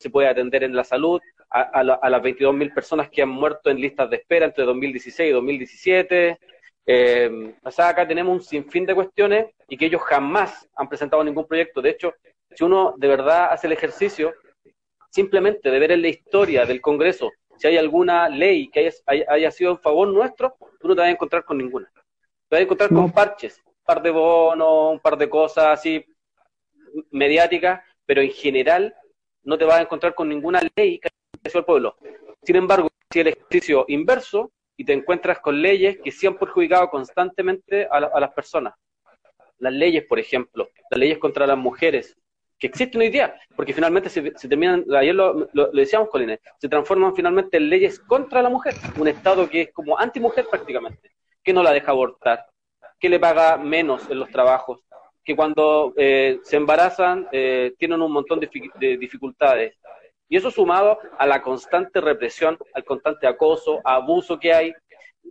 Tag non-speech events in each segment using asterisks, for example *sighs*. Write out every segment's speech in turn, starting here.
se puede atender en la salud, a, a, a las 22.000 personas que han muerto en listas de espera entre 2016 y 2017. Eh, o sea, acá tenemos un sinfín de cuestiones y que ellos jamás han presentado ningún proyecto. De hecho, si uno de verdad hace el ejercicio, simplemente de ver en la historia del Congreso si hay alguna ley que haya, haya sido en favor nuestro, tú no te vas a encontrar con ninguna. Te vas a encontrar con parches, un par de bonos, un par de cosas así mediáticas, pero en general no te vas a encontrar con ninguna ley que sido el pueblo. Sin embargo, si el ejercicio inverso y te encuentras con leyes que sí han perjudicado constantemente a, a las personas. Las leyes, por ejemplo, las leyes contra las mujeres, que existen hoy día, porque finalmente se, terminan, ayer lo, lo, decíamos, Colines, se transforman finalmente en leyes contra la mujer, un Estado que es como anti-mujer prácticamente, que no la deja abortar, que le paga menos en los trabajos, que cuando eh, se embarazan eh, tienen un montón de, de, dificultades. Y eso sumado a la constante represión, al constante acoso, abuso que hay,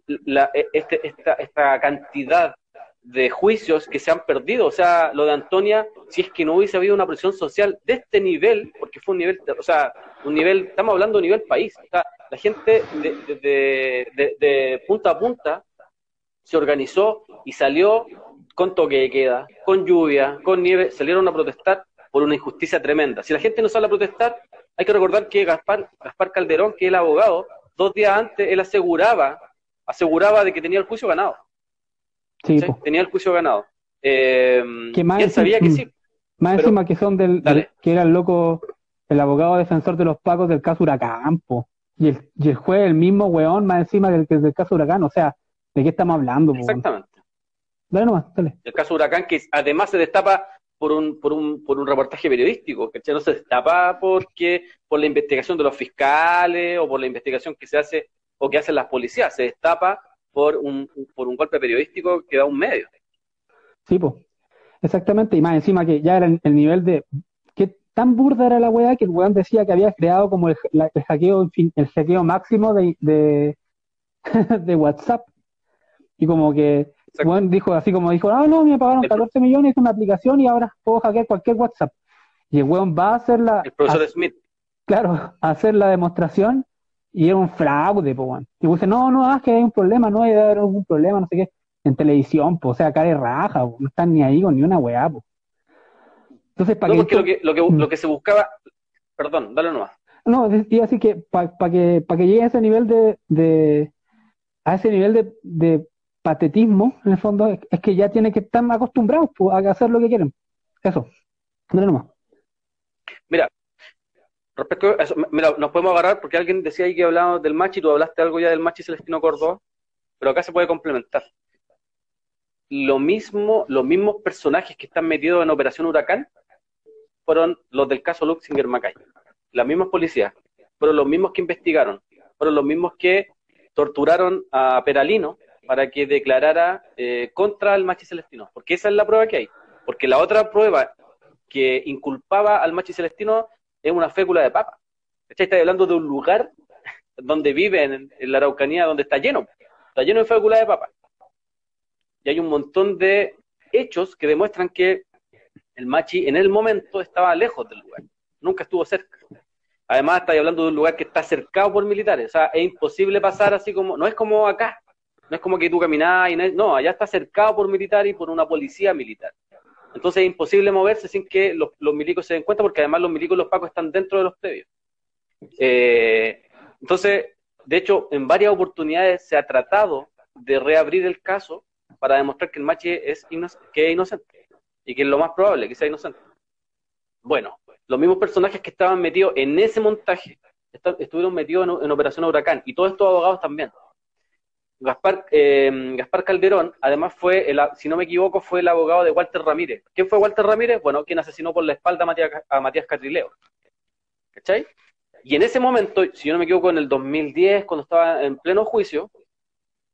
la, e, este, esta, esta cantidad de juicios que se han perdido. O sea, lo de Antonia, si es que no hubiese habido una presión social de este nivel, porque fue un nivel, o sea, un nivel, estamos hablando de nivel país. O sea, la gente de, de, de, punta a punta se organizó y salió con toque de queda, con lluvia, con nieve, salieron a protestar por una injusticia tremenda. Si la gente no sale a protestar, hay que recordar que Gaspar, Gaspar Calderón, que es el abogado, dos días antes él aseguraba, aseguraba de que tenía el juicio ganado. Sí, tenía el juicio ganado. Eh, que más él sabía que sí. Más encima que son del, que era el loco, el abogado defensor de los pagos del caso Huracán, Y el, y el juez, el mismo weón, más encima del, del caso Huracán. O sea, ¿de qué estamos hablando? Exactamente. Dale nomás, dale. El caso Huracán, que además se destapa por un, por un, por un reportaje periodístico, que no se destapa porque, por la investigación de los fiscales o por la investigación que se hace o que hacen las policías, se destapa por un, por un golpe periodístico que da un medio. Sí, pues. Exactamente, y más encima que ya era el, nivel de que tan burda era la weá que el weón decía que había creado como el, el hackeo el hackeo máximo de, de, *laughs* de, WhatsApp. Y como que dijo así como dijo, ah no, me pagaron 14 millones, es una aplicación y ahora puedo hackear cualquier WhatsApp. Y el weón va a hacer la. El profesor Smith. Claro, *laughs* a hacer la demostración y era un fraude, pues, Y dice, no, no, es que hay un problema, no hay algún problema, no sé qué. En televisión, pues, o sea, cara de raja, no están ni ahí con ni una weá, pues. Entonces, para que, lo que, lo que, lo que se buscaba, perdón, dale nomás. No, iba así que para que, para que llegue a ese nivel de, de a ese nivel de, de patetismo, en el fondo, es, que ya tienen que estar acostumbrados pues, a hacer lo que quieren. Eso. Dale nomás. Mira, Respecto eso, mira, nos podemos agarrar porque alguien decía ahí que hablábamos del machi, tú hablaste algo ya del machi Celestino Córdoba, pero acá se puede complementar. Lo mismo, los mismos personajes que están metidos en Operación Huracán fueron los del caso Luxinger Macay. Las mismas policías, fueron los mismos que investigaron, fueron los mismos que torturaron a Peralino para que declarara eh, contra el machi Celestino, porque esa es la prueba que hay. Porque la otra prueba que inculpaba al machi Celestino es una fécula de papa. Está hablando de un lugar *laughs* donde viven en, la Araucanía, donde está lleno, está lleno de fécula de papa. Y hay un montón de hechos que demuestran que el machi en el momento estaba lejos del lugar, nunca estuvo cerca. Además, está hablando de un lugar que está cercado por militares, o sea, es imposible pasar así como, no es como acá, no es como que tú caminás y no, no allá está cercado por militares y por una policía militar. Entonces es imposible moverse sin que los, milicos se den cuenta, porque además los milicos y los pacos están dentro de los predios. Eh, entonces, de hecho, en varias oportunidades se ha tratado de reabrir el caso para demostrar que el Machi es, que es inocente y que es lo más probable que sea inocente. Bueno, los mismos personajes que estaban metidos en ese montaje estuvieron metidos en, en Operación Huracán y todos estos abogados también. Gaspar, eh, Gaspar Calderón, además fue, el, si no me equivoco, fue el abogado de Walter Ramírez. ¿Quién fue Walter Ramírez? Bueno, quien asesinó por la espalda a Matías, a Catrileo. ¿Cachai? Y en ese momento, si yo no me equivoco, en el 2010, cuando estaba en pleno juicio,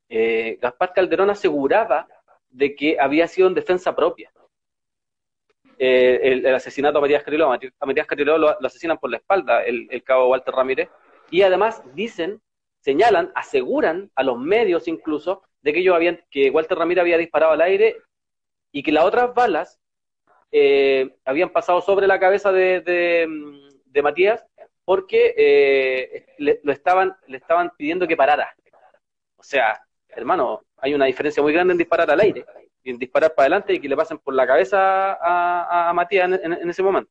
eh, Gaspar Calderón aseguraba de que había sido en defensa propia. Eh, el, asesinato a Matías Catrileo. A Matías Catrileo lo, asesinan por la espalda, el, el cabo Walter Ramírez. Y además dicen señalan, aseguran a los medios incluso de que ellos habían, que Walter Ramírez había disparado al aire y que las otras balas eh, habían pasado sobre la cabeza de, de, Matías porque eh, le, lo estaban, le estaban pidiendo que parara. O sea, hermano, hay una diferencia muy grande en disparar al aire en disparar para adelante y que le pasen por la cabeza a, Matías en, ese momento.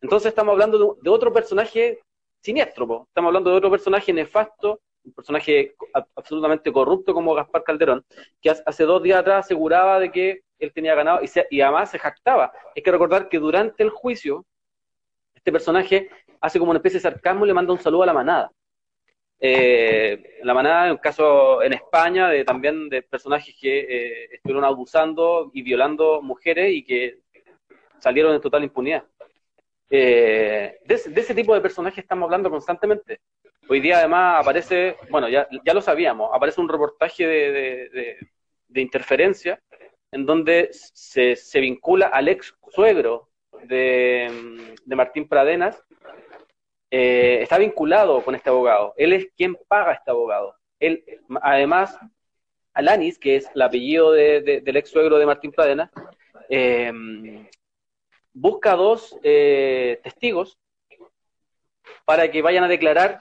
Entonces estamos hablando de, otro personaje siniestro, estamos hablando de otro personaje nefasto, un personaje absolutamente corrupto como Gaspar Calderón, que hace dos días atrás aseguraba de que él tenía ganado y, y además se jactaba. Hay que recordar que durante el juicio, este personaje hace como una especie de sarcasmo y le manda un saludo a la manada. Eh, la manada, en un caso en España, de, también de personajes que eh, estuvieron abusando y violando mujeres y que salieron en total impunidad. Eh, de, ese tipo de personajes estamos hablando constantemente. Hoy día además aparece, bueno, ya, ya lo sabíamos, aparece un reportaje de, de interferencia en donde se, se, vincula al ex suegro de, Martín Pradenas eh, está vinculado con este abogado. Él es quien paga a este abogado. Él, además, Alanis, que es el apellido del ex suegro de Martín Pradena, eh, busca dos eh, testigos para que vayan a declarar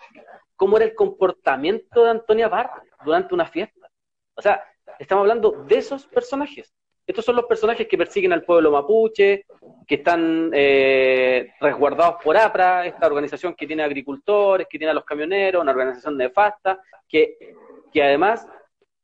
cómo era el comportamiento de Antonia Barra durante una fiesta. O sea, estamos hablando de esos personajes. Estos son los personajes que persiguen al pueblo mapuche, que están eh, resguardados por APRA, esta organización que tiene agricultores, que tiene a los camioneros, una organización nefasta, que, que además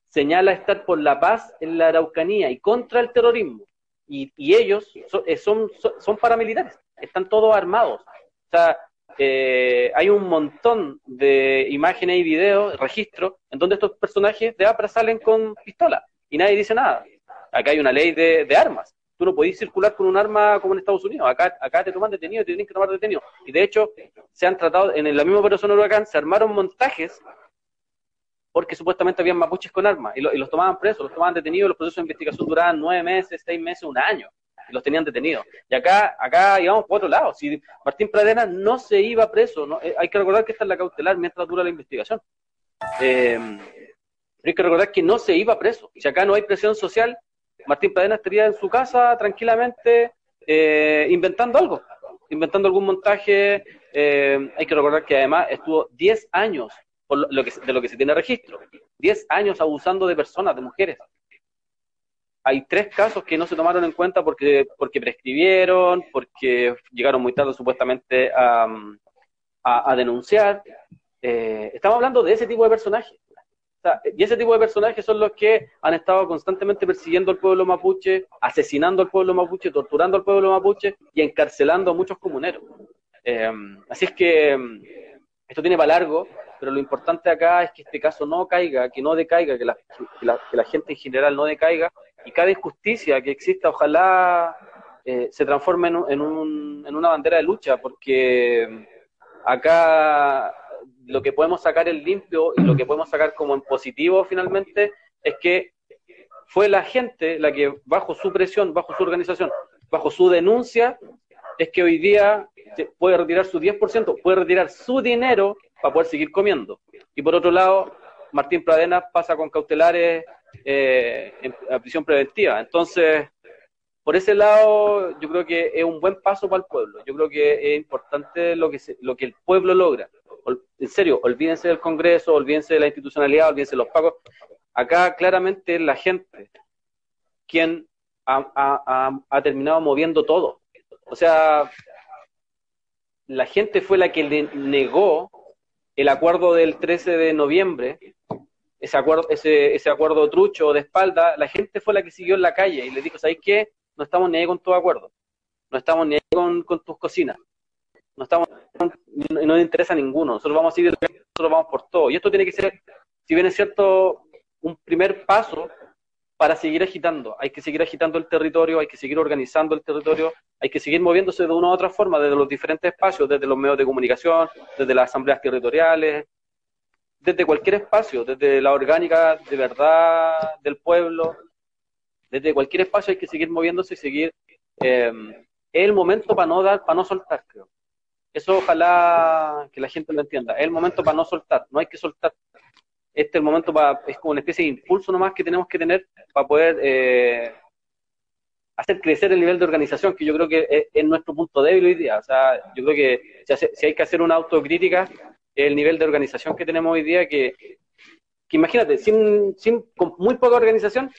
señala estar por la paz en la Araucanía y contra el terrorismo. Y, ellos eh, son, son, paramilitares, están todos armados. O sea, eh, hay un montón de imágenes y videos, registros, en donde estos personajes de APRA salen con pistola y nadie dice nada acá hay una ley de, armas. Tú no podés circular con un arma como en Estados Unidos. Acá, acá te toman detenido, te tienen que tomar detenido. Y de hecho, se han tratado, en la misma operación Huracán, se armaron montajes porque supuestamente habían mapuches con armas y, los tomaban presos, los tomaban detenidos, los procesos de investigación duraban nueve meses, seis meses, un año y los tenían detenidos. Y acá, acá íbamos por otro lado. Si Martín Pradena no se iba preso, no, eh, hay que recordar que esta es la cautelar mientras dura la investigación. Eh, hay que recordar que no se iba preso. Si acá no hay presión social, Martín Pradena estaría en su casa tranquilamente eh, inventando algo, inventando algún montaje. Eh, hay que recordar que además estuvo 10 años por lo que, de lo que se tiene registro, 10 años abusando de personas, de mujeres. Hay tres casos que no se tomaron en cuenta porque, porque prescribieron, porque llegaron muy tarde supuestamente a, a, denunciar. Eh, estamos hablando de ese tipo de personajes y ese tipo de personajes son los que han estado constantemente persiguiendo al pueblo mapuche, asesinando al pueblo mapuche, torturando al pueblo mapuche y encarcelando a muchos comuneros. Em, así es que esto tiene para largo, pero lo importante acá es que este caso no caiga, que no decaiga, que la, que la, gente en general no decaiga y cada injusticia que exista, ojalá eh, se transforme en, en, en una bandera de lucha, porque em, acá lo que podemos sacar en limpio y lo que podemos sacar como en positivo finalmente es que fue la gente la que bajo su presión, bajo su organización, bajo su denuncia, es que hoy día puede retirar su 10%, puede retirar su dinero para poder seguir comiendo. Y por otro lado, Martín Pradena pasa con cautelares eh, en, prisión preventiva. Entonces, por ese lado, yo creo que es un buen paso para el pueblo. Yo creo que es importante lo que, lo que el pueblo logra en serio, olvídense del Congreso, olvídense de la institucionalidad, olvídense de los pagos. Acá claramente la gente quien ha, terminado moviendo todo. O sea, la gente fue la que le negó el acuerdo del 13 de noviembre, ese acuerdo, ese, ese acuerdo trucho de espalda, la gente fue la que siguió en la calle y le dijo, ¿sabes qué? No estamos ni ahí con tu acuerdo, no estamos ni ahí con, tus cocinas, no estamos, no nos interesa ninguno, nosotros vamos a seguir, nosotros vamos por todo. Y esto tiene que ser, si bien es cierto, un primer paso para seguir agitando. Hay que seguir agitando el territorio, hay que seguir organizando el territorio, hay que seguir moviéndose de una u otra forma desde los diferentes espacios, desde los medios de comunicación, desde las asambleas territoriales, desde cualquier espacio, desde la orgánica de verdad del pueblo, desde cualquier espacio hay que seguir moviéndose y seguir. Eh, es el momento para no dar, para no soltar, creo. Eso ojalá que la gente lo entienda. Es el momento para no soltar, no hay que soltar. Este es el momento para, es como una especie de impulso nomás que tenemos que tener para poder eh, hacer crecer el nivel de organización, que yo creo que es, nuestro punto débil hoy día. O sea, yo creo que si, hay que hacer una autocrítica, el nivel de organización que tenemos hoy día, que, imagínate, sin, sin, con muy poca organización,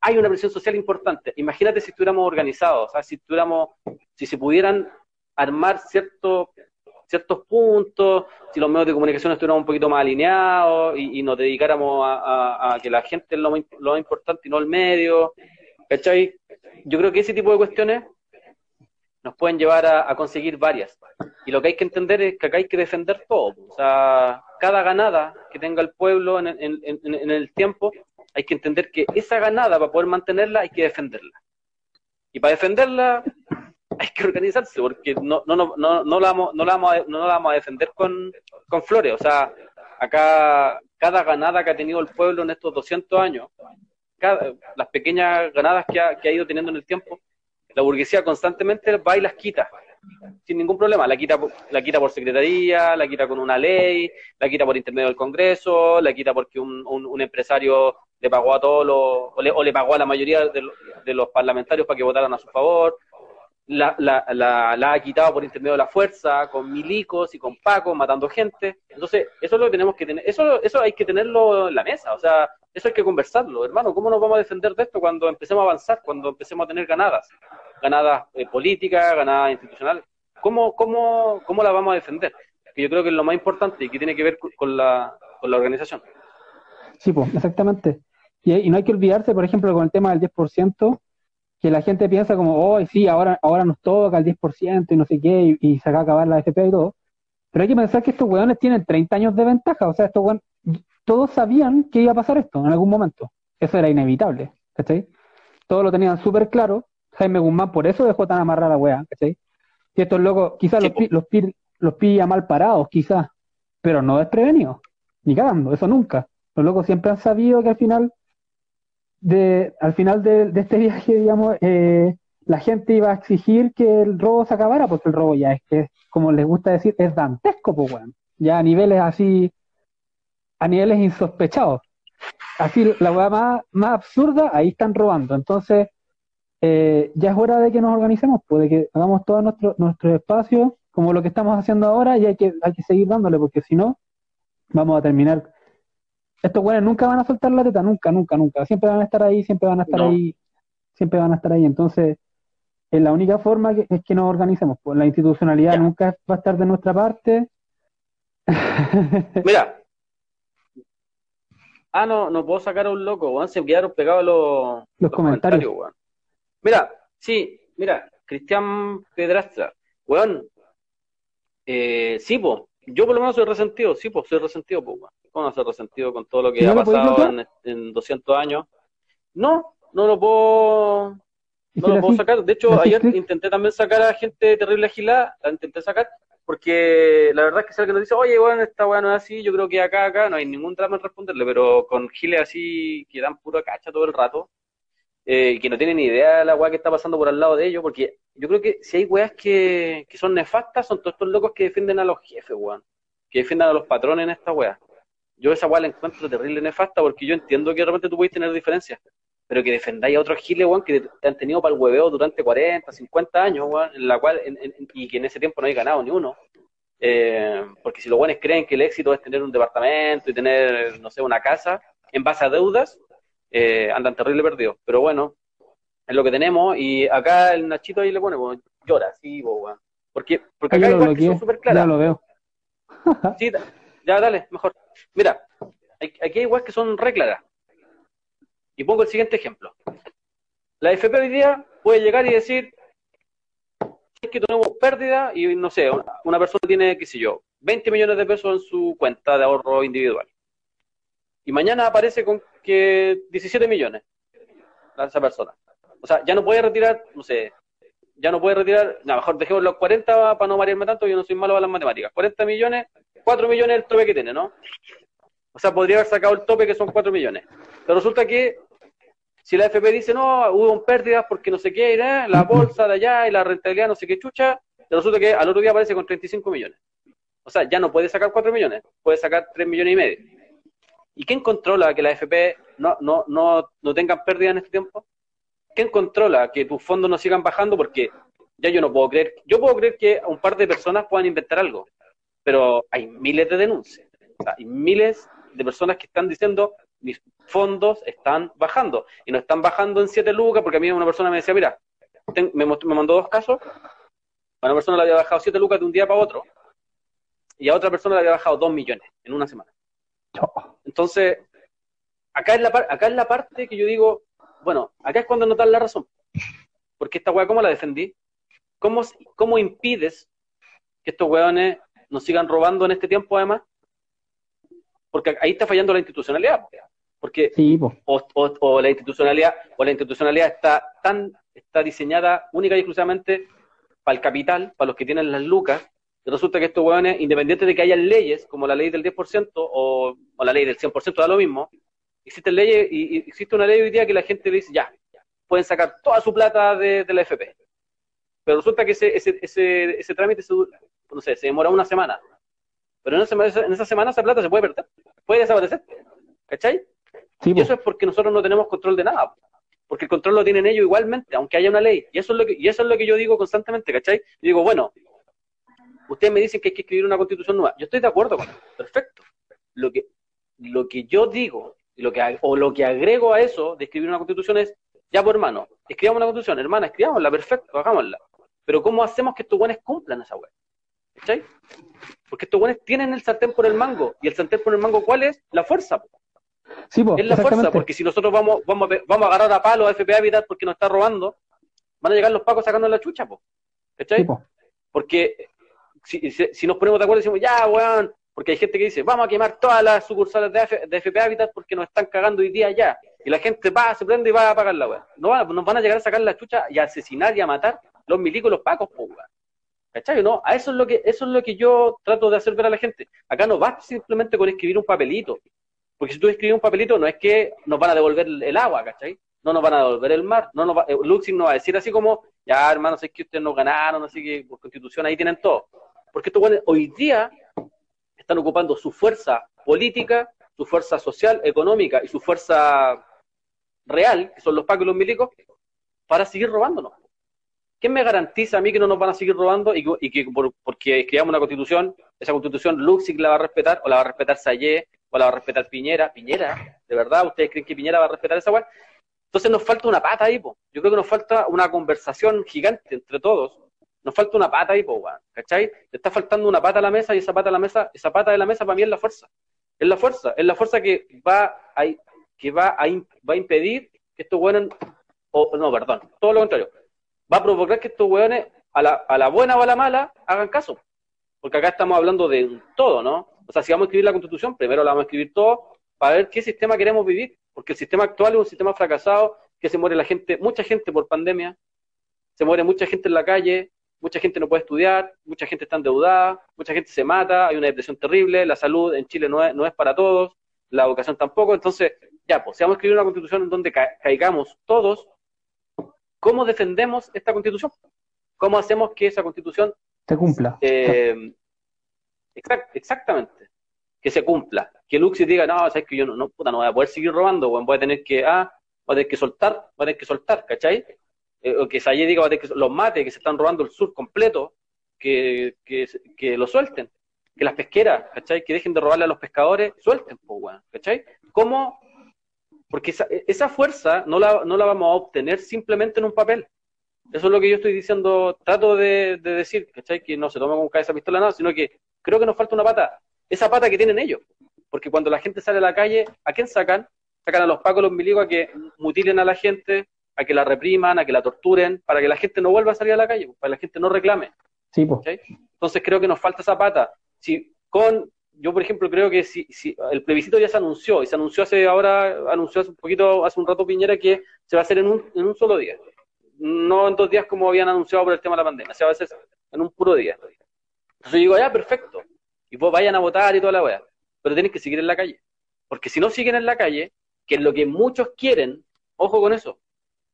hay una presión social importante. Imagínate si estuviéramos organizados, o sea, si estuviéramos, si se pudieran armar ciertos ciertos puntos, si los medios de comunicación estuvieran un poquito más alineados y, nos dedicáramos a, que la gente es lo, más importante y no el medio, ¿cachai? Yo creo que ese tipo de cuestiones nos pueden llevar a, conseguir varias. Y lo que hay que entender es que acá hay que defender todo. O sea, cada ganada que tenga el pueblo en, el tiempo, hay que entender que esa ganada, para poder mantenerla, hay que defenderla. Y para defenderla, *laughs* hay que organizarse porque no, no, no, no, no, la, vamos, no, la, a, no la vamos a defender con, con flores. O sea, acá cada ganada que ha tenido el pueblo en estos 200 años, las pequeñas ganadas que ha, que ha ido teniendo en el tiempo, la burguesía constantemente va y las quita, sin ningún problema. La quita, la quita por secretaría, la quita con una ley, la quita por intermedio del Congreso, la quita porque un, un, empresario le pagó a todos los, o le, o le pagó a la mayoría de, de los parlamentarios para que votaran a su favor la, la, la, ha quitado por intermedio de la fuerza, con milicos y con pacos matando gente. Entonces, eso es lo que tenemos que tener, eso, eso hay que tenerlo en la mesa, o sea, eso hay que conversarlo, hermano, ¿cómo nos vamos a defender de esto cuando empecemos a avanzar, cuando empecemos a tener ganadas? Ganadas eh, políticas, ganadas institucionales. ¿Cómo, cómo, ¿Cómo la vamos a defender? Que yo creo que es lo más importante y que tiene que ver con la, con la organización. Sí, pues, exactamente. Y, y no hay que olvidarse, por ejemplo, con el tema del 10%, que la gente piensa como, oh, sí, ahora, ahora nos toca el 10% y no sé qué, y, se va a acabar la FP y todo. Pero hay que pensar que estos weones tienen 30 años de ventaja, o sea, estos weones, todos sabían que iba a pasar esto en algún momento. Eso era inevitable, ¿cachai? Todos lo tenían súper claro. Jaime Guzmán por eso dejó tan amarrada la weá, ¿cachai? Y estos locos, quizás los, los, los pilla mal parados, quizás, pero no desprevenidos, ni cagando, eso nunca. Los locos siempre han sabido que al final de, al final de, este *laughs* viaje, digamos, eh, la gente iba a exigir que el robo se acabara, porque el robo ya es que, como les gusta decir, es dantesco, pues, bueno, ya a niveles así, a niveles insospechados. Así, la hueá más, más absurda, ahí están robando. Entonces, eh, ya es hora de que nos organicemos, pues, de que hagamos todo nuestro, nuestro espacio como lo que estamos haciendo ahora y hay que, hay que seguir dándole, porque si no, vamos a terminar estos güeyes nunca van a soltar la teta, nunca, nunca, nunca. Siempre van a estar ahí, siempre van a estar ahí, siempre van a estar ahí. Entonces, es la única forma que, es que nos organicemos. Pues la institucionalidad nunca va a estar de nuestra parte. *laughs* Mira. Ah, no, no puedo sacar a un loco, weón. Se quedaron pegados los, los, comentarios. Mira, sí, mira, Cristian Pedrastra, weón. Eh, sí, pues, yo por lo menos soy resentido, sí, pues soy resentido, pues, ¿Cómo no ser resentido con todo lo que ha pasado en, en, 200 años? No, no lo puedo, no lo puedo sacar. De hecho, ayer intenté también sacar a gente terrible agilada, la intenté sacar, porque la verdad es que si alguien nos dice, oye, bueno, esta weá no es así, yo creo que acá, acá, no hay ningún drama en responderle, pero con giles así que dan puro cacha todo el rato, eh, que no tienen ni idea de la weá que está pasando por al lado de ellos, porque yo creo que si hay weas que, que son nefastas, son todos estos locos que defienden a los jefes, weón, que defienden a los patrones en esta weá yo esa weá la encuentro terrible nefasta porque yo entiendo que de repente tú puedes tener diferencias, pero que defendáis a otros giles, weón, que te han tenido para el hueveo durante 40, 50 años, weón, en la cual, y que en ese tiempo no hay ganado ni uno. Eh, porque si los buenos creen que el éxito es tener un departamento y tener, no sé, una casa en base a deudas, eh, andan terrible perdidos. Pero bueno, es lo que tenemos y acá el Nachito ahí le pone, weón, llora, sí, weón. Porque, porque acá hay que son súper claras. Ya lo veo. *laughs* sí, ya, dale, mejor. Mira, aquí hay igual que son re claras. Y pongo el siguiente ejemplo. La FP hoy día puede llegar y decir es que tenemos pérdida y no sé, una persona tiene, qué sé yo, 20 millones de pesos en su cuenta de ahorro individual. Y mañana aparece con que 17 millones esa persona. O sea, ya no puede retirar, no sé, ya no puede retirar, no, mejor dejemos los 40 para no marearme tanto, yo no soy malo para las matemáticas. 40 millones 4 millones el tope que tiene, ¿no? O sea, podría haber sacado el tope que son 4 millones. Pero resulta que si la FP dice, no, hubo pérdidas porque no sé qué, ¿eh? la bolsa de allá y la rentabilidad no sé qué chucha, resulta que al otro día aparece con 35 millones. O sea, ya no puede sacar 4 millones, puede sacar 3 millones y medio. ¿Y quién controla que la FP no, no, no, no tengan pérdidas en este tiempo? ¿quién controla que tus fondos no sigan bajando? Porque ya yo no puedo creer, yo puedo creer que un par de personas puedan inventar algo, pero hay miles de denuncias, hay miles de personas que están diciendo mis fondos están bajando y no están bajando en 7 lucas porque a mí una persona me decía, mira, me, mandó dos casos, a una persona le había bajado 7 lucas de un día para otro y a otra persona le había bajado 2 millones en una semana. Entonces, acá es la, acá es la parte que yo digo, bueno, acá es cuando no la razón. Porque esta weá, ¿cómo la defendí? ¿Cómo, ¿Cómo impides que estos weones nos sigan robando en este tiempo además? Porque ahí está fallando la institucionalidad. Porque o, la institucionalidad o la institucionalidad está tan está diseñada única y exclusivamente para el capital, para los que tienen las lucas, y resulta que estos hueones, independiente de que haya leyes, como la ley del 10% o, o la ley del 100%, da lo mismo, existen leyes y, existe una ley hoy día que la gente dice, ya, pueden sacar toda su plata de, la FP. Pero resulta que ese, ese, ese, ese trámite se, no sé, se demora una semana. Pero en esa, en esa semana esa plata se puede perder, puede desaparecer. ¿Cachai? y eso es porque nosotros no tenemos control de nada. Porque el control lo tienen ellos igualmente, aunque haya una ley. Y eso es lo que, y eso es lo que yo digo constantemente, ¿cachai? Yo digo, bueno, ustedes me dicen que hay que escribir una constitución nueva. Yo estoy de acuerdo con eso. Perfecto. Lo que, lo que yo digo, lo que, o lo que agrego a eso de escribir una constitución es, ya por hermano, escribamos una constitución, hermana, escribámosla, perfecto, hagámosla. Pero ¿cómo hacemos que estos buenos cumplan esa web? ¿Cachai? Porque estos buenos tienen el sartén por el mango. ¿Y el sartén por el mango cuál es? La fuerza. Sí, es la fuerza, porque si nosotros vamos, vamos, a, vamos a agarrar a palo a FP Habitat porque nos está robando, van a llegar los pacos sacando la chucha, po. ¿cachai? porque si, nos ponemos de acuerdo decimos, ya, weón, porque hay gente que dice, vamos a quemar todas las sucursales de, de FP Habitat porque nos están cagando hoy día ya. Y la gente va, se prende y va a apagar la weá. No, nos van a llegar a sacar la chucha y a asesinar y a matar los milicos los pacos, po, weón. ¿Cachai? No, a eso es lo que, eso es lo que yo trato de hacer ver a la gente. Acá no basta simplemente con escribir un papelito. Porque si tú escribes un papelito, no es que nos van a devolver el agua, ¿cachai? No nos van a devolver el mar. No nos va, eh, Luxing no va a decir así como, ya hermano, sé que ustedes no ganaron, así que por constitución ahí tienen todo. Porque estos hoy día están ocupando su fuerza política, su fuerza social, económica y su fuerza real, que son los pacos y los milicos, para seguir robándonos. ¿Quién me garantiza a mí que no nos van a seguir robando y, que porque escribamos una constitución, esa constitución Luxig la va a respetar o la va a respetar Sayé o la va a respetar Piñera, Piñera, ¿de verdad ustedes creen que Piñera va a respetar esa weá? Entonces nos falta una pata ahí. Yo creo que nos falta una conversación gigante entre todos. Nos falta una pata ahí, po. ¿Cachai? Le está faltando una pata a la mesa y esa pata a la mesa, esa pata de la mesa para mí es la fuerza. Es la fuerza, es la fuerza que va a, que va a, va a impedir que estos weones, o no, perdón, todo lo contrario, va a provocar que estos weones, a la, a la buena o a la mala, hagan caso. Porque acá estamos hablando de todo, ¿no? O sea, si vamos a escribir la constitución, primero la vamos a escribir todo para ver qué sistema queremos vivir, porque el sistema actual es un sistema fracasado, que se muere la gente, mucha gente por pandemia, se muere mucha gente en la calle, mucha gente no puede estudiar, mucha gente está endeudada, mucha gente se mata, hay una depresión terrible, la salud en Chile no es, no es para todos, la educación tampoco, entonces, ya, pues, si vamos a escribir una constitución en donde caigamos todos, ¿cómo defendemos esta constitución? ¿Cómo hacemos que esa constitución se cumpla? Eh, exactamente. Que se cumpla. Que Luxi diga, no, sabes que yo no, no, puta, no voy a poder seguir robando, voy a tener que, ah, voy a tener que soltar, voy a tener que soltar, ¿cachai? Eh, o que Saye diga, que los mates que se están robando el sur completo, que, que, que lo suelten. Que las pesqueras, ¿cachai? Que dejen de robarle a los pescadores, suelten, pues, ¿cachai? ¿Cómo? Porque esa, esa fuerza no la, no la vamos a obtener simplemente en un papel. Eso es lo que yo estoy diciendo, trato de, de decir, ¿cachai? Que no se tome con cabeza pistola nada, sino que creo que nos falta una pata. Esa pata que tienen ellos. Porque cuando la gente sale a la calle, ¿a quién sacan? Sacan a los pacos, los milicos, a que mutilen a la gente, a que la repriman, a que la torturen, para que la gente no vuelva a salir a la calle, para que la gente no reclame. Sí, Entonces creo que nos falta esa pata. Si con, yo por ejemplo creo que si, si el plebiscito ya se anunció, y se anunció hace ahora, anunció hace un poquito, hace un rato Piñera que se va a hacer en un, en un solo día. No en dos días como habían anunciado por el tema de la pandemia, se va a hacer en un puro día. Entonces yo digo, ya, perfecto. Y vos vayan a votar y toda la weá. Pero tenés que seguir en la calle. Porque si no siguen en la calle, que es lo que muchos quieren, ojo con eso,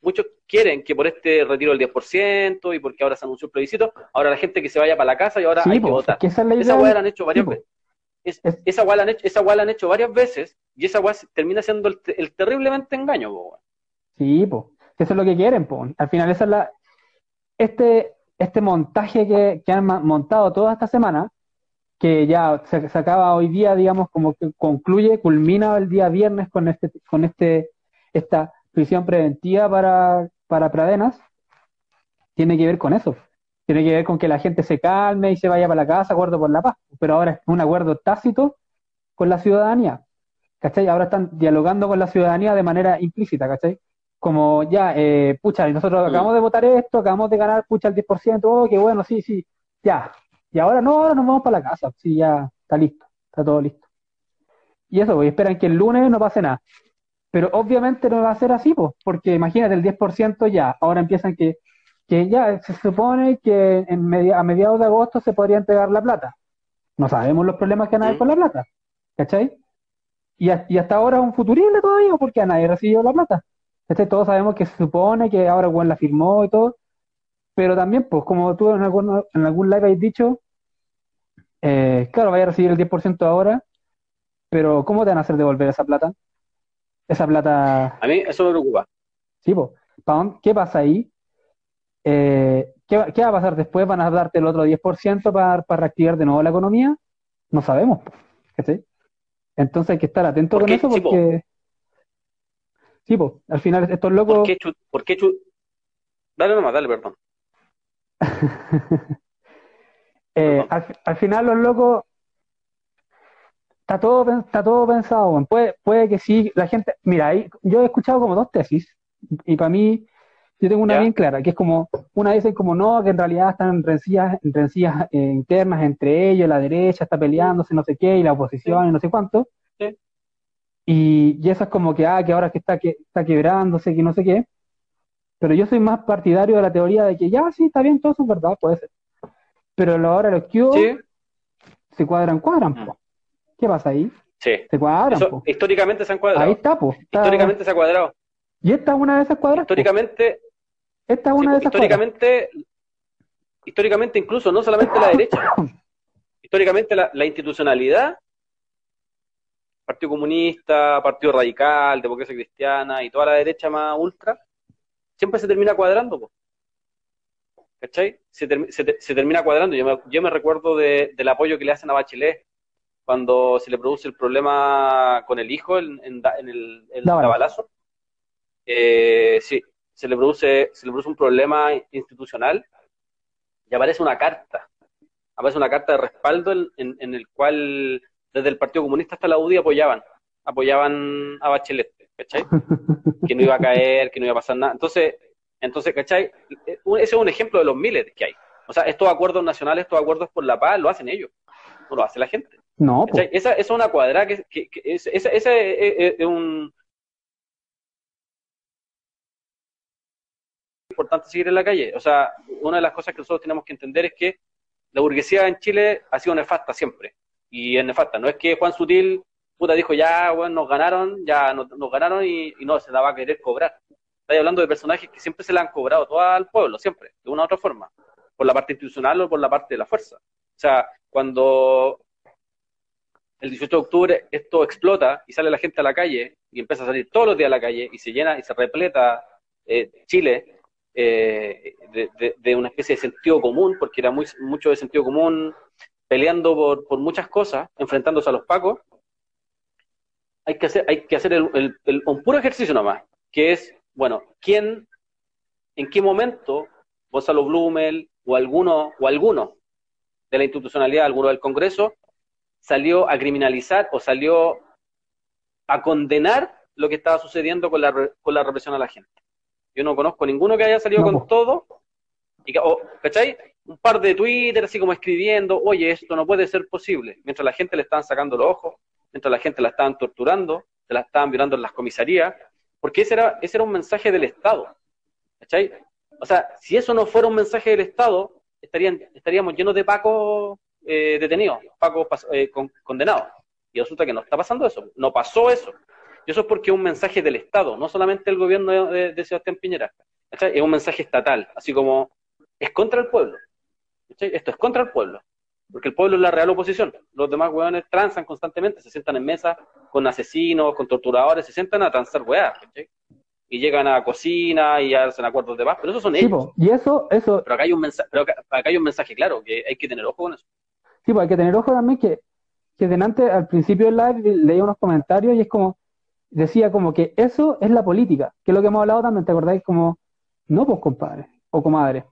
muchos quieren que por este retiro del 10% y porque ahora se anunció el plebiscito, ahora la gente que se vaya para la casa y ahora hay que votar. esa, la han hecho varias veces. esa la han hecho, esa la han hecho varias veces y esa weá termina siendo el, terriblemente engaño, Sí, po. eso es lo que quieren, pues. Al final, esa es la. Este, este montaje que, que han montado toda esta semana, que ya se, se, acaba hoy día, digamos, como que concluye, culmina el día viernes con este, con este, esta prisión preventiva para, para Pradenas, tiene que ver con eso. Tiene que ver con que la gente se calme y se vaya para la casa, acuerdo por la paz. Pero ahora es un acuerdo tácito con la ciudadanía. ¿Cachai? Ahora están dialogando con la ciudadanía de manera implícita, ¿cachai? Como ya, eh, pucha, nosotros mm. acabamos de votar esto, acabamos de ganar, pucha, el 10%, oh, qué bueno, sí, sí, ya. Y ahora no, ahora nos vamos para la casa, sí, ya está listo, está todo listo. Y eso, pues, esperan que el lunes no pase nada. Pero obviamente no va a ser así, pues, porque imagínate, el 10% ya, ahora empiezan que, que ya se supone que en a mediados de agosto se podría entregar la plata. No sabemos los problemas que van a haber con la plata, ¿cachai? Y, hasta ahora es un futurible todavía porque a nadie recibió la plata. ¿cachai? Todos sabemos que se supone que ahora Juan la firmó y todo, pero también, pues, como tú en algún, en algún live has dicho, eh, claro, vaya a recibir el 10% ahora, pero ¿cómo te van a hacer devolver esa plata? Esa plata... A mí eso me preocupa. Sí, pues, ¿qué pasa ahí? Eh, ¿qué, va a pasar después? ¿Van a darte el otro 10% para, para reactivar de nuevo la economía? No sabemos. Entonces hay que estar atento con eso porque... Sí, pues, al final estos locos... ¿Por qué, ¿Por qué Dale nomás, dale, perdón. *laughs* Eh, al, final los locos está todo está todo pensado puede puede que sí la gente mira ahí yo he escuchado como dos tesis y para mí yo tengo una bien clara, que es como, una dice como no, que en realidad están rencillas, rencillas eh, internas entre ellos, la derecha está peleándose, no sé qué, y la oposición, y no sé cuánto. Y, y eso es como que, ah, que ahora que está, que está quebrándose, que no sé qué. Pero yo soy más partidario de la teoría de que ya, sí, está bien, todo eso es verdad, puede ser. Pero ahora los que se cuadran, cuadran, mm. ¿Qué pasa ahí? Sí. Se cuadran, Históricamente se han cuadrado. Ahí está, pues. Históricamente se ha cuadrado. Y esta es una de esas cuadras. Históricamente, esta es una de esas históricamente, históricamente incluso no solamente la derecha, *coughs* históricamente la, institucionalidad, Partido Comunista, Partido Radical, Democracia Cristiana y toda la derecha más ultra, siempre se termina cuadrando. ¿Cachai? Se, se, termina cuadrando. Yo me, yo me recuerdo del apoyo que le hacen a Bachelet cuando se le produce el problema con el hijo en, el, el balazo. Eh, sí, se le produce, se le produce un problema institucional y aparece una carta, aparece una carta de respaldo en, en, el cual desde el Partido Comunista hasta la UDI apoyaban, apoyaban a Bachelet, ¿cachai? *laughs* Que no iba a caer, que no iba a pasar nada. Entonces, entonces, ¿cachai? Ese es un ejemplo de los miles que hay. O sea, estos acuerdos nacionales, estos acuerdos por la paz, lo hacen ellos, no lo hace la gente. No. Esa, esa, es una cuadra que, que, ese, es un importante seguir en la calle. O sea, una de las cosas que nosotros tenemos que entender es que la burguesía en Chile ha sido nefasta siempre. Y es nefasta. No es que Juan Sutil, puta, dijo, ya, bueno, nos ganaron, ya nos, ganaron y, no, se la va a querer cobrar. Estoy hablando de personajes que siempre se le han cobrado todo al pueblo, siempre, de una u otra forma. Por la parte institucional o por la parte de la fuerza. O sea, cuando el 18 de octubre esto explota y sale la gente a la calle y empieza a salir todos los días a la calle y se llena y se repleta eh, Chile eh, de, una especie de sentido común, porque era mucho de sentido común, peleando por, por muchas cosas, enfrentándose a los pacos, hay que hacer, hay que hacer el, un puro ejercicio nomás, que es, bueno, ¿quién, en qué momento Gonzalo Blumel o alguno, o alguno de la institucionalidad, alguno del Congreso, salió a criminalizar o salió a condenar lo que estaba sucediendo con la, con la represión a la gente? Yo no conozco ninguno que haya salido con todo. Y que, ¿Cachai? Un par de Twitter así como escribiendo, oye, esto no puede ser posible. Mientras la gente le estaban sacando los ojos, mientras la gente la estaban torturando, se la estaban violando en las comisarías, porque ese era, ese era un mensaje del Estado. ¿Cachai? O sea, si eso no fuera un mensaje del Estado, estarían, estaríamos llenos de pacos eh, detenidos, pacos eh, condenados. Y resulta que no está pasando eso. No pasó eso. Y eso es porque es un mensaje del Estado, no solamente del gobierno de, Sebastián Piñera. Es un mensaje estatal, así como es contra el pueblo. Esto es contra el pueblo. Porque el pueblo es la real oposición. Los demás hueones transan constantemente, se sientan en mesa con asesinos, con torturadores, se sientan a transar weas. y llegan a cocina y hacen acuerdos de paz, pero esos son Sí, ellos. y eso, eso, Pero acá hay un mensaje, pero acá, acá hay un mensaje claro, que hay que tener ojo con eso. Sí, pues hay que tener ojo también que, que delante, al principio del live, leía unos comentarios y es como, decía como que eso es la política, que es lo que hemos hablado también, ¿te acordáis? Como, no, pues compadre, o comadre.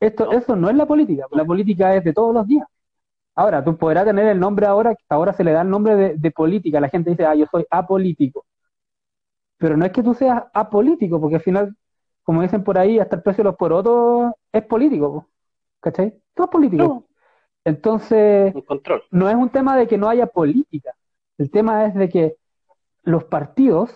Esto, No. eso no es la política, la política es de todos los días. Ahora, tú podrás tener el nombre ahora, ahora se le da el nombre de, de política, la gente dice, ah, yo soy apolítico. Pero no es que tú seas apolítico, porque al final, como dicen por ahí, hasta el precio de los porotos es político, po, ¿cachai? Todo es político. No. Entonces, Un control. no es un tema de que no haya política. El tema es de que los partidos,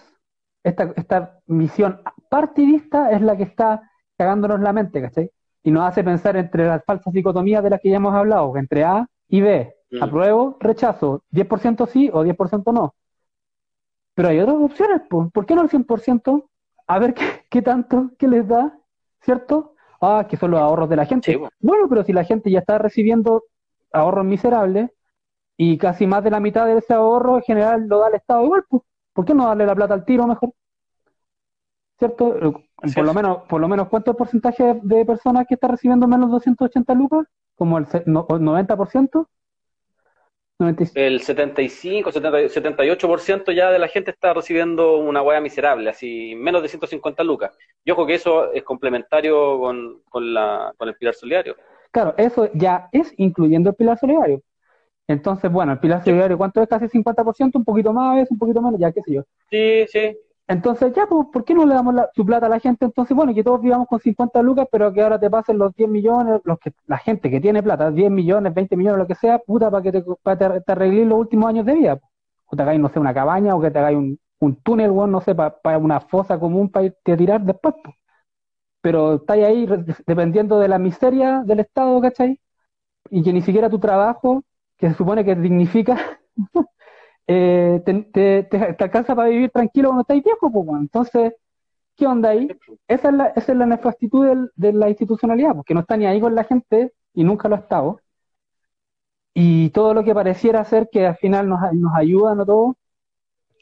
esta, esta misión partidista es la que está cagándonos la mente, ¿cachai? Y nos hace pensar entre las falsas dicotomías de las que ya hemos hablado, entre A y B. Mm. Apruebo, rechazo, 10% sí o 10% no. Pero hay otras opciones, po. ¿por qué no el 100%? A ver qué, qué tanto, qué les da, ¿cierto? Ah, que son los ahorros de la gente. Sí. Bueno, pero si la gente ya está recibiendo ahorros miserables y casi más de la mitad de ese ahorro en general lo da el Estado igual, pues, ¿por qué no darle la plata al tiro mejor? ¿Cierto? Eh, Por lo menos, por lo menos, ¿cuánto porcentaje de, personas que está recibiendo menos de 280 lucas? ¿Como el se- no- 90%? 95. El 75, 70, 78% ya de la gente está recibiendo una hueá miserable, así menos de 150 lucas. Y ojo que eso es complementario con, con, la, con el pilar solidario. Claro, eso ya es incluyendo el pilar solidario. Entonces, bueno, el pilar solidario, ¿cuánto es? Casi 50%, un poquito más, un poquito menos, ya qué sé yo. Sí, sí. Entonces, ya, pues, ¿por qué no le damos la- su plata a la gente? Entonces, bueno, que todos vivamos con 50 lucas, pero que ahora te pasen los 10 millones, los que, la gente que tiene plata, 10 millones, 20 millones, lo que sea, puta, para que te, para te, arregles los últimos años de vida. O te hagáis, no sé, una cabaña, o que te hagáis un, un túnel, weón, no sé, para, una fosa común para irte a tirar después, pues. Pero estáis ahí dependiendo de la miseria del Estado, ¿cachai? Y que ni siquiera tu trabajo, que se supone que dignifica, *laughs* eh, te, alcanza para vivir tranquilo cuando estáis viejo, pues, weón. Entonces, ¿qué onda ahí? Esa es la, esa es la nefastitud del- de la institucionalidad, porque no está ni ahí con la gente y nunca lo ha estado. Y todo lo que pareciera ser que al final nos, nos ayuda, no todo,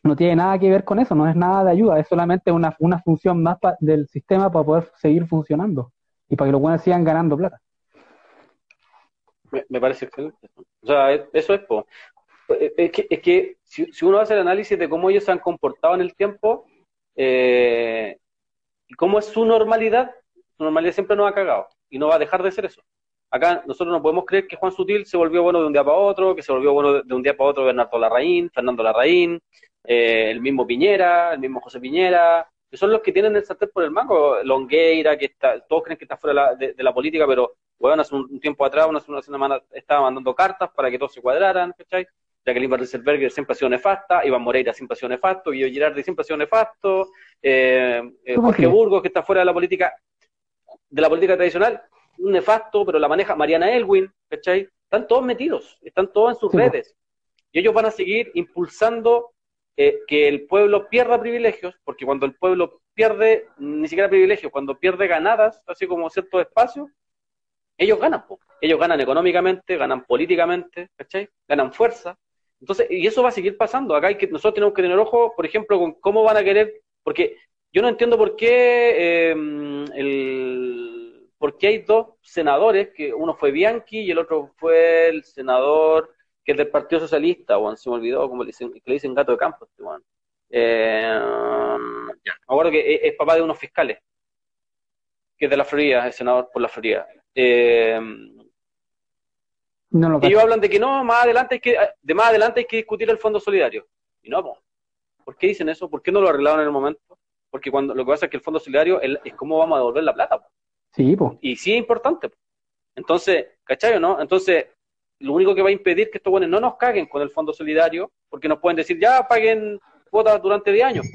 no tiene nada que ver con eso, no es nada de ayuda, es solamente una, una función más pa- del sistema para poder seguir funcionando y para que los buenos sigan ganando plata. Me, parece excelente. O sea, es- eso es, po. Eh, Es que, es que si, si uno hace el análisis de cómo ellos se han comportado en el tiempo eh, y cómo es su normalidad, su normalidad siempre nos ha cagado y no va a dejar de ser eso. Acá nosotros no podemos creer que Juan Sutil se volvió bueno de un día para otro, que se volvió bueno de un día para otro Bernardo Larraín, Fernando Larraín, eh, el mismo Piñera, el mismo José Piñera, que son los que tienen el sartén por el mango, Longueira, que está, todos creen que está fuera de la, de- la política, pero bueno, hace un, tiempo atrás, una, una semana, estaba mandando cartas para que todos se cuadraran, ¿cachai? Jacqueline Van Rieselberger siempre ha sido nefasta, Iván Moreira siempre ha sido nefasto, Guido Girardi siempre ha sido nefasto, eh, eh, ¿Cómo Jorge? Burgos, que está fuera de la política, de la política tradicional, un nefasto, pero la maneja Mariana Elwin, ¿cachai? Están todos metidos, están todos en sus Sí, redes. Y ellos van a seguir impulsando eh, que el pueblo pierda privilegios, porque cuando el pueblo pierde, ni siquiera privilegios, cuando pierde ganadas, así como ciertos espacios, ellos ganan, po. ellos ganan económicamente, ganan políticamente, ¿cachai? Ganan fuerza. Entonces, y eso va a seguir pasando. Acá hay que, nosotros tenemos que tener ojo, por ejemplo, con cómo van a querer, porque yo no entiendo por qué eh, el, por qué hay dos senadores, que uno fue Bianchi y el otro fue el senador que es del Partido Socialista, weón, se me olvidó cómo le dicen, que le dicen gato de campo, este weón. Eh, me acuerdo que es, es papá de unos fiscales, que es de la Florida, es senador por la Florida. Eh, No lo ellos hablan de que no, más adelante hay que, de más adelante hay que discutir el fondo solidario. Y no, po. ¿por qué dicen eso? ¿Por qué no lo arreglaron en el momento? Porque cuando lo que pasa es que el fondo solidario es, es cómo vamos a devolver la plata. po. Sí, pues. Y sí es importante. po. Entonces, ¿cachai o no? Entonces, lo único que va a impedir que estos buenos no nos caguen con el fondo solidario, porque nos pueden decir, ya paguen cuotas durante 10 años.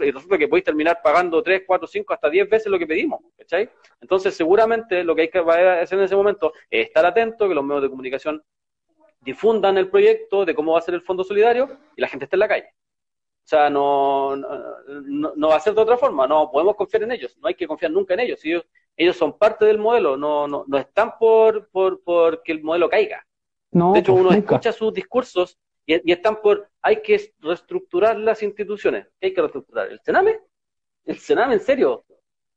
Y resulta que podéis terminar pagando 3, 4, 5, hasta 10 veces lo que pedimos, ¿cachai? Entonces, seguramente lo que hay que hacer en ese momento es estar atento, que los medios de comunicación difundan el proyecto de cómo va a ser el fondo solidario y la gente esté en la calle. O sea, no, no, no- no va a ser de otra forma, no podemos confiar en ellos, no hay que confiar nunca en ellos. Ellos, ellos son parte del modelo, no, no, no están por, por, por que el modelo caiga. No, De hecho, pues, uno nunca. escucha sus discursos y, y están por, hay que reestructurar las instituciones. ¿Qué hay que reestructurar? ¿El Sename? El Sename, en serio.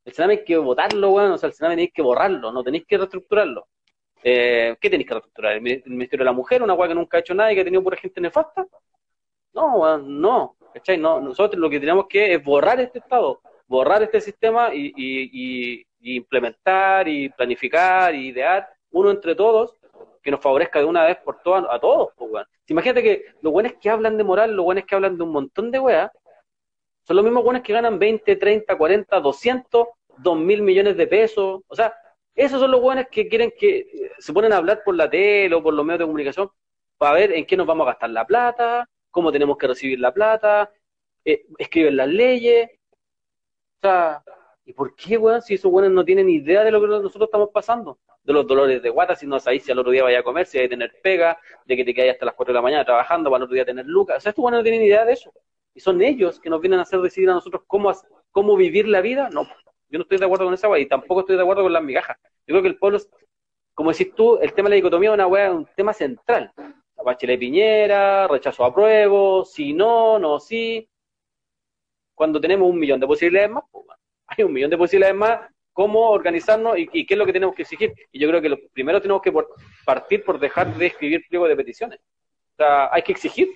El Sename hay que votarlo, weón. O sea, el Sename tenéis que borrarlo, no tenéis que reestructurarlo. Eh, ¿Qué tenéis que reestructurar? ¿El Ministerio de la Mujer, una weá que nunca ha hecho nada y que ha tenido pura gente nefasta? No, weón, no. ¿Cachai? No, nosotros lo que tenemos que es borrar este Estado, borrar este sistema y, y, y implementar y planificar y idear uno entre todos que nos favorezca de una vez por todas a todos, pues, Imagínate que los buenos que hablan de moral, los buenos que hablan de un montón de weas, son los mismos buenos que ganan 20, 30, 40, 200, 2 mil millones de pesos. O sea, esos son los buenos que quieren que eh, se ponen a hablar por la tele o por los medios de comunicación para ver en qué nos vamos a gastar la plata, cómo tenemos que recibir la plata, eh, escriben las leyes. O sea, ¿y por qué, weón, si esos buenos no tienen idea de lo que nosotros estamos pasando? de los dolores de guata, si no sabéis si al otro día vaya a comer, si hay a tener pega, de que te quedas hasta las 4 de la mañana trabajando para el otro día tener lucas. O sea, estos buenos no tienen idea de eso. Y son ellos que nos vienen a hacer decidir a nosotros cómo, cómo vivir la vida. No, yo no estoy de acuerdo con esa weá y tampoco estoy de acuerdo con las migajas. Yo creo que el pueblo, como decís tú, el tema de la dicotomía es una weá, un tema central. Bachelet Piñera, rechazo a pruebo, si no, no, sí. Cuando tenemos un millón de posibilidades más, pues, hay un millón de posibilidades más cómo organizarnos y, qué es lo que tenemos que exigir. Y yo creo que lo primero tenemos que partir por dejar de escribir pliego de peticiones. O sea, hay que exigir.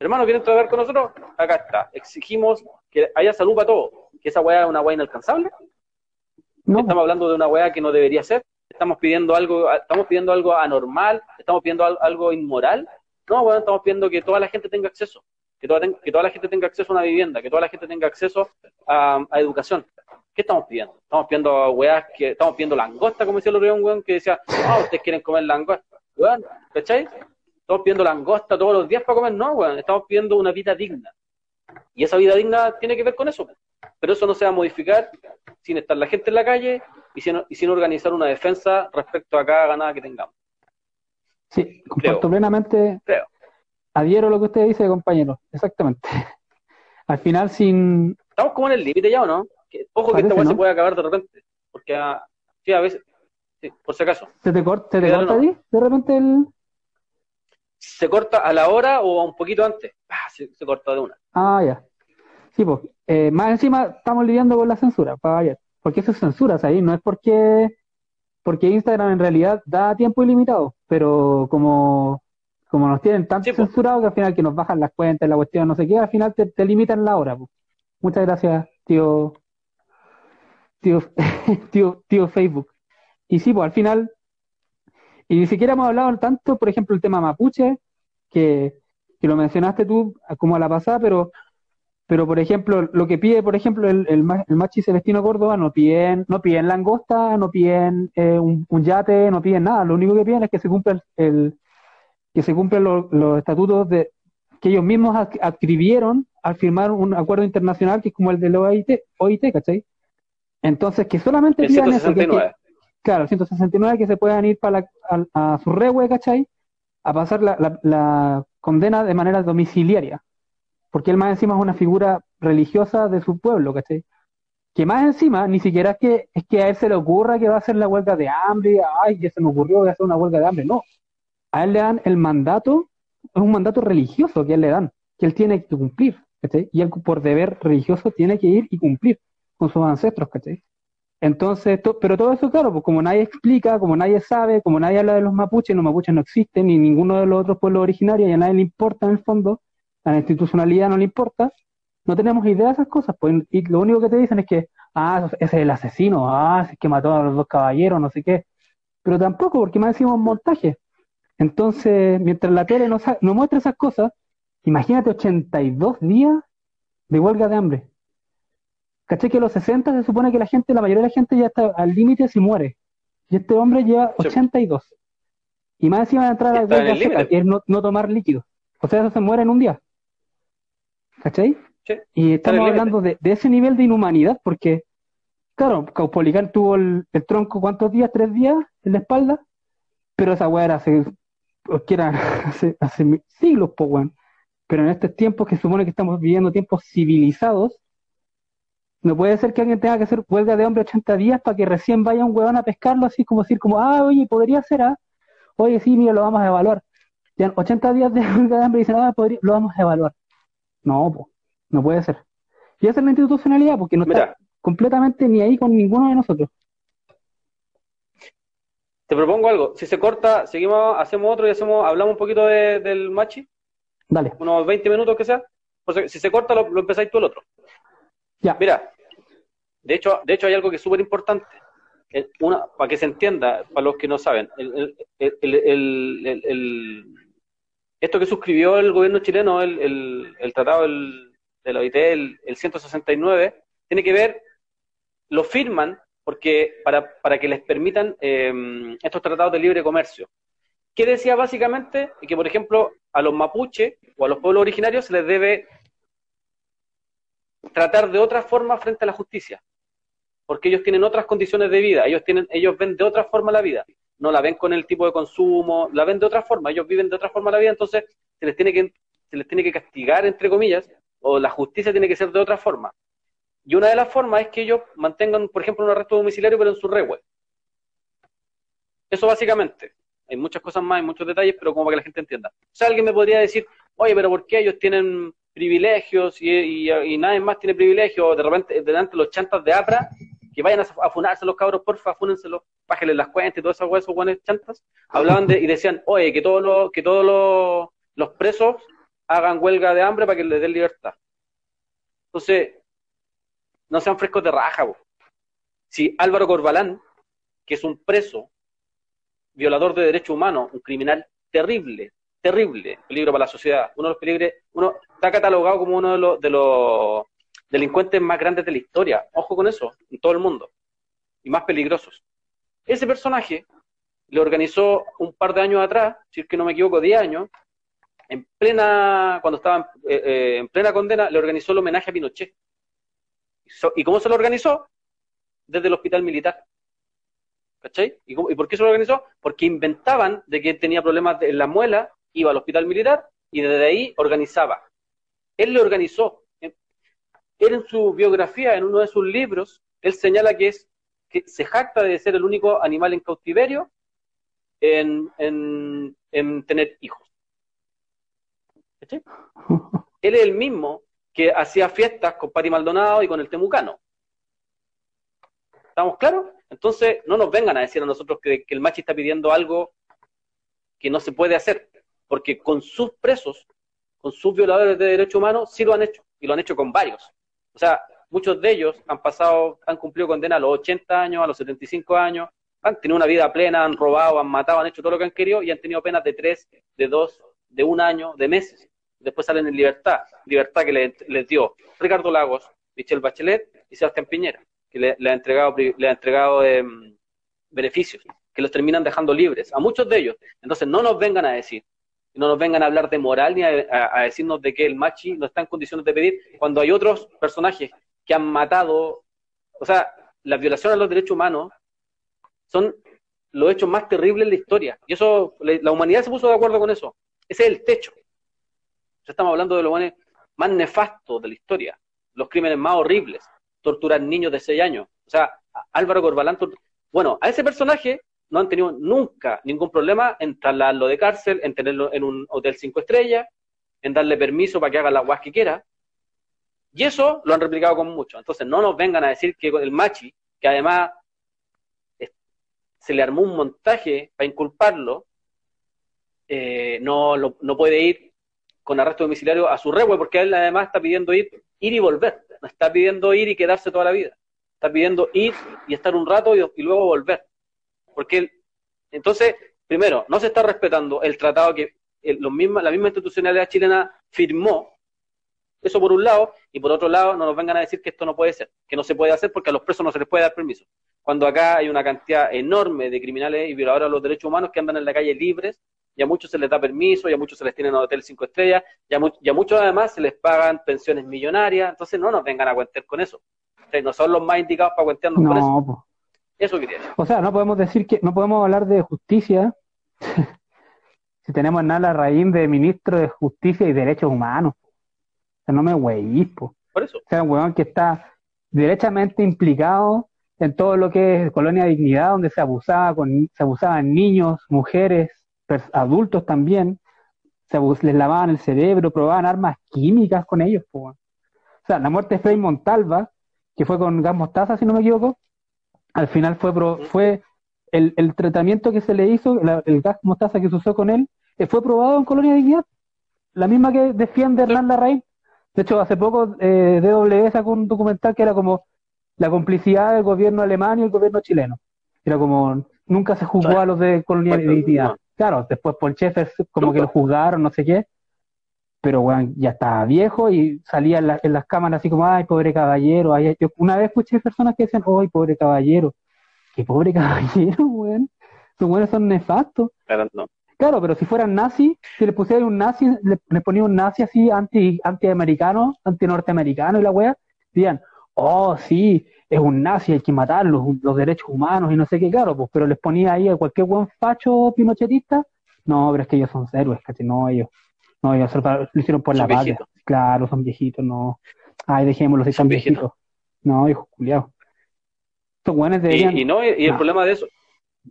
Hermano, ¿quieren trabajar con nosotros? Acá está. Exigimos que haya salud para todos. ¿Que esa weá es una weá inalcanzable? No. Estamos hablando de una weá que no debería ser. Estamos pidiendo algo, estamos pidiendo algo anormal, estamos pidiendo algo inmoral. No, bueno, estamos pidiendo que toda la gente tenga acceso, que toda, que toda la gente tenga acceso a una vivienda, que toda la gente tenga acceso a educación. ¿Qué estamos pidiendo? Estamos pidiendo weas que, estamos pidiendo langosta, como decía el otro un weón que decía, ah, ustedes quieren comer langosta. Weón, ¿cachai? Estamos pidiendo langosta todos los días para comer, no, weón, estamos pidiendo una vida digna. Y esa vida digna tiene que ver con eso. Pero eso no se va a modificar sin estar la gente en la calle y sin, y sin organizar una defensa respecto a cada ganada que tengamos. Sí, comparto plenamente. Creo. Adhiero a lo que usted dice, compañero. Exactamente. *laughs* Al final, sin. Estamos como en el límite ya, ¿o no? ojo que esta weá se puede acabar de repente. Porque a, ah, sí, a veces, sí, por si acaso. ¿Se te, corta, te corta ahí? De repente el. Se corta a la hora o un poquito antes. Ah, se, corta de una. Ah, ya. Sí, pues. Eh, más encima estamos lidiando con la censura. Para porque eso es censura, ahí. No es porque. Porque Instagram en realidad da tiempo ilimitado. Pero como como nos tienen tan censurados que al final que nos bajan las cuentas, la cuestión, no sé qué, al final te, te limitan la hora. Muchas gracias, tío tío, *laughs* tío, tío Facebook. Y sí, pues al final, y ni siquiera hemos hablado tanto, por ejemplo, el tema mapuche, que, que lo mencionaste tú como a la pasada, pero, pero por ejemplo, lo que pide, por ejemplo, el, el, el Machi Celestino Córdoba, no piden, no piden langosta, no piden eh, un, yate, no piden nada, lo único que piden es que se cumpla el, que se cumplan los, estatutos de que ellos mismos adquirieron al firmar un acuerdo internacional que es como el de la OIT, OIT ¿cachai? Entonces, que solamente el 169. claro, 169 que se puedan ir para a, su rehue, ¿cachai? A pasar la, condena de manera domiciliaria. Porque él más encima es una figura religiosa de su pueblo, ¿cachai? Que más encima, ni siquiera es que, es que a él se le ocurra que va a hacer la huelga de hambre, ay, ya se me ocurrió a hacer una huelga de hambre. No. A él le dan el mandato, es un mandato religioso que a él le dan, que él tiene que cumplir, ¿cachai? Y él por deber religioso tiene que ir y cumplir con sus ancestros, ¿cachai? Entonces, pero todo eso, claro, pues como nadie explica, como nadie sabe, como nadie habla de los mapuches, los mapuches no existen, ni ninguno de los otros pueblos originarios, y a nadie le importa en el fondo, a la institucionalidad no le importa, no tenemos idea de esas cosas, pues, y lo único que te dicen es que, ah, ese es el asesino, ah, es que mató a los dos caballeros, no sé qué, pero tampoco, porque más decimos montaje. Entonces, mientras la tele no, no muestra esas cosas, imagínate 82 días de huelga de hambre. ¿Caché que a los 60 se supone que la gente, la mayoría de la gente ya está al límite si muere? Y este hombre lleva 82. Y más encima de entrar a la huelga seca, que es no, tomar líquido. O sea, eso se muere en un día. ¿Cachai? Y estamos hablando de, ese nivel de inhumanidad, porque, claro, Caupolicán tuvo el, tronco, ¿cuántos días? ¿Tres días en la espalda? Pero esa weá era hace, *laughs* hace, hace siglos, pues, Pero en estos tiempos que supone que estamos viviendo tiempos civilizados, no puede ser que alguien tenga que hacer huelga de hombre 80 días para que recién vaya un huevón a pescarlo, así como decir, como, ah, oye, podría ser, ah, oye, sí, mira, lo vamos a evaluar. Ya 80 días de *laughs* huelga de hambre y dicen, ah, lo vamos a evaluar. No, no puede ser. Y esa es la institucionalidad, porque no está completamente ni ahí con ninguno de nosotros. Te propongo algo. Si se corta, seguimos, hacemos otro y hacemos, hablamos un poquito del machi. Dale. Unos 20 minutos que sea. si se corta, lo, empezáis tú el otro. Ya. Mira, de hecho, de hecho hay algo que es súper importante. Una, para que se entienda, para los que no saben, el, esto que suscribió el gobierno chileno, el, tratado de la OIT, el, 169, tiene que ver, lo firman porque para, para que les permitan em, estos tratados de libre comercio. ¿Qué decía básicamente? Que, por ejemplo, a los mapuches o a los pueblos originarios se les debe tratar de otra forma frente a la justicia, porque ellos tienen otras condiciones de vida, ellos, tienen, ellos ven de otra forma la vida, no la ven con el tipo de consumo, la ven de otra forma, ellos viven de otra forma la vida, entonces se les tiene que, se les tiene que castigar, entre comillas, o la justicia tiene que ser de otra forma. Y una de las formas es que ellos mantengan, por ejemplo, un arresto domiciliario, pero en su red Eso básicamente. Hay muchas cosas más, hay muchos detalles, pero como para que la gente entienda. O sea, alguien me podría decir, oye, pero ¿por qué ellos tienen privilegios y, nadie más tiene privilegios? De repente, delante los chantas de APRA, que vayan a, funarse los cabros, porfa, fúnenselos, bájenle las cuentas y todas esas esos buenos chantas, hablaban de, y decían, oye, que todos los, que todos los, los presos hagan huelga de hambre para que les den libertad. Entonces, no sean frescos de raja. Si Álvaro Corbalán, que es un preso, violador de derechos humanos, un criminal terrible, terrible, peligro para la sociedad, uno de los peligros, uno está catalogado como uno de los, de los delincuentes más grandes de la historia. Ojo con eso, en todo el mundo. Y más peligrosos. Ese personaje le organizó un par de años atrás, si es que no me equivoco, 10 años, en plena, cuando estaba en, eh, eh, plena condena, le organizó el homenaje a Pinochet. ¿Y cómo se lo organizó? Desde el hospital militar. ¿Cachai? ¿Y, por qué se lo organizó? Porque inventaban de que tenía problemas en la muela, iba al hospital militar y desde ahí organizaba. Él le organizó. Él en su biografía, en uno de sus libros, él señala que es que se jacta de ser el único animal en cautiverio en, en tener hijos. ¿Cachai? *laughs* Él es el mismo que hacía fiestas con Pati Maldonado y con el Temucano. ¿Estamos claros? Entonces, no nos vengan a decir a nosotros que, el machi está pidiendo algo que no se puede hacer, porque con sus presos, con sus violadores de derechos humanos, sí lo han hecho, y lo han hecho con varios. O sea, muchos de ellos han pasado, han cumplido condena a los 80 años, a los 75 años, han tenido una vida plena, han robado, han matado, han hecho todo lo que han querido y han tenido penas de tres, de dos, de un año, de meses después salen en libertad, libertad que les dio Ricardo Lagos, Michelle Bachelet y Sebastián Piñera, que le, ha entregado, le ha entregado em, beneficios, que los terminan dejando libres, a muchos de ellos. Entonces no nos vengan a decir, no nos vengan a hablar de moral ni a, decirnos de que el machi no está en condiciones de pedir, cuando hay otros personajes que han matado, o sea, las violaciones a los derechos humanos son los hechos más terribles de la historia. Y eso, la humanidad se puso de acuerdo con eso. Ese es el techo estamos hablando de los más nefastos de la historia, los crímenes más horribles, torturar niños de 6 años. O sea, Álvaro Corbalán, bueno, a ese personaje no han tenido nunca ningún problema en trasladarlo de cárcel, en tenerlo en un hotel cinco estrellas, en darle permiso para que haga la guas que quiera. Y eso lo han replicado con mucho. Entonces no nos vengan a decir que el machi, que además se le armó un montaje para inculparlo, eh, no, no puede ir con arresto domiciliario a su rehue, porque él además está pidiendo ir, ir y volver, no está pidiendo ir y quedarse toda la vida, está pidiendo ir y estar un rato y, luego volver. Porque entonces, primero, no se está respetando el tratado que la misma institucionalidad chilena firmó, eso por un lado, y por otro lado, no nos vengan a decir que esto no puede ser, que no se puede hacer porque a los presos no se les puede dar permiso. Cuando acá hay una cantidad enorme de criminales y violadores de los derechos humanos que andan en la calle libres y a muchos se les da permiso, y a muchos se les tienen hotel cinco estrellas, y a, muchos además se les pagan pensiones millonarias, entonces no nos vengan a cuentear con eso. no son los más indicados para cuentearnos con eso. Eso quería decir. O sea, no podemos decir que, no podemos hablar de justicia *laughs* si tenemos en la raíz de ministro de Justicia y Derechos Humanos. O sea, no me Por eso. O sea, un huevón que está derechamente implicado en todo lo que es colonia dignidad, donde se abusaba con, se abusaban niños, mujeres, adultos también, se les lavaban el cerebro, probaban armas químicas con ellos. O sea, la muerte de Frei Montalva, que fue con gas mostaza, si no me equivoco, al final fue, fue el, el, tratamiento que se le hizo, el gas mostaza que se usó con él, eh, fue probado en Colonia de Dignidad. La misma que defiende Hernán Larraín. De hecho, hace poco eh, DW sacó un documental que era como la complicidad del gobierno alemán y el gobierno chileno. Era como, nunca se juzgó a los de Colonia de Dignidad. Claro, después por Chefes como que lo juzgaron, no sé qué. Pero, bueno, ya estaba viejo y salía en, las cámaras así como, ay, pobre caballero. yo una vez escuché personas que decían, ay, pobre caballero. Qué pobre *laughs* caballero, weón. Sus buenos son nefastos. Claro, no. Claro, pero si fueran nazis, si le pusieran un nazi, le, le ponía un nazi así anti, anti-americano, anti-norteamericano y la wea, dirían, oh, sí, es un nazi, hay que matarlo, los derechos humanos y no sé qué, claro, pues, pero les ponía ahí a cualquier buen facho pinochetista, no, pero es que ellos son héroes, ¿cachai? No, ellos, no, ellos lo hicieron por la patria. Claro, son viejitos, no. Ay, dejémoslos, si son viejitos. No, hijos culiados. Estos buenos deberían... Y, y, no, y, el problema de eso,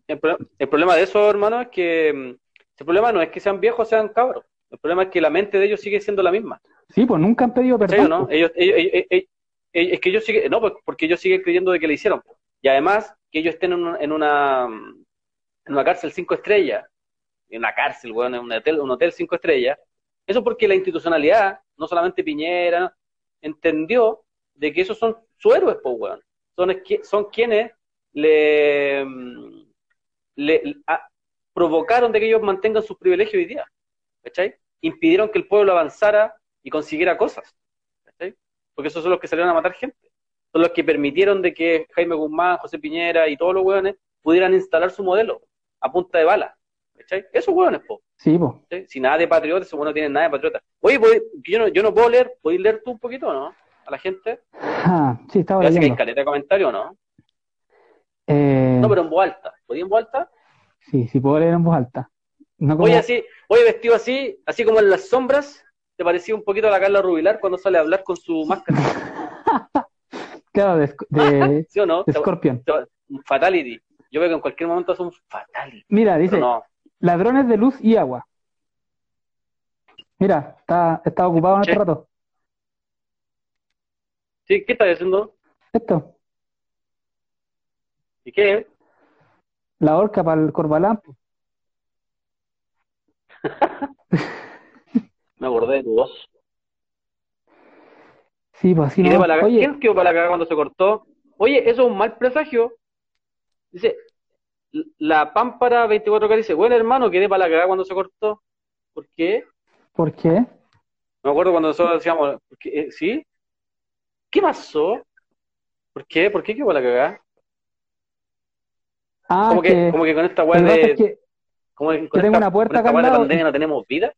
el, el, problema de eso, hermano, es que mm, el problema no es que sean viejos o sean cabros. El problema es que la mente de ellos sigue siendo la misma. Sí, pues nunca han pedido perdón. ¿no? Ellos, ellos, ellos, es que ellos siguen, no, pues, porque ellos siguen creyendo de que le hicieron. Y además, que ellos estén en una, en una, en una cárcel cinco estrellas, en una cárcel, bueno, en un hotel, un hotel cinco estrellas, eso porque la institucionalidad, no solamente Piñera, entendió de que esos son sus héroes, pues, weón. Son, son quienes le, le provocaron de que ellos mantengan sus privilegios hoy día. ¿Cachai? Impidieron que el pueblo avanzara y consiguiera cosas. Porque esos son los que salieron a matar gente. Son los que permitieron de que Jaime Guzmán, José Piñera y todos los hueones pudieran instalar su modelo a punta de bala. ¿Cachai? Esos hueones, po. Sí, po. Si nada de patriota, esos no tienen nada de patriota. Oye, yo no, yo no puedo leer, ¿podéis leer tú un poquito, no? A la gente. Ah, sí, estaba leyendo. que hay caleta de comentario, ¿no? Eh... No, pero en voz alta. ¿Podía en voz alta? Sí, sí puedo leer en voz alta. No Oye, así, oye, vestido así, así como en las sombras, te parecía un poquito a la Carla Rubilar cuando sale a hablar con su máscara. *laughs* claro, de, de, *laughs* ¿Sí o no? Scorpion. Fatality. Yo veo que en cualquier momento es un fatality. Mira, dice, ladrones de luz y agua. Mira, está, está ocupado en este rato. Sí, ¿qué estás haciendo? Esto. ¿Y qué? La horca para el Corbalán. Me acordé de tu voz. Sí, pues así no. Oye. ¿Quién quedó para la cagada cuando se cortó? Oye, eso es un mal presagio. Dice, la pámpara 24K dice, bueno hermano, quedé para la cagada cuando se cortó. ¿Por qué? ¿Por qué? Me acuerdo cuando nosotros decíamos, eh, ¿sí? ¿Qué pasó? ¿Por qué? ¿Por qué quedó para la cagada? Ah, como que, como que con esta weá de. Que, como que con tengo una puerta acá al lado. pandemia no tenemos vida.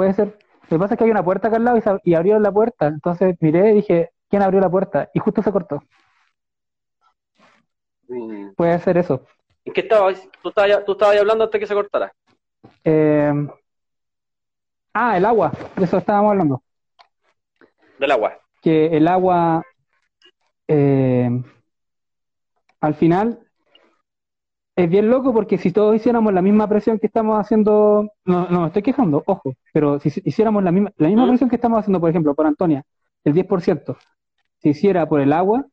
Puede ser. Lo que pasa es que hay una puerta acá al lado y, y abrieron la puerta. Entonces miré y dije, ¿quién abrió la puerta? Y justo se cortó. Mm. Puede ser eso. ¿En qué estabas? ¿Tú estabas, tú estabas hablando de que se cortara? Eh... Ah, el agua. De eso estábamos hablando. Del agua. Que el agua. Eh... Al final es bien loco porque si todos hiciéramos la misma presión que estamos haciendo, no, no me estoy quejando, ojo, pero si hiciéramos la misma, la misma presión que estamos haciendo, por ejemplo, por Antonia, el 10%, si hiciera por el agua,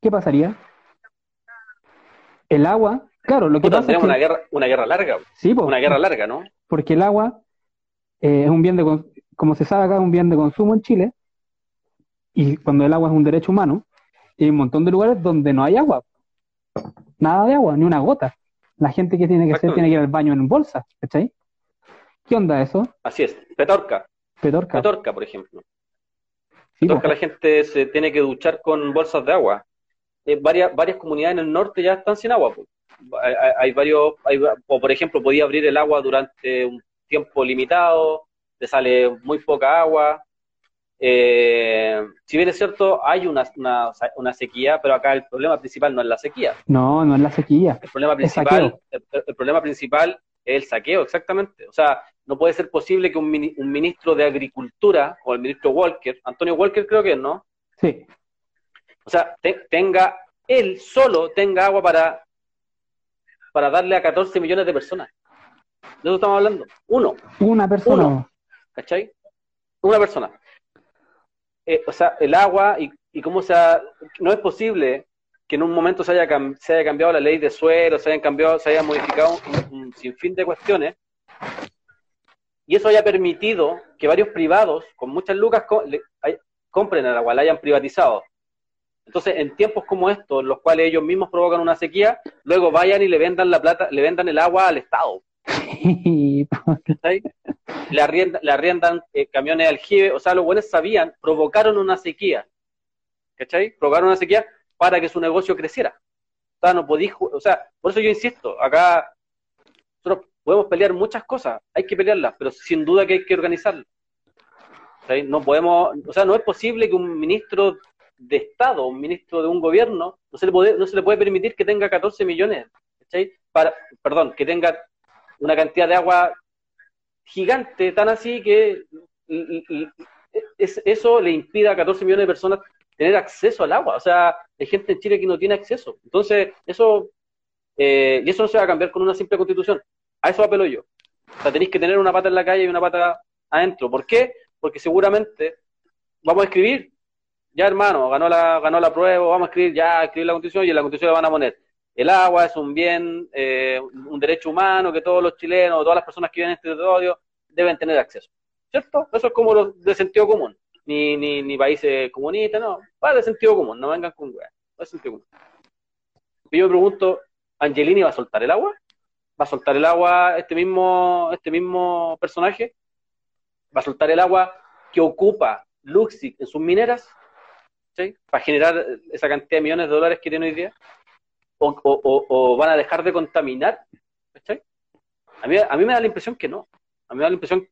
¿qué pasaría? El agua, claro, lo que pasa es que, una guerra, una guerra larga. Sí, una guerra larga, ¿no? Porque el agua eh, es un bien de, como se sabe acá, es un bien de consumo en Chile, y cuando el agua es un derecho humano, hay un montón de lugares donde no hay agua nada de agua, ni una gota. La gente que tiene que hacer tiene que ir al baño en bolsa, ¿cachai? ¿Qué onda eso? Así es, Petorca. Petorca. Petorca, por ejemplo. Sí, Petorca la gente se tiene que duchar con bolsas de agua. Eh, varias, varias comunidades en el norte ya están sin agua. Hay, varios, o por ejemplo, podía abrir el agua durante un tiempo limitado, te sale muy poca agua, eh, si bien es cierto, hay una, una, sequía, pero acá el problema principal no es la sequía. No, no es la sequía. El problema principal, el, problema principal es el saqueo, exactamente. O sea, no puede ser posible que un, ministro de Agricultura, o el ministro Walker, Antonio Walker creo que es, ¿no? Sí. O sea, tenga, él solo tenga agua para, para darle a 14 millones de personas. De eso estamos hablando. Uno. Una persona. ¿Cachai? Una persona. Eh, o sea, el agua y, y cómo se ha, no es posible que en un momento se haya, se haya cambiado la ley de suelo, se hayan cambiado, se haya modificado un, sinfín de cuestiones, y eso haya permitido que varios privados con muchas lucas compren el agua, la hayan privatizado. Entonces, en tiempos como estos, en los cuales ellos mismos provocan una sequía, luego vayan y le vendan la plata, le vendan el agua al Estado. Le arriendan, le eh, camiones de aljibe, o sea, los buenos sabían, provocaron una sequía. ¿Cachai? Provocaron una sequía para que su negocio creciera. O sea, no o sea, por eso yo insisto, acá nosotros podemos pelear muchas cosas, hay que pelearlas, pero sin duda que hay que organizarlas. No podemos, o sea, no es posible que un ministro de Estado, un ministro de un gobierno, no se le puede, no se le puede permitir que tenga 14 millones, Para, perdón, que tenga una cantidad de agua gigante, tan así que eso le impida a 14 millones de personas tener acceso al agua. O sea, hay gente en Chile que no tiene acceso. Entonces, eso, eh, y eso no se va a cambiar con una simple constitución. A eso apelo yo. O sea, tenéis que tener una pata en la calle y una pata adentro. ¿Por qué? Porque seguramente vamos a escribir, ya hermano, ganó la, ganó la prueba, vamos a escribir, ya escribir la constitución y en la constitución le van a poner el agua es un bien, eh, un derecho humano que todos los chilenos, todas las personas que viven en este territorio deben tener acceso. ¿Cierto? Eso es como lo de sentido común ni, ni, ni países comunistas, no, va de sentido común, no vengan con weá, va de sentido común. Y yo me pregunto, ¿Angelini va a soltar el agua? ¿Va a soltar el agua este mismo, este mismo personaje? ¿Va a soltar el agua que ocupa Luxic en sus mineras? ¿sí? Para generar esa cantidad de millones de dólares que tiene hoy día. ¿O, o, o van a dejar de contaminar? ¿sí? A, mí, a mí me da la impresión que no. A mí me da la impresión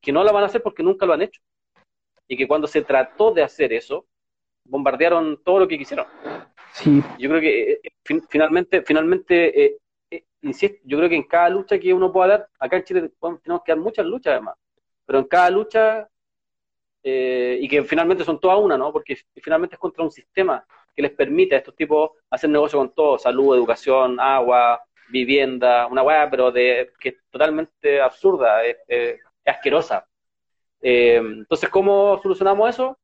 que no la van a hacer porque nunca lo han hecho y que cuando se trató de hacer eso, bombardearon todo lo que quisieron. Sí. Yo creo que eh, eh, finalmente, finalmente eh, insisto, yo creo que en cada lucha que uno pueda dar, acá en Chile tenemos que dar muchas luchas además, pero en cada lucha, y que finalmente son todas una, ¿no? Porque finalmente es contra un sistema que les permite a estos tipos hacer negocio con todo, salud, educación, agua, vivienda, una weá, pero de que es totalmente absurda, es asquerosa. Eh, entonces, ¿cómo solucionamos eso?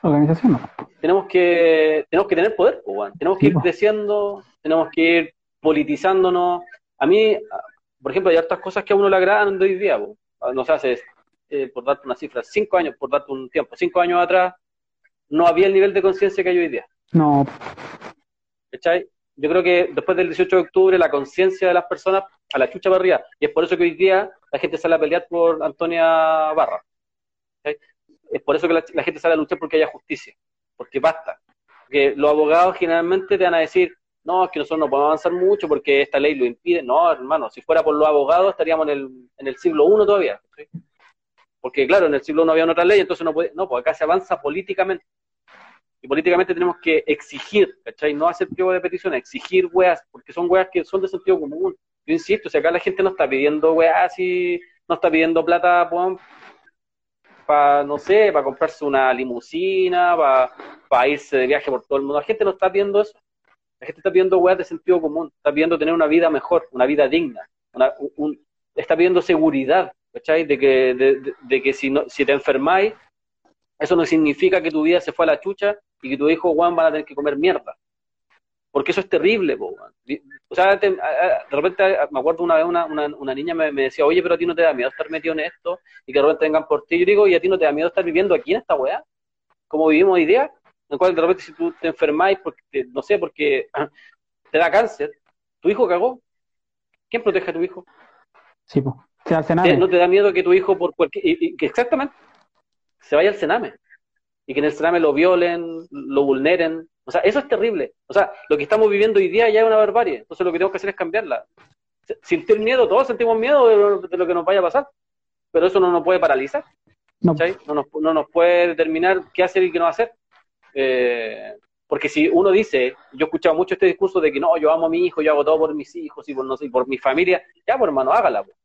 Organización. Tenemos que, tenemos que tener poder, tenemos que ir creciendo, tenemos que ir politizándonos. A mí, por ejemplo, hay otras cosas que a uno le agradan de hoy día. No sé, hace, eh, por darte una cifra, cinco años, por darte un tiempo, cinco años atrás, no había el nivel de conciencia que hay hoy día. No. ¿Cachai? Yo creo que después del 18 de octubre la conciencia de las personas a la chucha barría. Y es por eso que hoy día la gente sale a pelear por Antonia Barra. Es por eso que la, gente sale a luchar porque haya justicia. Porque basta. Porque los abogados generalmente te van a decir, no, es que nosotros no podemos avanzar mucho porque esta ley lo impide. No, hermano, si fuera por los abogados estaríamos en el, en el siglo I todavía. Porque claro, en el siglo I había otra ley, entonces no puede, no, pues acá se avanza políticamente. Y políticamente tenemos que exigir, ¿cachai? No hacer pliego de peticiones, exigir weas, porque son weas que son de sentido común. Yo insisto, si acá la gente no está pidiendo weas y no está pidiendo plata, para, no sé, para comprarse una limusina, para irse de viaje por todo el mundo. La gente no está pidiendo eso. La gente está pidiendo weas de sentido común, está pidiendo tener una vida mejor, una vida digna, está pidiendo seguridad, De que, de, que si, no, si te enfermáis, eso no significa que tu vida se fue a la chucha y que tu hijo Juan van a tener que comer mierda. Porque eso es terrible, po, O sea, de repente me acuerdo una vez una, una, niña me, decía, oye, pero a ti no te da miedo estar metido en esto y que de repente vengan por ti. Yo digo, ¿y a ti no te da miedo estar viviendo aquí en esta weá? Como vivimos hoy día, en el cual de repente si tú te enfermáis, porque, no sé, porque *clears throat* te da cáncer, tu hijo cagó. ¿Quién protege a tu hijo? Sí, pues. ¿No te da miedo que tu hijo, por cualquier. Y, que exactamente, se vaya al cename. Y que en el cename lo violen, lo vulneren. O sea, eso es terrible. O sea, lo que estamos viviendo hoy día ya es una barbarie. Entonces lo que tenemos que hacer es cambiarla. Sentir miedo, todos sentimos miedo de lo, que nos vaya a pasar. Pero eso no nos puede paralizar. No. No, nos, no nos puede determinar qué hacer y qué no hacer. Eh, porque si uno dice, yo he escuchado mucho este discurso de que no, yo amo a mi hijo, yo hago todo por mis hijos y por, no sé, por mi familia, ya, pues hermano, hágala. Pues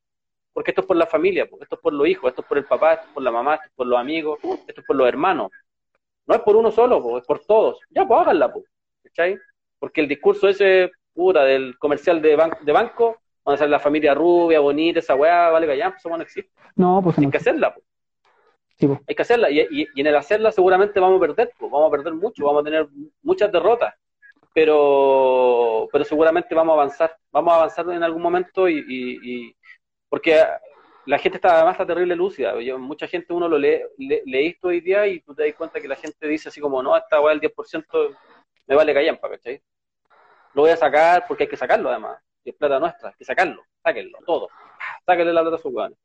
porque esto es por la familia, porque esto es por los hijos, esto es por el papá, esto es por la mamá, esto es por los amigos, esto es por los hermanos. No es por uno solo, es por todos. Ya, pues háganla. ¿cachai? Porque el discurso ese, puta, del comercial de, de banco, van a ser la familia rubia, bonita, esa weá, vale, que pues eso no existe. No, pues Hay que hacerla, pues. Hay que hacerla. Y, en el hacerla seguramente vamos a perder, pues, vamos a perder mucho, vamos a tener muchas derrotas. Pero, pero seguramente vamos a avanzar. Vamos a avanzar en algún momento y, porque la gente está además está terrible lúcida. mucha gente uno lo lee, le, esto hoy día y tú te das cuenta que la gente dice así como, no, esta weá del 10% me vale callampa, ¿cachai? Lo voy a sacar porque hay que sacarlo además. es plata nuestra, hay que sacarlo, sáquenlo, todo. Sáquenle la plata a sus weones.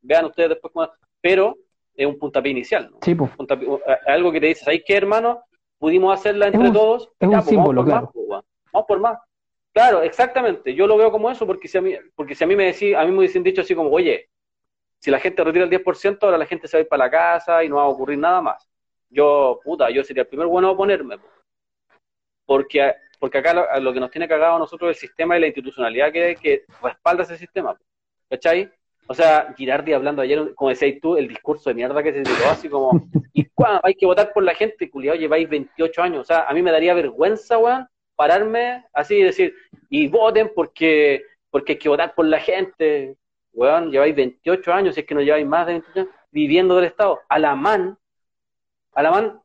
Vean ustedes después cómo... Pero es un puntapié inicial, ¿no? Sí, pues. algo que te dices, ¿sabes qué, hermano? Pudimos hacerla entre todos. Es un símbolo, claro. vamos por más. Claro, exactamente. Yo lo veo como eso porque si a mí, porque si a mí me decís, a mí me dicen dicho así como, oye, si la gente retira el 10%, ahora la gente se va a ir para la casa y no va a ocurrir nada más. Yo, puta, yo sería el primer bueno a oponerme. Porque, porque acá lo, que nos tiene cagado a nosotros es el sistema y la institucionalidad que, que respalda ese sistema. ¿Cachai? O sea, Girardi hablando ayer, como decías tú, el discurso de mierda que se tiró así como, *laughs* ¿y cuándo hay que votar por la gente? Culiado, lleváis 28 años. O sea, a mí me daría vergüenza, weón, pararme así y decir, y voten porque, porque hay que votar por la gente. Weón, lleváis 28 años, si es que no lleváis más de 28 años, viviendo del Estado. Alamán, Alamán,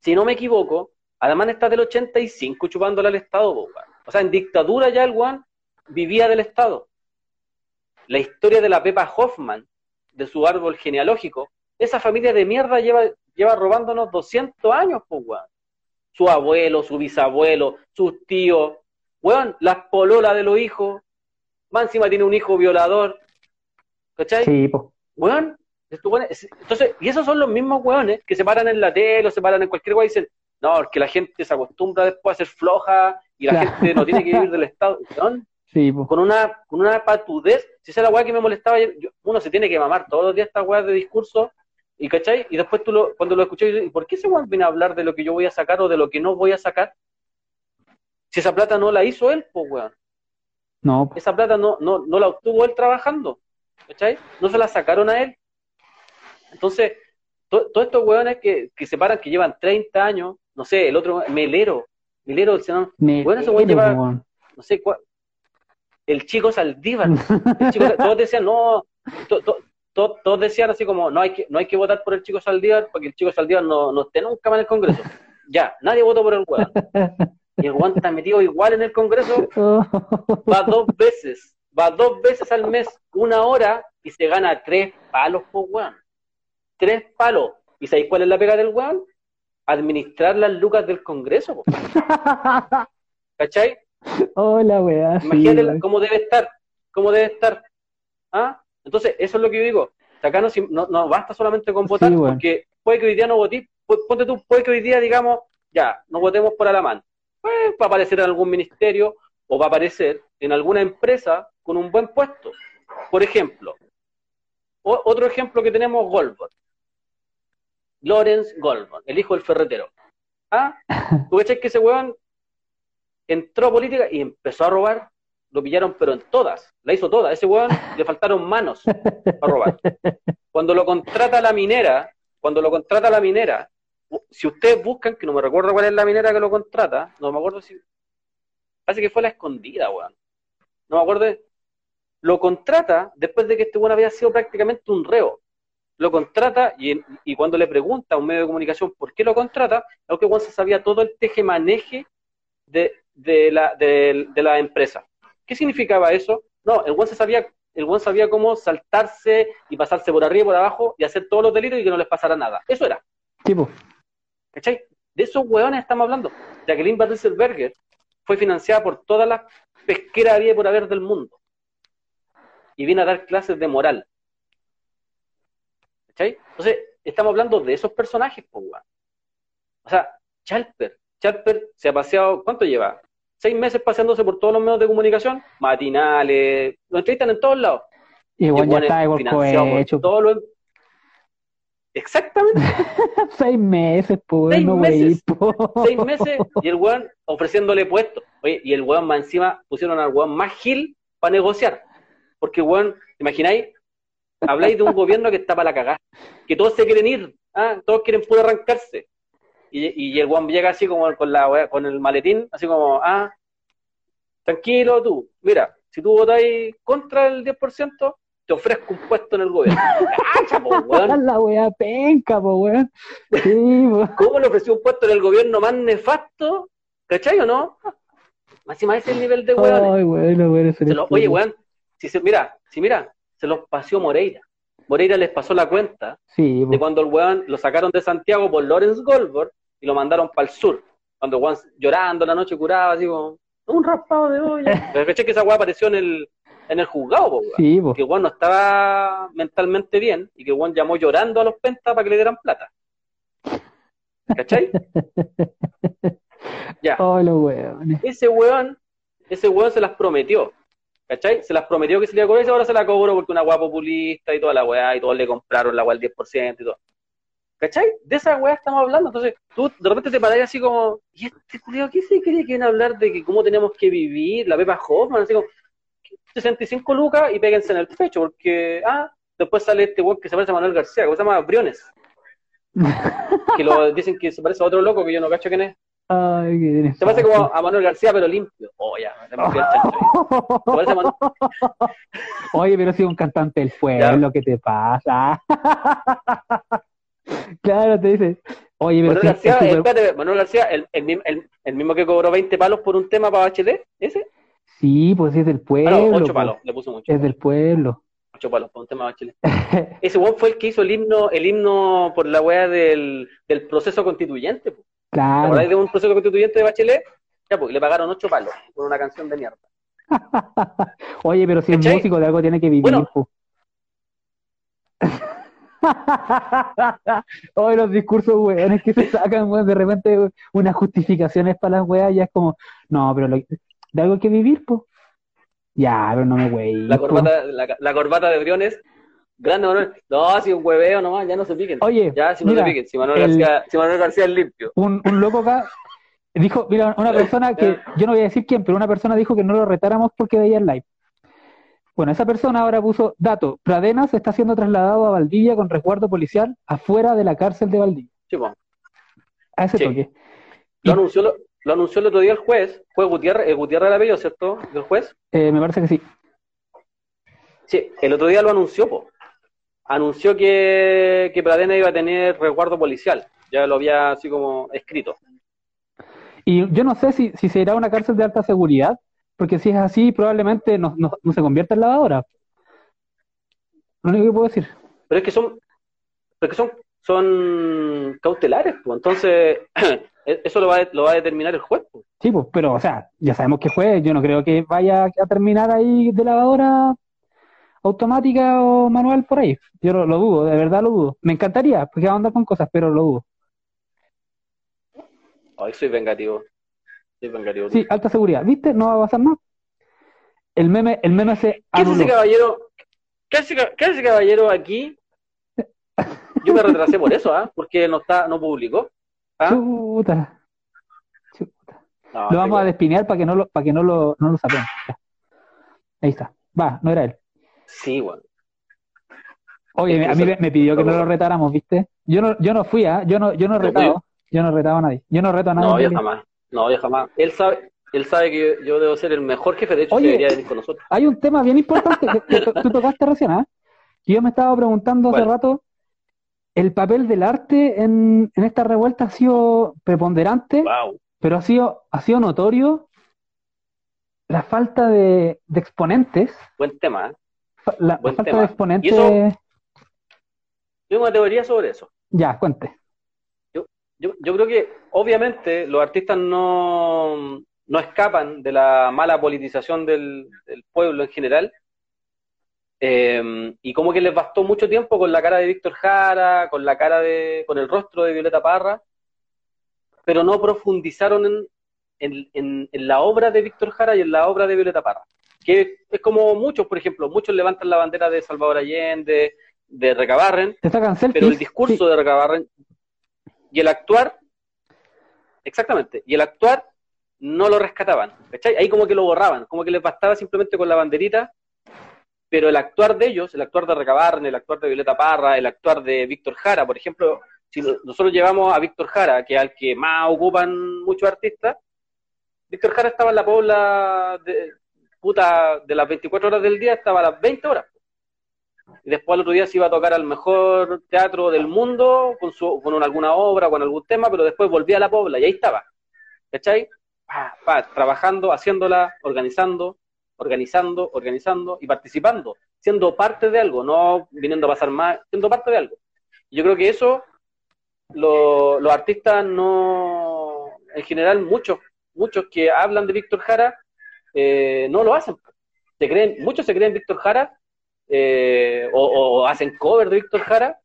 si no me equivoco, Alamán está del 85 chupándole al Estado, weón. O sea, en dictadura ya el weón vivía del Estado. La historia de la Pepa Hoffman, de su árbol genealógico, esa familia de mierda lleva, lleva robándonos 200 años, weón su abuelo, su bisabuelo, sus tíos, weón, las pololas de los hijos, más encima tiene un hijo violador, ¿cachai? Sí, po. Weón, entonces, y esos son los mismos weones que se paran en la tele o se paran en cualquier weón y dicen, no, porque la gente se acostumbra después a ser floja y la gente no tiene que vivir del *laughs* Estado, weón. Sí, con una con una patudez, si esa es la weá que me molestaba, uno se tiene que mamar todos los días estas weas de discurso ¿Y cachai? Y después tú lo, cuando lo escuché, ¿y por qué ese weón viene a hablar de lo que yo voy a sacar o de lo que no voy a sacar? Si esa plata no la hizo él, pues weón. No. Esa plata no, no, no la obtuvo él trabajando. ¿Cachai? No se la sacaron a él. Entonces, todos estos weones que, que se paran, que llevan 30 años, no sé, el otro, Melero, Melero, el senador, bueno, ese weón lleva, no sé cuál, el chico Saldívar, el chico, *laughs* todos decían, no, todos, decían así como, no hay, que, no hay que votar por el chico Saldívar porque el chico Saldívar no, no esté nunca más en el Congreso. *laughs* Ya, nadie votó por el weón. Y el weón está metido igual en el Congreso, va dos veces, va dos veces al mes, una hora, y se gana tres palos por weón. Tres palos. ¿Y sabéis cuál es la pega del weón? Administrar las lucas del Congreso. *laughs* ¿Cachai? Hola, weá. Imagínate cómo debe estar, cómo debe estar. ¿Ah? Entonces, eso es lo que yo digo. Acá no, no, basta solamente con votar, porque puede que hoy día no votéis, ponte tú, puede que hoy día digamos, ya, no votemos por Alamán. Pues va a aparecer en algún ministerio o va a aparecer en alguna empresa con un buen puesto. Por ejemplo, otro ejemplo que tenemos, Goldberg. Lawrence Goldberg, el hijo del ferretero. ¿Ah? *laughs* ¿Tú que ese weón entró a política y empezó a robar lo pillaron, pero en todas, la hizo toda. Ese weón *laughs* le faltaron manos para robar. Cuando lo contrata la minera, cuando lo contrata la minera, si ustedes buscan, que no me recuerdo cuál es la minera que lo contrata, no me acuerdo si. Parece que fue la escondida, weón. No me acuerdo. Lo contrata después de que este weón había sido prácticamente un reo. Lo contrata y, y cuando le pregunta a un medio de comunicación por qué lo contrata, es que weón se sabía todo el teje-maneje de, de, la, de la empresa. ¿Qué significaba eso? No, el buen sabía, el buen sabía cómo saltarse y pasarse por arriba y por abajo y hacer todos los delitos y que no les pasara nada. Eso era. Tipo. ¿Cachai? De esos hueones estamos hablando. Jacqueline Berger fue financiada por todas las pesqueras había por haber del mundo. Y viene a dar clases de moral. ¿Cachai? Entonces, estamos hablando de esos personajes, pues, O sea, Chalper. Chalper se ha paseado, ¿cuánto lleva? Seis meses paseándose por todos los medios de comunicación, matinales, lo entrevistan en todos lados. Y bueno, ya está financiado hecho. Todo lo... Exactamente. *laughs* seis meses, pues. Seis meses. seis meses y el weón ofreciéndole puestos. Oye, y el weón más encima pusieron al weón más gil para negociar. Porque weón, ¿imagináis? Habláis de un gobierno que está para la cagada. Que todos se quieren ir. ¿ah? Todos quieren puro arrancarse. Y, el guan llega así como con, la, con el maletín, así como, ah, tranquilo tú, mira, si tú votáis contra el 10%, te ofrezco un puesto en el gobierno. *laughs* ¡Cacha, po, weón! *laughs* La weá penca, po, weón. Sí. *laughs* ¿Cómo le ofreció un puesto en el gobierno más nefasto? ¿Cachai o no? Más y más ese es el nivel de weones. Ay, bueno, weón, Se lo- oye, weón, si se, mira, si mira, se los paseó Moreira. Moreira les pasó la cuenta Sí, de cuando el weón lo sacaron de Santiago por Lawrence Goldberg y lo mandaron para el sur. Cuando weón llorando la noche curaba, así como, un raspado de olla. *laughs* Pero caché que esa weá apareció en el, en el juzgado, po. Sí, po. Que weón no estaba mentalmente bien y que weón llamó llorando a los pentas para que le dieran plata. ¿Cachai? *laughs* ya. Ay, los weones. ese weón, ese weón se las prometió. ¿Cachai? Se las prometió que se le iba a cobrar y ahora se la cobró porque una weá populista y toda la weá y todos le compraron la weá al 10% y todo. ¿Cachai? De esa weá estamos hablando. Entonces, tú de repente te parás así como, ¿y este culiao qué se cree que viene a hablar de que cómo tenemos que vivir? La Pepa Hoffman, así como, 65 lucas y péguense en el pecho porque, ah, después sale este weón que se parece a Manuel García, que se llama Briones. *laughs* Que lo dicen que se parece a otro loco que yo no cacho quién es. Ay, qué Se parece como a Manuel García, pero limpio. Oh, ya, *laughs* se me parece a Oye, pero si un cantante del pueblo, ¿qué te pasa? Claro, te dice. Oye, pero Manuel si García, espérate, Manuel García, el, el, el- el mismo que cobró 20 palos por un tema para Bachelet, ese. Sí, pues es del Ah, pueblo. no, 8 pues. palos, le puso mucho. Es del pueblo. 8 palos por un tema de Bachelet. *laughs* Ese weón fue el que hizo el himno, el himno por la weá del, del proceso constituyente. po. ¿Te Claro. acordáis de un proceso constituyente de Bachelet? Ya, pues, le pagaron 8 palos por una canción de mierda. *laughs* Oye, pero si es músico de algo tiene que vivir, Bueno. *laughs* Oye, los discursos weones que se sacan, weón, de repente unas justificaciones para las weas, ya es como, no, pero lo- de algo hay que vivir, po. Ya, pero no me wey. La corbata, la, la corbata de Briones, grande Manuel. No, si un hueveo nomás, ya no se piquen. Oye, Ya, si no mira, se piquen, si Manuel, el- García, si Manuel García es limpio. un, un loco acá dijo, mira, una persona que, *laughs* yo no voy a decir quién, pero una persona dijo que no lo retáramos porque veía el live. Bueno, esa persona ahora puso, dato, Pradenas está siendo trasladado a Valdivia con resguardo policial afuera de la cárcel de Valdivia. Sí, po. A ese Sí. toque. Lo Y- anunció, lo, lo anunció el otro día el juez, fue Gutiérrez, eh, Gutiérrez del apellido, ¿cierto? ¿El juez? Eh, me parece que sí. Sí, el otro día lo anunció, po. Anunció que, que Pradena iba a tener resguardo policial. Ya lo había así como escrito. Y yo no sé si, si será una cárcel de alta seguridad, porque si es así, probablemente no, no, no se convierta en lavadora. Lo único que puedo decir. Pero es que son, pero es que son, son cautelares, pues. Entonces, *clears throat* eso lo va, a, lo va a determinar el juez, pues. Sí, pues, pero, o sea, ya sabemos que fue, yo no creo que vaya a terminar ahí de lavadora automática o manual por ahí. Yo lo, lo dudo, de verdad lo dudo. Me encantaría, porque va a andar con cosas, pero lo dudo. Ay, soy vengativo. Sí, alta seguridad. ¿Viste? No va a pasar más. El meme, el meme se ¿Qué hace ese caballero? ¿Qué hace, qué hace caballero aquí? Yo me retrasé por eso, ¿ah? Porque no está, no publicó. ¿Ah? Chuta. Chuta. No, Lo vamos a despinear para que no lo, para que no lo, no lo. Ya. Ahí está. Va, no era él. Sí, bueno. Oye, Es que a mí me, me pidió que no lo retáramos, ¿viste? Yo no, yo no fui, ¿ah? Yo no, yo no retaba. Yo no retaba a nadie. Yo no reto a nadie. No, yo jamás. No, yo jamás. Él sabe, él sabe que yo debo ser el mejor jefe. De hecho, Oye. debería venir con nosotros. Hay un tema bien importante que, que tú tocaste recién, ¿ah? Que yo me estaba preguntando hace rato, ¿el papel del arte en, en esta revuelta ha sido preponderante, Wow. pero ha sido, ha sido notorio la falta de, de exponentes, Buen tema, ¿eh? la, falta tema. de exponentes, ¿Y eso? Tengo una teoría sobre eso. ya, cuente. Yo, yo creo que, obviamente, los artistas no, no escapan de la mala politización del, del pueblo en general. Eh, y como que les bastó mucho tiempo con la cara de Víctor Jara, con la cara de, con el rostro de Violeta Parra, pero no profundizaron en, en, en- en la obra de Víctor Jara y en la obra de Violeta Parra. Que es como muchos, por ejemplo, muchos levantan la bandera de Salvador Allende, de Recabarren, pero el discurso Sí. de Recabarren y el actuar, exactamente, y el actuar no lo rescataban. Ahí como que lo borraban, como que les bastaba simplemente con la banderita, pero el actuar de ellos, el actuar de Recabarren, el actuar de Violeta Parra, el actuar de Víctor Jara, por ejemplo, si no- nosotros llevamos a Víctor Jara, que es al que más ocupan muchos artistas, Víctor Jara estaba en la pobla de, puta, de las 24 horas del día, estaba a las 20 horas. Y después al otro día se iba a tocar al mejor teatro del mundo con, su, con alguna obra, con algún tema, pero después volvía a la Pobla y ahí estaba. ¿Cachai? trabajando, haciéndola, organizando, organizando, organizando y participando, siendo parte de algo, no viniendo a pasar más, siendo parte de algo. Yo creo que eso los artistas no, en general muchos, muchos que hablan de Víctor Jara, eh, no lo hacen. Se creen, muchos se creen Víctor Jara eh, o, hacen cover de Víctor Jara,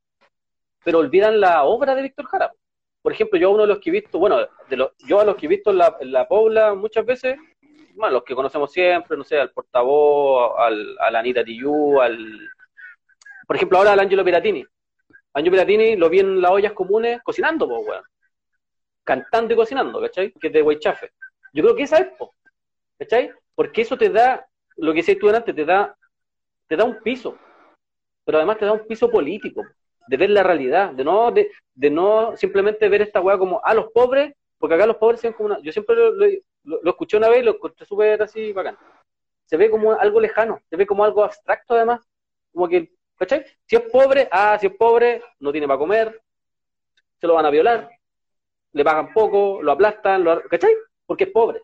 pero olvidan la obra de Víctor Jara. Por ejemplo, yo uno de los que he visto, bueno, de los, yo a los que he visto en la, la Pobla muchas veces, los que conocemos siempre, no sé, al portavoz, al, a Anita Tijoux, al... Por ejemplo, ahora al Angelo Piratini. Angelo Piratini lo vi en las ollas comunes cocinando, pues, weón. Cantando y cocinando, ¿cachai? Que es de Huaychafe. Yo creo que esa es, po, ¿cachai? Porque eso te da, lo que decías tú antes, te da, te da un piso. Pero además te da un piso político, de ver la realidad, de no, de, de no simplemente ver esta weá como, a ah, los pobres, porque acá los pobres se ven como una, yo siempre lo, escuché una vez y lo encontré súper así bacán. Se ve como algo lejano, se ve como algo abstracto además, como que, ¿cachai? Si es pobre, ah, si es pobre, no tiene para comer, se lo van a violar, le pagan poco, lo aplastan, lo, ¿cachai? Porque es pobre.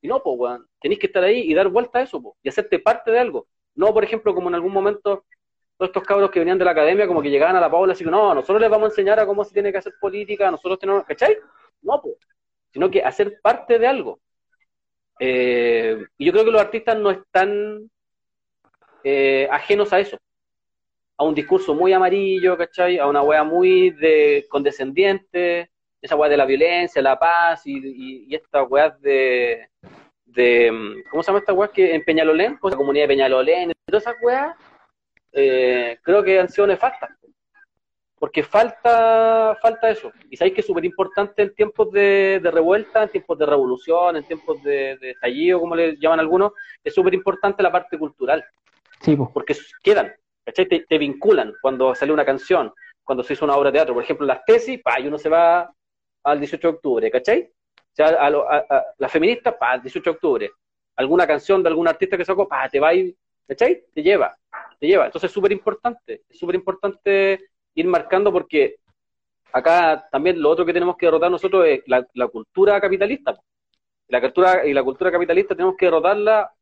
Y no, pues, weón, tenéis que estar ahí y dar vuelta a eso, y hacerte parte de algo. No, por ejemplo, como en algún momento todos estos cabros que venían de la academia como que llegaban a la Paula así que no, nosotros les vamos a enseñar a cómo se tiene que hacer política, nosotros tenemos, ¿cachai? No, pues, sino que hacer parte de algo. Eh, y yo creo que los artistas no están eh, ajenos a eso, a un discurso muy amarillo, ¿cachai? A una wea muy de condescendiente, esa wea de la violencia, la paz y, y, estas weas de, de, ¿cómo se llama esta wea que en Peñalolén? Pues la comunidad de Peñalolén, todas esas weas, eh, creo que han sido nefastas porque falta, falta eso. Y sabéis que es súper importante en tiempos de, revuelta, en tiempos de revolución, en tiempos de, de estallido, como le llaman algunos, es súper importante la parte cultural. Sí, Porque quedan, ¿cachai? Te, vinculan cuando sale una canción, cuando se hizo una obra de teatro. Por ejemplo, las tesis, pa, y uno se va al 18 de octubre, ¿cachai? O sea, a, la feminista, pa, el 18 de octubre. Alguna canción de algún artista que sacó, pa, te va y, ¿cachai? Te lleva, te lleva. Entonces es súper importante, es súper importante ir marcando porque acá también lo otro que tenemos que derrotar nosotros es la, cultura capitalista. La cultura, y la cultura capitalista tenemos que derrotarla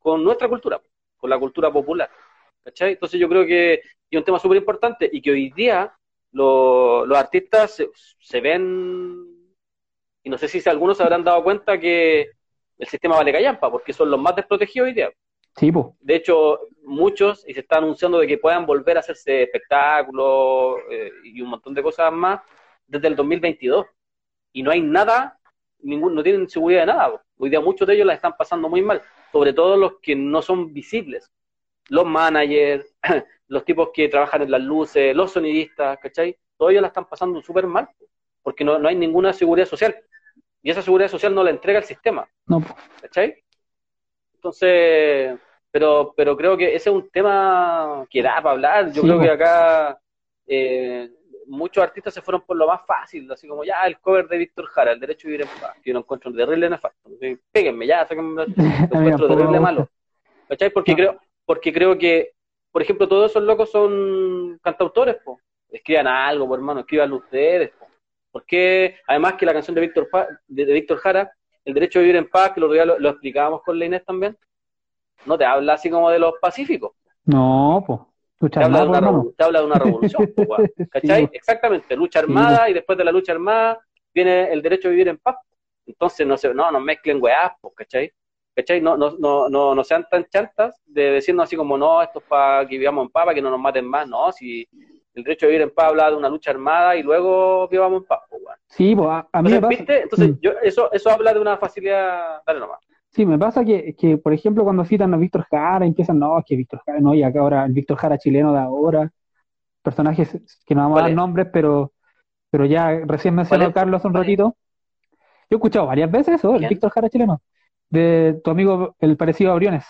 con nuestra cultura, con la cultura popular. ¿cachai? Entonces yo creo que es un tema súper importante y que hoy día los artistas se, ven, y no sé si algunos se habrán dado cuenta que el sistema vale callampa, porque son los más desprotegidos hoy día. De hecho, muchos, y se está anunciando de que puedan volver a hacerse espectáculos eh, y un montón de cosas más desde el 2022. Y no hay nada, ningún, no tienen seguridad de nada. Hoy día muchos de ellos la están pasando muy mal, sobre todo los que no son visibles. Los managers, *clears throat* los tipos que trabajan en las luces, los sonidistas, ¿cachai? Todos ellos la están pasando súper mal, porque no, no hay ninguna seguridad social. Y esa seguridad social no la entrega el sistema. No. ¿Cachai? Entonces, pero, pero creo que ese es un tema que da para hablar. Yo creo que acá eh, muchos artistas se fueron por lo más fácil, así como ya el cover de Víctor Jara, el derecho a vivir en paz, que lo encuentro terrible nefasto. Péguenme ya, sáquenme, lo *laughs* encuentro terrible malo. ¿Cachai? Porque creo, porque creo que, por ejemplo, todos esos locos son cantautores, po. Escriban algo, por hermano, escriban ustedes, po. Porque, además que la canción de Víctor, de, Víctor Jara, El derecho a vivir en paz, que lo, lo, lo explicábamos con la Inés también, no te habla así como de los pacíficos. No, pues. te, habla de una te habla de una revolución, *laughs* ¿cachai? Exactamente, lucha armada y después de la lucha armada viene el derecho a vivir en paz. Entonces no se, no, no mezclen weás, pues, ¿cachai? ¿cachai? No, no, no, no, no sean tan chantas de decirnos así como, no, esto es para que vivamos en paz, para que no nos maten más, no, si el derecho a vivir en paz habla de una lucha armada y luego vivamos en paz, pues, Sí, pues a, mí Entonces, ¿viste? Entonces, mm. yo, eso, eso habla de una facilidad, dale nomás. Sí, me pasa que, que, por ejemplo, cuando citan a Víctor Jara, empiezan, no, es que Víctor Jara, no, y acá ahora el Víctor Jara chileno de ahora, personajes que no vamos a dar nombres, pero, pero ya recién mencionó Carlos hace un ratito. Yo he escuchado varias veces eso, el Víctor Jara chileno, de tu amigo, el parecido a Briones.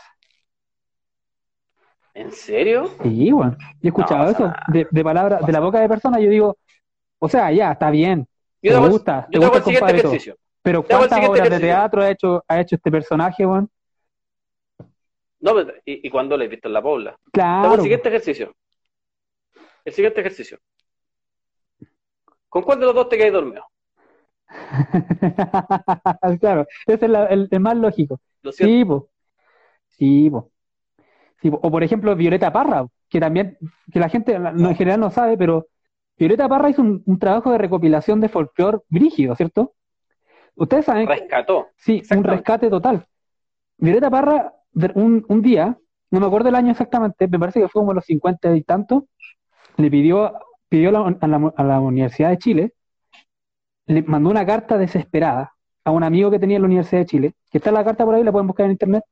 ¿En serio? Sí, bueno, yo he escuchado eso, de, de palabras, de la boca de personas, yo digo, o sea, ya, está bien, yo te gusta, te gusta el compadre, pero ¿cuántas obras de teatro ha hecho, ha hecho este personaje, weón? No, pero- y, y cuando le he visto en la pobla. Claro. al siguiente ejercicio. El siguiente ejercicio. ¿Con cuál de los dos te quedas dormido? *laughs* Claro, ese es la- el, el más lógico. Lo. Sí, po. Sí, po. Sí. O por ejemplo, Violeta Parra, que también, que la gente en general no sabe, pero Violeta Parra hizo un, un trabajo de recopilación de folclore brígido, ¿cierto? Ustedes saben Rescató. sí, un rescate total. Violeta Parra, un, un día, no me acuerdo el año exactamente, me parece que fue como los cincuenta y tantos, le pidió, pidió a la, a la- a la Universidad de Chile, le mandó una carta desesperada a un amigo que tenía en la Universidad de Chile, que está la carta por ahí, la pueden buscar en internet,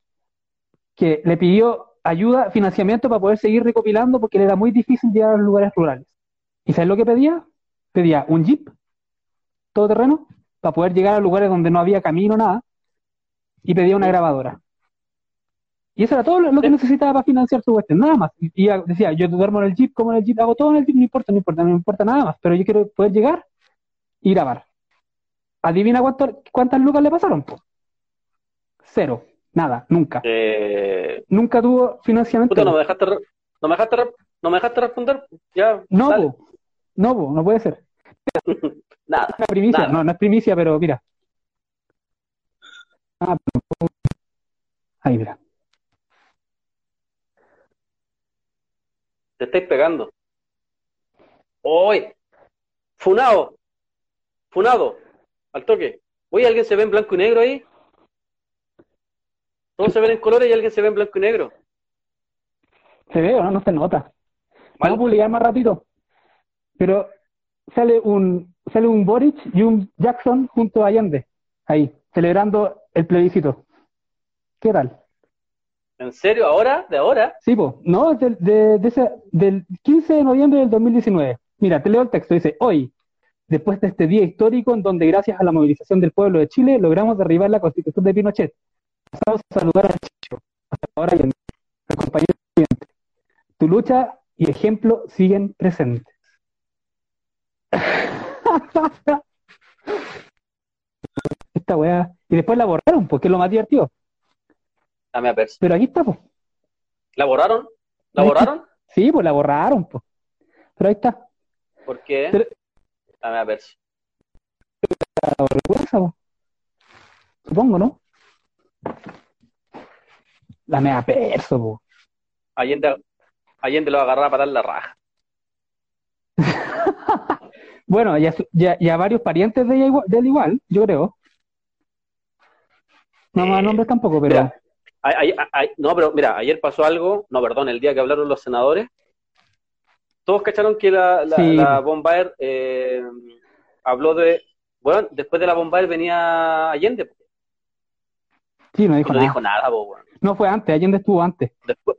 que le pidió ayuda, financiamiento para poder seguir recopilando porque le era muy difícil llegar a los lugares rurales. ¿Y sabes lo que pedía? Pedía un jeep todoterreno para poder llegar a lugares donde no había camino, nada, y pedía una grabadora. Y eso era todo lo que necesitaba para financiar su cuestión, nada más. Y decía, yo duermo en el jeep, como en el jeep, hago todo en el jeep, no importa, no importa, no importa nada más, pero yo quiero poder llegar y grabar. Adivina cuánto, cuántas lucas le pasaron, po? Cero, nada, nunca. Eh, Nunca tuvo financiamiento. puta, no me dejaste, re- no me dejaste, re- no me dejaste responder. Ya, No, po. no, no puede ser. *laughs* Nada. Una primicia, Nada. no, no es primicia, pero mira. Ah, pero- Ahí, mira. Te estáis pegando. ¡Hoy! Funado. Funado. Al toque. Oye, ¿alguien se ve en blanco y negro ahí? Todos se ven en colores y alguien se ve en blanco y negro. Se ve o no, no se nota. Vamos a publicar más ratito. Pero sale un, sale un Boric y un Jackson junto a Allende. Ahí, celebrando el plebiscito. ¿Qué tal? ¿En serio? ¿Ahora? ¿De ahora? Sí, po. No, es del, de, de ese- del 15 de noviembre del 2019. Mira, te leo el texto. Dice, hoy, después de este día histórico en donde gracias a la movilización del pueblo de Chile logramos derribar la constitución de Pinochet. Pasamos a saludar a Chicho, hasta ahora y al compañero presidente. Tu lucha y ejemplo siguen presentes. *laughs* Esta weá. Y después la borraron, porque es lo más divertido. Dame a perso. Pero aquí está, pues. ¿La borraron? ¿La borraron? Sí, pues la borraron, pues. Pero ahí está. ¿Por qué? Pero- Dame a perso. la vergüenza, po. Supongo, ¿no? La mea perso, po. Allende, Allende lo agarraba para dar la raja. *laughs* Bueno, ya, ya, ya varios parientes de, ella igual, de él igual, yo creo. No más Eh, nombres tampoco, pero Mira, no, pero mira, ayer pasó algo, no, perdón, el día que hablaron los senadores, todos cacharon que la, la, Sí. la Bombaer eh, habló de, bueno, después de la Bombaer venía Allende, sí, no dijo no nada. dijo nada, po, weón. No fue antes, Allende estuvo antes. Después,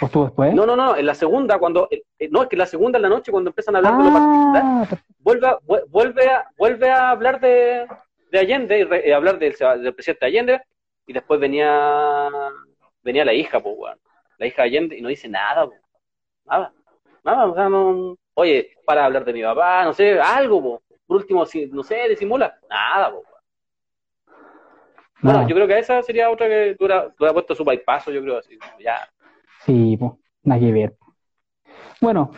¿O estuvo después? no, no, no, en la segunda, cuando, eh, eh, no, es que en la segunda en la noche, cuando empiezan a hablar de lo particular, ah, vuelve a, vu- vuelve a, vuelve a hablar de, de Allende, y re- eh, hablar del, del presidente Allende, y después venía, venía la hija, pues, weón. La hija de Allende, y no dice nada, po. Nada. Nada, o sea, no- oye, para hablar de mi papá, no sé, algo, po. Por último, si, no sé, disimula. Nada, po. Bueno, nada. yo creo que esa sería otra que tú hubieras puesto su bypasso, yo creo, así, ya. Sí, pues, nada que ver. Bueno,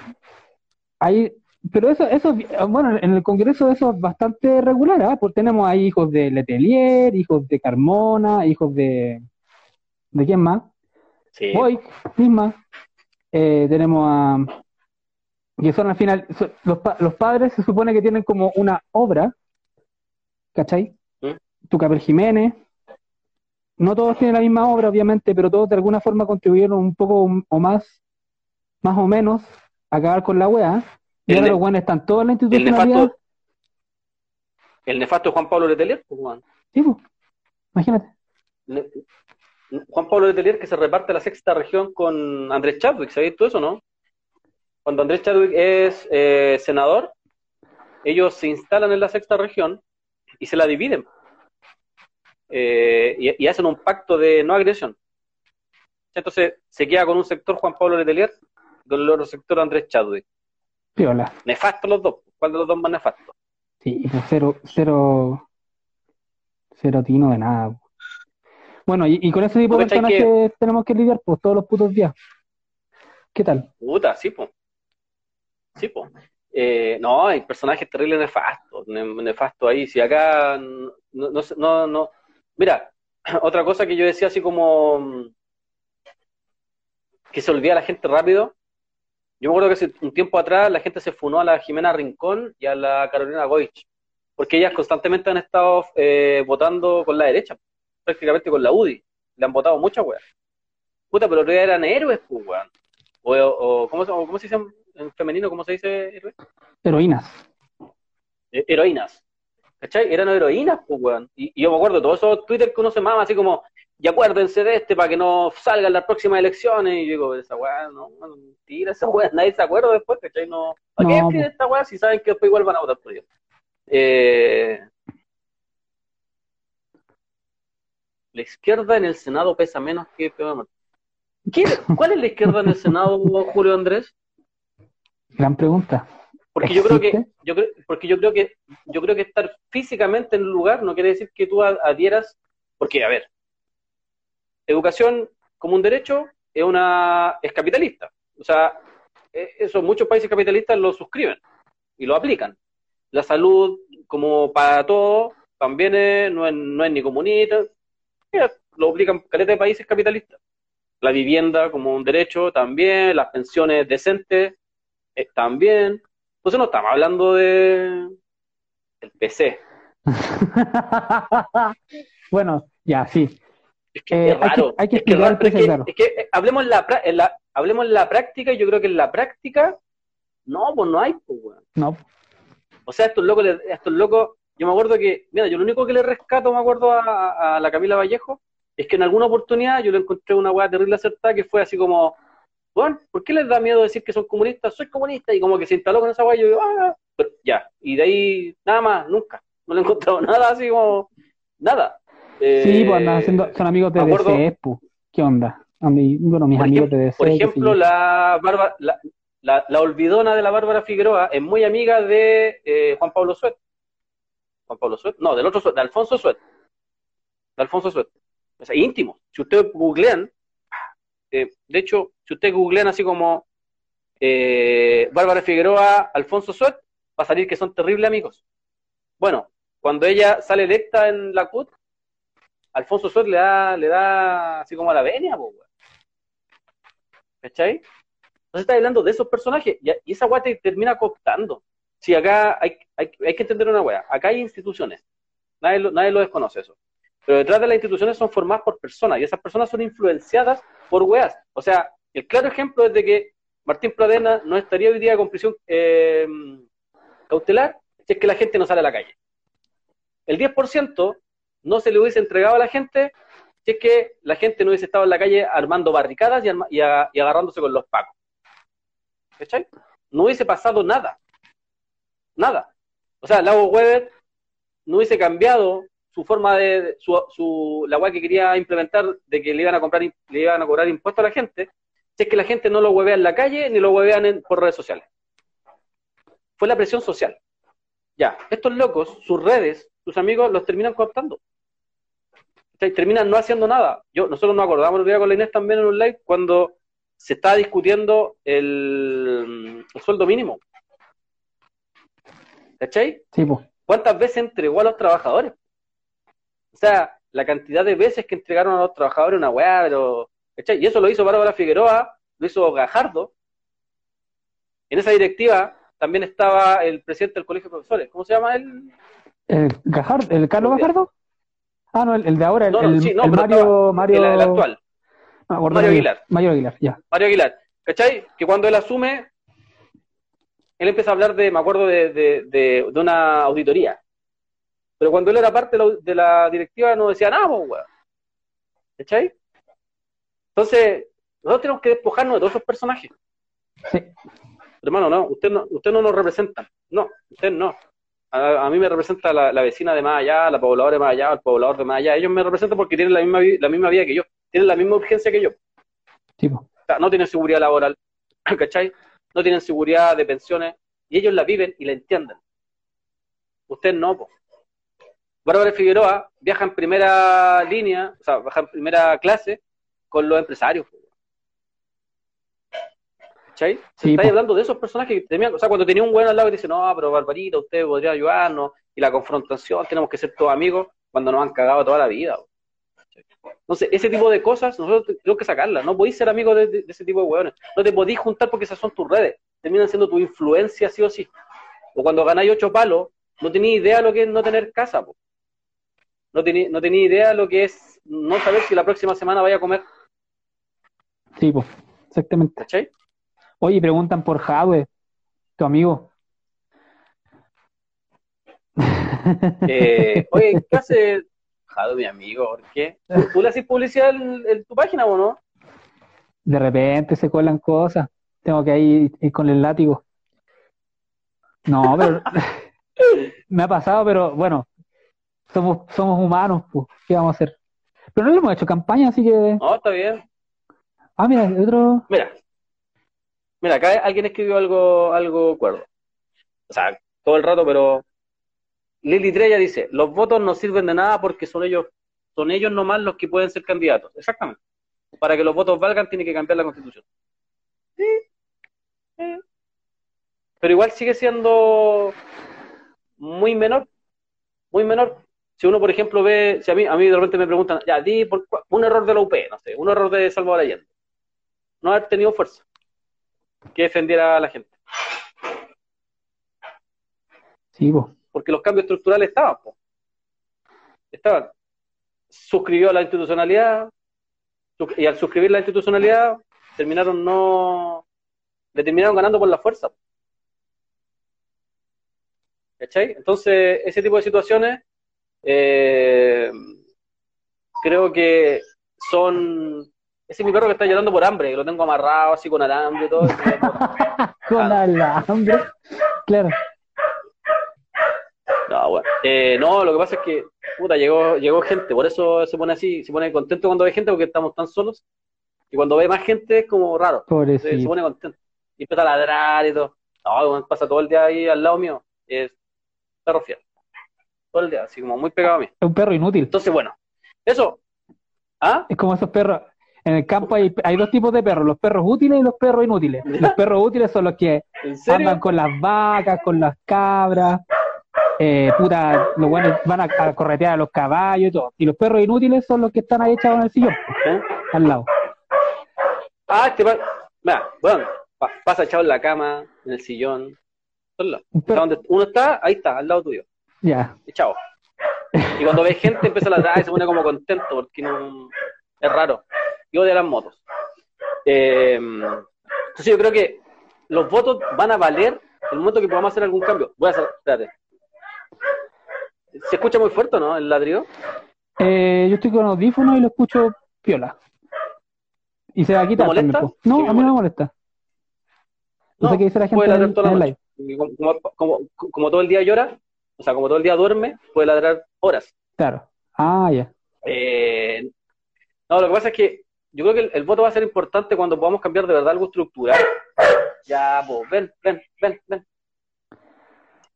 ahí, pero eso, eso, bueno, en el Congreso eso es bastante regular, ¿ah? Porque tenemos ahí hijos de Letelier, hijos de Carmona, hijos de, ¿de quién más? Sí. Boy, misma. Eh, tenemos a, que son al final, los, los padres se supone que tienen como una obra, ¿cachai? ¿Mm? Tucapel Jiménez. No todos tienen la misma obra, obviamente, pero todos de alguna forma contribuyeron un poco o más, más o menos, a acabar con la wea. Y El ahora los buenos están todos en la El institucionalidad. nefasto, el nefasto Juan Pablo Letelier, pues. Sí, pues, imagínate. Juan Pablo Letelier que se reparte la sexta región con Andrés Chadwick, ¿sabéis tú eso, no? Cuando Andrés Chadwick es eh, senador, ellos se instalan en la sexta región y se la dividen. Eh, y, y hacen un pacto de no agresión. Entonces se queda con un sector Juan Pablo Letelier y con el otro sector Andrés Chadwick. Piola. Nefastos los dos. ¿Cuál de los dos más nefasto? Sí, pues cero, cero, cero tino de nada. Bueno, y, con ese tipo de personas que... tenemos que lidiar, pues todos los putos días. ¿Qué tal? Puta, sí, pues. Sí, pues. Eh, no, hay personajes terribles nefastos, nefastos ahí. Si acá no, no, no, no. Mira, *clears throat* otra cosa que yo decía así como que se olvida la gente rápido. Yo me acuerdo que hace un tiempo atrás la gente se funó a la Jimena Rincón y a la Carolina Goich, porque ellas constantemente han estado eh, votando con la derecha, prácticamente con la UDI. Le han votado muchas weas. Puta, pero eran héroes, pues, weón. O, ¿cómo, ¿cómo, se dice en femenino? ¿Cómo se dice héroe? Heroínas. Eh, heroínas. ¿Cachai? Eran heroínas, pues, weón. Y, yo me acuerdo de todos esos Twitter que uno se mama así como, y acuérdense de este para que no salgan las próximas elecciones. Y yo digo, esa weá, no, mentira, esa weá, nadie se acuerda después, ¿cachai? No, ¿Para qué escriben esta weá si saben que después igual van a votar por ellos? Eh, la izquierda en el Senado pesa menos que Pedro ¿Qué, ¿Cuál es la izquierda en el Senado, Julio Andrés? Gran pregunta. Porque yo creo que, yo creo, porque yo creo que, yo creo que estar físicamente en un lugar no quiere decir que tú adhieras, porque a ver, educación como un derecho es una es capitalista. O sea, e, eso muchos países capitalistas lo suscriben y lo aplican. La salud, como para todo, también no, es, no es ni comunista, lo aplican caleta de países capitalistas. La vivienda como un derecho también, las pensiones decentes eh, también. Entonces no estamos hablando de el PC. *laughs* bueno, ya, sí. Es que es raro. Hay que, explicar es que, hablemos, la, en la, hablemos la práctica y yo creo que en la práctica, no, pues no hay, pues, No. O sea, estos locos, estos locos, yo me acuerdo que, mira, yo lo único que le rescato, me acuerdo a, la Camila Vallejo, es que en alguna oportunidad yo le encontré una weá terrible acertada que fue así como, bueno, ¿por qué les da miedo decir que son comunistas? Soy comunista, y como que se instaló con esa weá, yo digo, ah, pero ya, y de ahí nada más, nunca, no le he encontrado *laughs* nada así como, nada sí, pues andan haciendo, son amigos de DC, pues. ¿Qué onda? A mí, bueno, mis amigos de DC. Por ejemplo, la, la, la, olvidona de la Bárbara Figueroa es muy amiga de eh, Juan Pablo Suet. Juan Pablo Suet, no, del otro Suet, de Alfonso Suet. De Alfonso Suet. O sea, íntimo. Si ustedes googlean, eh, de hecho, si ustedes googlean así como eh, Bárbara Figueroa, Alfonso Suet, va a salir que son terribles amigos. Bueno, cuando ella sale electa en la CUT, Alfonso Suárez le da, le da así como a la venia, po, ¿Cachai? Entonces está hablando de esos personajes y, esa weá te termina cooptando. Si acá hay, hay, hay, que entender una weá, acá hay instituciones, nadie lo, nadie lo desconoce eso. Pero detrás de las instituciones son formadas por personas y esas personas son influenciadas por weas. O sea, el claro ejemplo es de que Martín Pradena no estaría hoy día con prisión eh, cautelar si es que la gente no sale a la calle. El 10% no se le hubiese entregado a la gente si es que la gente no hubiese estado en la calle armando barricadas y, agarrándose con los pacos. ¿Cachai? No hubiese pasado nada. Nada. O sea, Lago Weber no hubiese cambiado su forma de, su, la web que quería implementar de que le iban a comprar, le iban a cobrar impuestos a la gente, si es que la gente no lo huevea en la calle ni lo huevean por redes sociales. Fue la presión social. Ya, estos locos, sus redes, sus amigos, los terminan cooptando terminan no haciendo nada. Yo, nosotros nos acordamos el día con la Inés también en un live cuando se está discutiendo el, sueldo mínimo. ¿Cachai? Sí, pues. ¿Cuántas veces entregó a los trabajadores? O sea, la cantidad de veces que entregaron a los trabajadores una weá, pero. ¿Cachai? Y eso lo hizo Bárbara Figueroa, lo hizo Gajardo. En esa directiva también estaba el presidente del Colegio de Profesores. ¿Cómo se llama él? ¿El, Gajardo, ¿el Carlos Gajardo? Ah, no, el, de ahora, el, Mario, Mario... El, actual. Mario Aguilar. Mario Aguilar, ya. Mario Aguilar. ¿Cachai? Que cuando él asume, él empieza a hablar de, me acuerdo, de, de, una auditoría. Pero cuando él era parte de la, directiva no decía nada, pues, weón. ¿Cachai? Entonces, nosotros tenemos que despojarnos de todos esos personajes. Sí. Hermano, no, usted no, usted no nos representa. No, usted no a, mí me representa la, vecina de más allá, la pobladora de más allá, el poblador de más allá. Ellos me representan porque tienen la misma, la misma vida que yo, tienen la misma urgencia que yo. no tienen seguridad laboral, *clears throat* ¿cachai? No tienen seguridad de pensiones y ellos la viven y la entienden. Usted no, po. Bárbara Figueroa viaja en primera línea, o sea, viaja en primera clase con los empresarios. ¿Cachai? Sí, Estáis po. hablando de esos personajes que tenían, o sea, cuando tenía un buen al lado y dice, no, pero Barbarita, usted podría ayudarnos, y la confrontación, tenemos que ser todos amigos, cuando nos han cagado toda la vida. Entonces, ese tipo de cosas, nosotros tenemos que sacarlas, no podéis ser amigos de, de- de ese tipo de hueones, no te podéis juntar porque esas son tus redes, terminan siendo tu influencia sí o sí. O cuando ganáis ocho palos, no tenéis idea lo que es no tener casa, po. No tenéis no tenéis idea lo que es no saber si la próxima semana vaya a comer, Sí, pues, exactamente. ¿cachai? Oye, preguntan por Jadwe, tu amigo. *laughs* Eh, oye, ¿qué hace Jado, mi amigo? ¿Por qué? ¿Tú, le haces publicidad en, en tu página o no? De repente se cuelan cosas. Tengo que ir, ir con el látigo. No, pero *laughs* *laughs* me ha pasado, pero bueno, somos, somos humanos, pues, ¿qué vamos a hacer? Pero no le hemos hecho campaña, así que. No, está bien. Ah, mira, otro. Mira, mira, acá alguien escribió algo, algo cuerdo. O sea, todo el rato, pero Lili Trella dice, los votos no sirven de nada porque son ellos, son ellos nomás los que pueden ser candidatos. Exactamente. Para que los votos valgan tiene que cambiar la constitución. Sí. sí. Pero igual sigue siendo muy menor, muy menor. Si uno, por ejemplo, ve, si a mí, a mí de repente me preguntan, ya, di por, un error de la UP, no sé, un error de Salvador Allende. No haber tenido fuerza que defendiera a la gente. Sí, pues. Porque los cambios estructurales estaban, po. Estaban. Suscribió a la institucionalidad, y al suscribir la institucionalidad, terminaron no. Le terminaron ganando por la fuerza. ¿Cachai? Entonces, ese tipo de situaciones, eh, creo que son. Ese es mi perro que está llorando por hambre, que lo tengo amarrado así con alambre y todo. *laughs* Con alambre. Claro. No, bueno. Eh, no, lo que pasa es que, puta, llegó, llegó gente, por eso se pone así, se pone contento cuando ve gente, porque estamos tan solos. Y cuando ve más gente es como raro, se, se pone contento. Y empieza a ladrar y todo. No, bueno, pasa todo el día ahí al lado mío. Es perro fiel. Todo el día, así como muy pegado a mí. Es un perro inútil. Entonces, bueno, eso. ¿Ah? Es como esos perros. En el campo hay, hay dos tipos de perros, los perros útiles y los perros inútiles. Los *laughs* perros útiles son los que andan con las vacas, con las cabras, eh, puta, los buenos van a, a corretear a los caballos y todo. Y los perros inútiles son los que están ahí echados en el sillón, ¿Eh? al lado. Ah, este Mira, bueno, pa- pasa echado en la cama, en el sillón. Donde uno está, ahí está, al lado tuyo. Ya. y chao. Y cuando ve gente empieza a ladrar y se pone como contento porque no es raro. Y odia las motos. Eh, entonces yo creo que los votos van a valer el momento que podamos hacer algún cambio. Voy a hacer, espérate. ¿Se escucha muy fuerte o no el ladrido? Eh, yo estoy con audífonos y lo escucho piola. Y se va a quitar ¿Te molesta? No, Sí, a mí no me molesta. No, sé qué dice la gente en en el live. Como todo el día llora, o sea, como todo el día duerme, puede ladrar horas. Claro. Ah, ya. Eh, no, lo que pasa es que yo creo que el, el voto va a ser importante cuando podamos cambiar de verdad algo estructural. Ya, pues, ven, ven, ven, ven.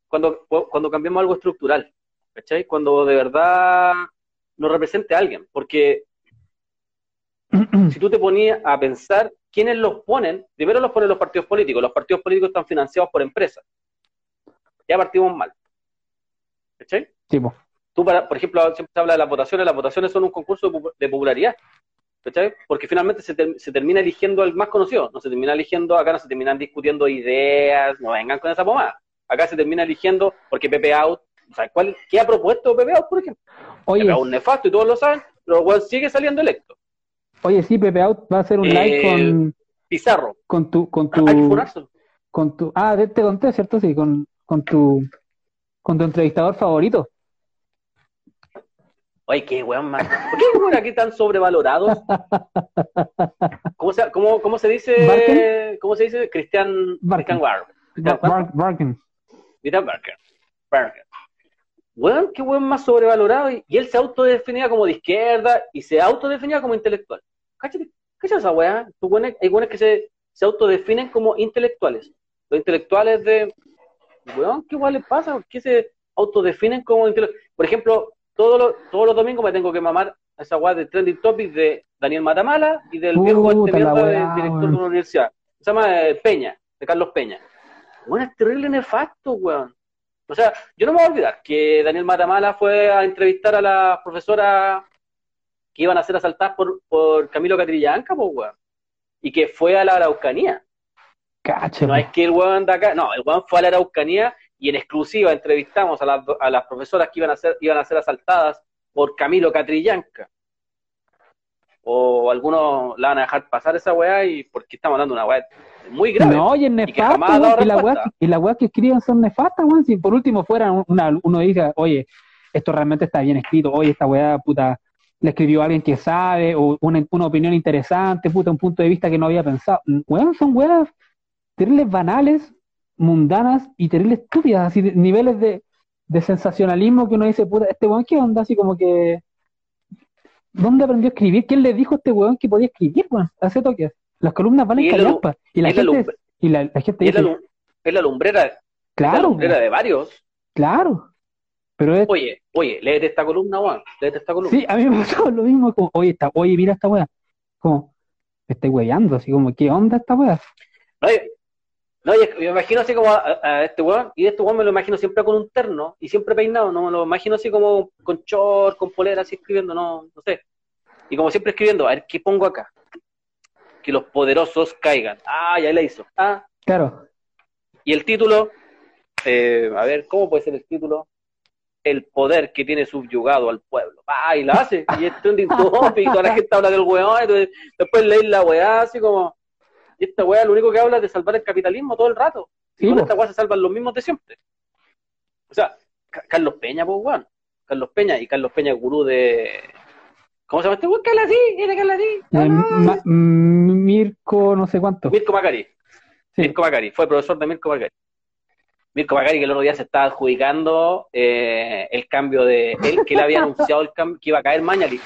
Cuando, cuando cambiemos algo estructural, ¿cachai? Cuando de verdad nos represente a alguien. Porque *clears throat* si tú te ponías a pensar quiénes los ponen, primero los ponen los partidos políticos. Los partidos políticos están financiados por empresas. Ya partimos mal. ¿Cachai? Sí, po. Tú, para, por ejemplo, siempre se habla de las votaciones, las votaciones son un concurso de, popu- de popularidad, ¿cachai? Porque finalmente se, ter- se termina eligiendo al más conocido, no se termina eligiendo, acá no se terminan discutiendo ideas, no vengan con esa pomada. Acá se termina eligiendo porque Pepe Out, o sea, ¿cuál, ¿qué ha propuesto Pepe Out, por ejemplo? Oye, Pepe Out nefasto y todos lo saben, pero igual sigue saliendo electo. oye, sí, Pepe Out va a hacer un Eh, live con, Pizarro, con tu, con tu, con tu, ah, te, te conté, ¿cierto? Sí, con, con tu, con tu entrevistador favorito. Oye, qué weón más. ¿Por qué weón aquí tan sobrevalorados? *laughs* ¿Cómo se, cómo, cómo se dice? ¿Barken? ¿Cómo se dice? Cristian Barken. Cristian Ward. Bar- Bar- Barkin. Peter Barker. Barker. Weón, qué weón más sobrevalorado. Y, y él se autodefinía como de izquierda y se autodefinía como intelectual. Cáchate, cáchate esa weá. Hay weones que se, se autodefinen como intelectuales. Los intelectuales de. Weón, ¿qué weón les pasa? ¿Por qué se autodefinen como? Por ejemplo, todos los, todos los domingos me tengo que mamar a esa weá de trending topic de Daniel Matamala y del viejo este mierda del director de una universidad. Se llama eh, Peña, de Carlos Peña. Bueno, es terrible nefasto, weón. O sea, yo no me voy a olvidar que Daniel Matamala fue a entrevistar a la profesora que iban a ser asaltadas por, por Camilo Catrillanca, pues, weón. Y que fue a la Araucanía. No es que el weón de acá, no, el weón fue a la Araucanía y en exclusiva entrevistamos a las, a las profesoras que iban a ser, iban a ser asaltadas por Camilo Catrillanca. O algunos la van a dejar pasar esa weá y porque estamos hablando de una weá muy grave. No, y es weón, y, la weá respuesta. que- y escriben son nefastas, weón. Si por último fuera una, uno diga, oye, esto realmente está bien escrito, oye, esta weá, puta, la escribió alguien que sabe, o una, una opinión interesante, puta, un punto de vista que no había pensado. Weón, son weas terribles banales, mundanas y terribles estúpidas, así de- niveles de, de sensacionalismo que uno dice, puta, este weón, ¿qué onda? Así como que. ¿Dónde aprendió a escribir? ¿Quién le dijo a este weón que podía escribir, weón? Hace toques. Las columnas valen Y callampa. Y la la gente, lumbre- y la, la gente y dice, es la lumbrera, es la claro, lumbrera de varios. claro. Pero es, Oye, oye, léete esta columna, weón. Léete esta columna. sí, a mí me pasó *laughs* lo mismo, como, oye, esta, oye, mira esta weá. Como, me estoy weyando, así como, ¿qué onda esta weá? No, no, yo- me imagino así como a, a este weón, y este weón me lo imagino siempre con un terno y siempre peinado, no me lo imagino así como con short, con polera, así escribiendo, no, no sé. Y como siempre escribiendo, a ver, ¿qué pongo acá? Que los poderosos caigan. Ah, ya le hizo. Ah, Claro, y el título, eh, a ver, ¿cómo puede ser el título? El poder que tiene subyugado al pueblo. Ah, y la hace. Y es trending topic, toda la gente habla del weón, entonces después leí la weá, así como. Y esta weá lo único que habla es de salvar el capitalismo todo el rato. Y Sí, con esta weá se salvan los mismos de siempre. O sea, Ca- Carlos Peña, pues weón. Carlos Peña, y Carlos Peña, gurú de. ¿Cómo se llama este weón? Carlos así, Carlos así. Eh, mm, Mirko, no sé cuánto. Mirko Macari. Sí. Mirko Macari, fue profesor de Mirko Macari. Mirko Macari que el otro día se estaba adjudicando eh, el cambio de él, que él había *laughs* anunciado el cambio, que iba a caer Mañalich.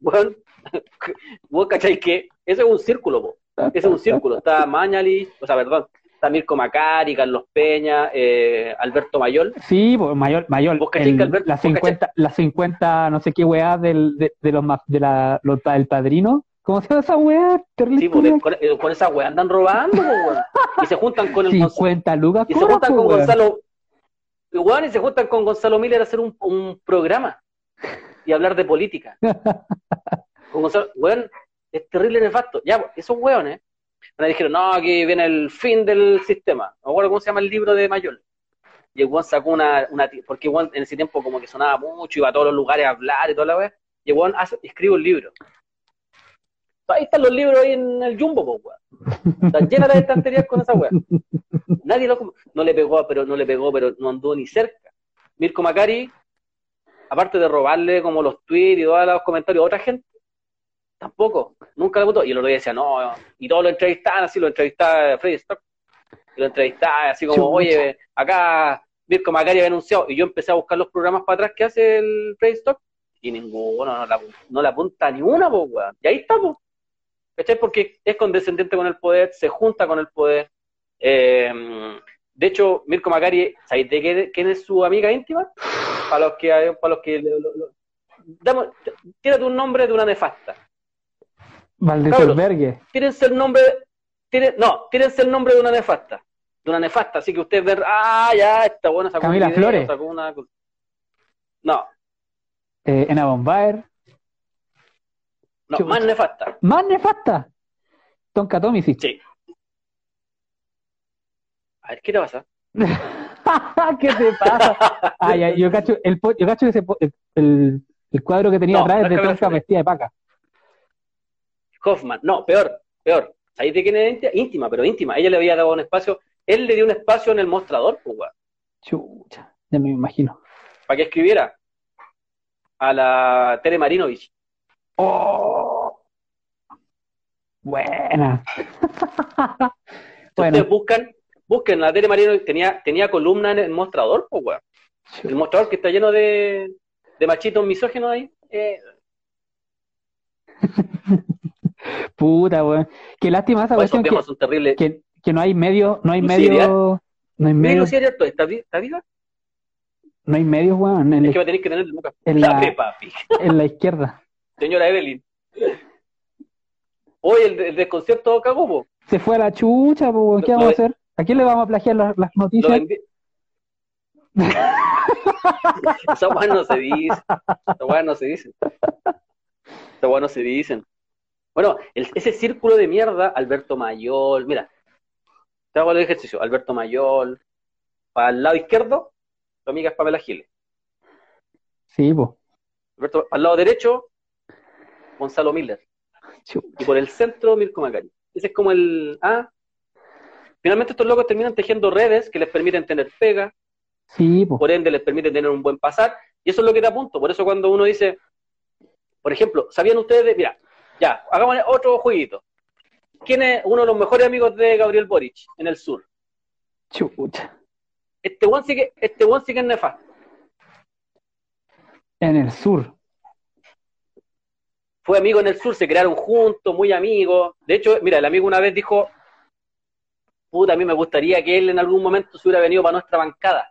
Bueno, *laughs* vos cacháis que ese es un círculo, po. Es un círculo. Está Mañalich, o sea, perdón, está Mirko Macari, Carlos Peña, eh, Alberto Mayol. Sí, pues, mayor, mayor. ¿Vos cachai el- que Alberto- las vos 50, las 50, no sé qué weá del, de, de los, de la, los, pa- el padrino. ¿Cómo se llama esa weá? Terrible Sí, con, eh, con esa weá andan robando, y se juntan con el Gonzalo. 50 lucas Y se juntan con. Gonzalo. Weón, y se juntan con Gonzalo Miller a hacer un, un programa y hablar de política. *laughs* Con Gonzalo, weón, es terrible nefasto. Ya, pues, esos weones, me dijeron, no, aquí viene el fin del sistema. No me acuerdo cómo se llama el libro de Mayol. Y el weón sacó una, una porque weón en ese tiempo como que sonaba mucho, iba a todos los lugares a hablar y toda la weá. Y hace, escribe un libro. Ahí están los libros ahí en el Jumbo, po, weón. Están llenas las estanterías con esa weá. Nadie lo, no le pegó, pero no le pegó, pero no andó ni cerca. Mirko Macari, aparte de robarle como los tweets y todos los comentarios a otra gente, tampoco, nunca le votó. Y el otro día decía, no, y todos lo entrevistaban así, lo entrevistaba Freddy Stock, y lo entrevistaba así como, oye, acá Mirko Macari había anunciado, y yo empecé a buscar los programas para atrás que hace el Freddy Stock, y ninguno, no, la, no le apunta ni una, pues, weón. Y ahí está, pues. ¿Cachai? Porque es condescendiente con el poder, se junta con el poder. Eh, de hecho, Mirko Macari, ¿sabéis de qué- quién es su amiga íntima? Para los que, para los que, lo- lo- tírate un nombre de una nefasta. Valdesorbergue. Tírense el nombre, tíren- no, tírense el nombre de una nefasta. De una nefasta, así que ustedes ven, ah, ya, esta buena sacó Camila video, Flores. sacó una... No, Eh, Ena Bombaer. no, más nefasta. Más nefasta. Tonka. Sí. A ver, ¿qué te pasa? *laughs* ¿Qué te pasa? *laughs* Ah, ya, yo cacho, el, yo cacho ese, el, el, cuadro que tenía No, atrás es de Tonka vestida de paca. Hoffman, no, peor, peor. ¿Sabéis de quién es íntima? Pero íntima. Ella le había dado un espacio, él le dio un espacio en el mostrador, pues, weón, Chucha, ya me imagino. para que escribiera a la Tere Marinovich. Oh, buena. *laughs* Si bueno, ustedes buscan, busquen la Tere Marinovich, tenía, tenía columna en el mostrador, pues, weón. El mostrador que está lleno de, de machitos misógenos ahí. Eh, *laughs* puta, weón. Qué lástima esa cuestión que, son terribles. que, que no hay medio, no hay medio, no hay medio. ¿está, vi- está viva? No hay medios, weón. En, Es la- que va a tener que tener Lucas. En la Pig. *laughs* en la izquierda. Señora Evelyn. Hoy el, el desconcierto cagó, po. Se fue a la chucha, po, weón. ¿Qué vamos a hacer? ¿A quién le vamos a plagiar las, las noticias? vendí. *laughs* Esa weá no se dice. Esa weá no se dice. Esa weá no se dicen. Bueno, el- ese círculo de mierda, Alberto Mayol, mira, te hago el ejercicio. Alberto Mayol, para el lado izquierdo, tu amiga es Pamela Giles. Sí, po. Alberto, al lado derecho, Gonzalo Miller. Y por el centro, Mirko Macari. Ese es como el. Ah. Finalmente, estos locos terminan tejiendo redes que les permiten tener pega, Sí, po. por ende les permiten tener un buen pasar, y eso es lo que da punto. Por eso cuando uno dice, por ejemplo, ¿sabían ustedes de, mira, ya, hagamos otro jueguito. ¿Quién es uno de los mejores amigos de Gabriel Boric en el sur? Chucha. Este one sí que, este one sí que es nefasto. En el sur. Fue amigo en el sur, se crearon juntos, muy amigos. De hecho, mira, el amigo una vez dijo, puta, a mí me gustaría que él en algún momento se hubiera venido para nuestra bancada.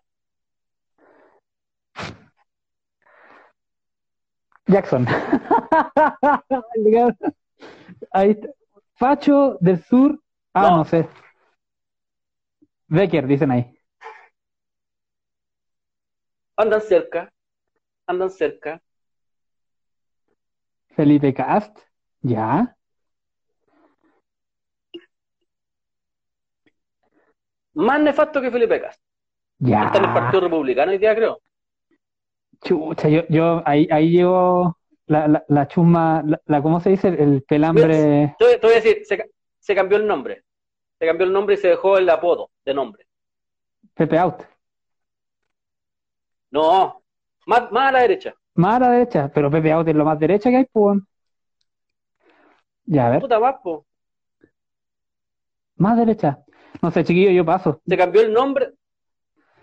Jackson. *laughs* Ahí está. Facho del sur. Ah, No. no, sé. Becker, dicen ahí. Andan cerca, andan cerca. Felipe Cast. Ya. Más nefasto que Felipe Castro. Ya. Está en el Partido Republicano hoy día, creo. Chucha, yo, yo ahí, ahí llevo la, la, la chusma, la, la- ¿cómo se dice? El pelambre. Te, voy a decir, se, se cambió el nombre. Se cambió el nombre y se dejó el apodo de nombre. Pepe Out. No, más, más a la derecha. Más a la derecha, pero Pepe Out es lo más derecha que hay, pues. Ya, a ver. Puta más, po. Más derecha. No sé, chiquillo, yo paso. Se cambió el nombre.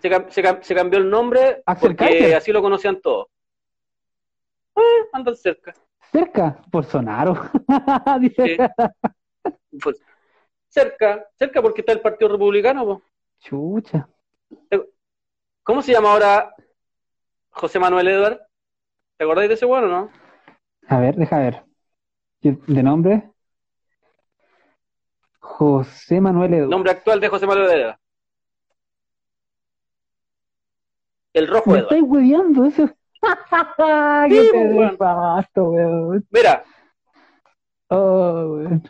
Se, cam- se cam- se cambió el nombre Axel porque Kaiser. así lo conocían todos. Eh, andan cerca. Cerca, Bolsonaro. *laughs* Dice. Sí. Pues, cerca, cerca porque está el Partido Republicano. po. Chucha. ¿Cómo se llama ahora José Manuel Edward? ¿Te acordáis de ese bueno, no? A ver, deja ver. ¿De nombre? José Manuel Edu. Nombre actual de José Manuel Edward. El rojo Me Edward. estáis eso. *laughs* Sí, ¡Qué pues, weón. weón! Mira, Oh, weón.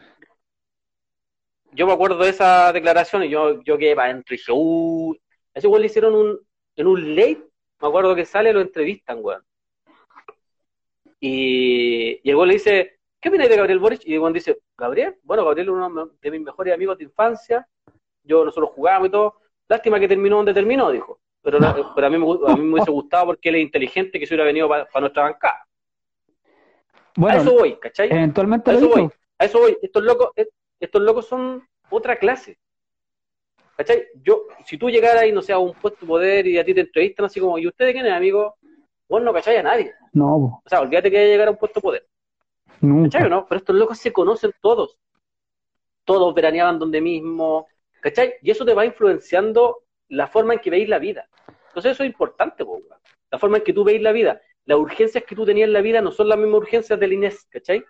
yo me acuerdo de esa declaración y yo, yo quedé para adentro y dije, uh, ese weón le hicieron un, en un late, me acuerdo que sale, lo entrevistan, weón. Y, y el weón le dice, ¿qué opináis de Gabriel Boric? Y el weón dice, Gabriel, bueno, Gabriel es uno de mis mejores amigos de infancia, yo, nosotros jugábamos y todo, lástima que terminó donde terminó, dijo. Pero, no- pero a, mí me, a mí me hubiese gustado porque él es inteligente que se hubiera venido para nuestra bancada. a Bueno, eso voy, ¿cachai? eventualmente A eso voy, a eso voy. Estos locos, eh, estos locos son otra clase. ¿Cachai? Yo, si tú llegaras y no sé, a un puesto de poder y a ti te entrevistan así como, ¿y usted de quién es, amigo? Vos no cachai a nadie. No, O sea, olvídate que a llegar a un puesto de poder. nunca. ¿Cachai o no? Pero estos locos se conocen todos. Todos veraneaban donde mismo. ¿Cachai? Y eso te va influenciando la forma en que veis la vida. Entonces eso es importante. La forma en que tú veis la vida. Las urgencias que tú tenías en la vida no son las mismas urgencias del Inés, ¿cachai?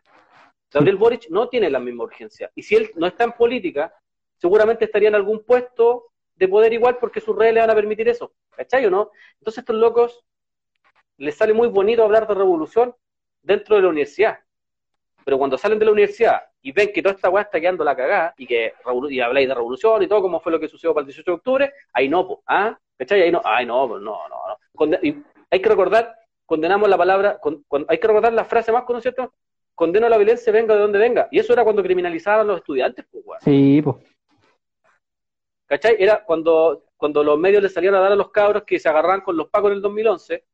Gabriel Boric no tiene la misma urgencia. Y si él no está en política, seguramente estaría en algún puesto de poder igual porque sus redes le van a permitir eso. ¿Cachai o no? Entonces estos locos les sale muy bonito hablar de revolución dentro de la universidad. Pero cuando salen de la universidad y ven que toda esta weá está quedando la cagada y que y habláis de revolución y todo, como fue lo que sucedió para el 18 de octubre, ahí no, po, ¿ah? ¿Cachai? Ahí no, ay no, pues no, no, no. Conde- y hay que recordar, condenamos la palabra, con- con- hay que recordar la frase más conocida, condeno la violencia venga de donde venga. Y eso era cuando criminalizaban a los estudiantes, pues, weón. Sí, pues. ¿Cachai? Era cuando, cuando los medios le salían a dar a los cabros que se agarraban con los pacos en el 2011,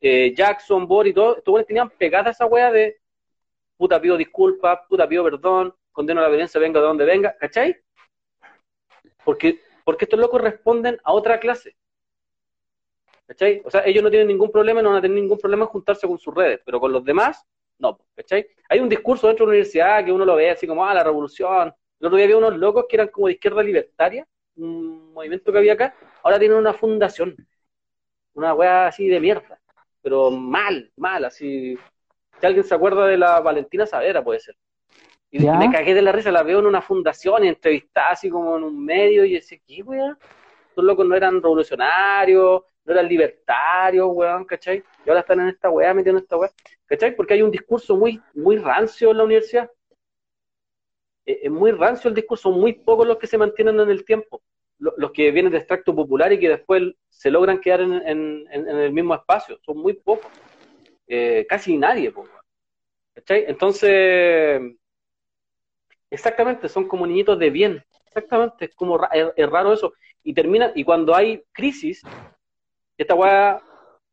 eh, Jackson, Bor y todo, estos weones tenían pegada esa weá de puta pido disculpas, puta pido perdón, condeno la violencia venga de donde venga, ¿cachai? Porque, porque estos locos responden a otra clase. ¿Cachai? O sea, ellos no tienen ningún problema, no van a tener ningún problema en juntarse con sus redes, pero con los demás, no, ¿cachai? Hay un discurso dentro de la universidad que uno lo ve así como, ah, la revolución. El otro día había unos locos que eran como de izquierda libertaria, un movimiento que había acá, ahora tienen una fundación. una weá así de mierda, pero mal, mal, así. Si alguien se acuerda de la Valentina Savera, puede ser. Y me cagué de la risa, la veo en una fundación y entrevistada así como en un medio y decía, ¿qué weá? Estos locos no eran revolucionarios, no eran libertarios, weón, ¿cachai? Y ahora están en esta weá, metiendo en esta weá, ¿cachai? Porque hay un discurso muy, muy rancio en la universidad. Eh, es muy rancio el discurso, muy pocos los que se mantienen en el tiempo. Los que vienen de extracto popular y que después se logran quedar en, el mismo espacio, son muy pocos. Eh, casi nadie. Entonces, exactamente, son como niñitos de bien. Exactamente, es como es, raro eso. Y termina, y cuando hay crisis, esta weá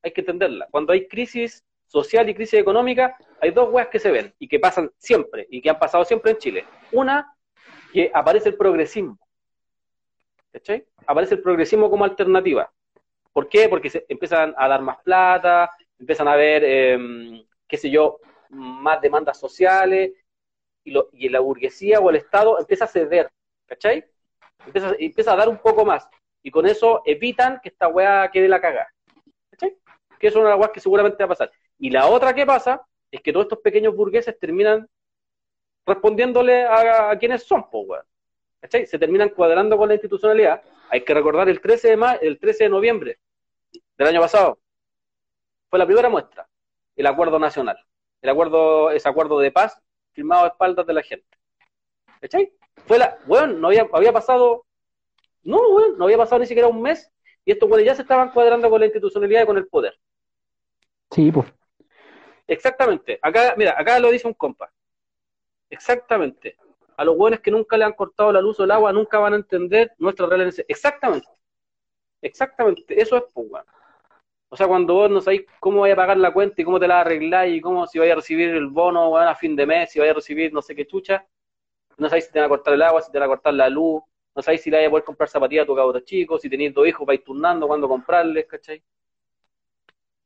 hay que entenderla. Cuando hay crisis social y crisis económica, hay dos weas que se ven y que pasan siempre y que han pasado siempre en Chile. Una, que aparece el progresismo. ¿Cachai? Aparece el progresismo como alternativa. ¿Por qué? Porque se empiezan a dar más plata, empiezan a haber, em, qué sé yo, más demandas sociales y, lo, y la burguesía o el Estado empieza a ceder. ¿Cachai? Empieza, empieza a dar un poco más. Y con eso evitan que esta wea quede la cagada. ¿Cachai? Que es una weas que seguramente va a pasar. Y la otra que pasa es que todos estos pequeños burgueses terminan respondiéndole a, quienes son, pues, ¿Cachai? Se terminan cuadrando con la institucionalidad. Hay que recordar el 13 de, el 13 de noviembre del año pasado. Fue la primera muestra, el acuerdo nacional. El acuerdo, ese acuerdo de paz firmado a espaldas de la gente. ¿Cachai? Fue la, bueno, no había, había pasado, no, bueno, no había pasado ni siquiera un mes y estos güeyes ya se estaban cuadrando con la institucionalidad y con el poder. Sí, pues. Exactamente. Acá, mira, acá lo dice un compa. Exactamente. A los buenos que nunca le han cortado la luz o el agua nunca van a entender nuestra realidad. Exactamente. Exactamente. Eso es, pues, O sea, cuando vos no sabéis cómo vais a pagar la cuenta y cómo te la arregláis y cómo si vais a recibir el bono a fin de mes, si vais a recibir no sé qué chucha, no sabéis si te van a cortar el agua, si te van a cortar la luz, no sabéis si le vais a poder comprar zapatillas a tu cabro chico, si tenéis dos hijos, vais turnando cuando comprarles, ¿cachai?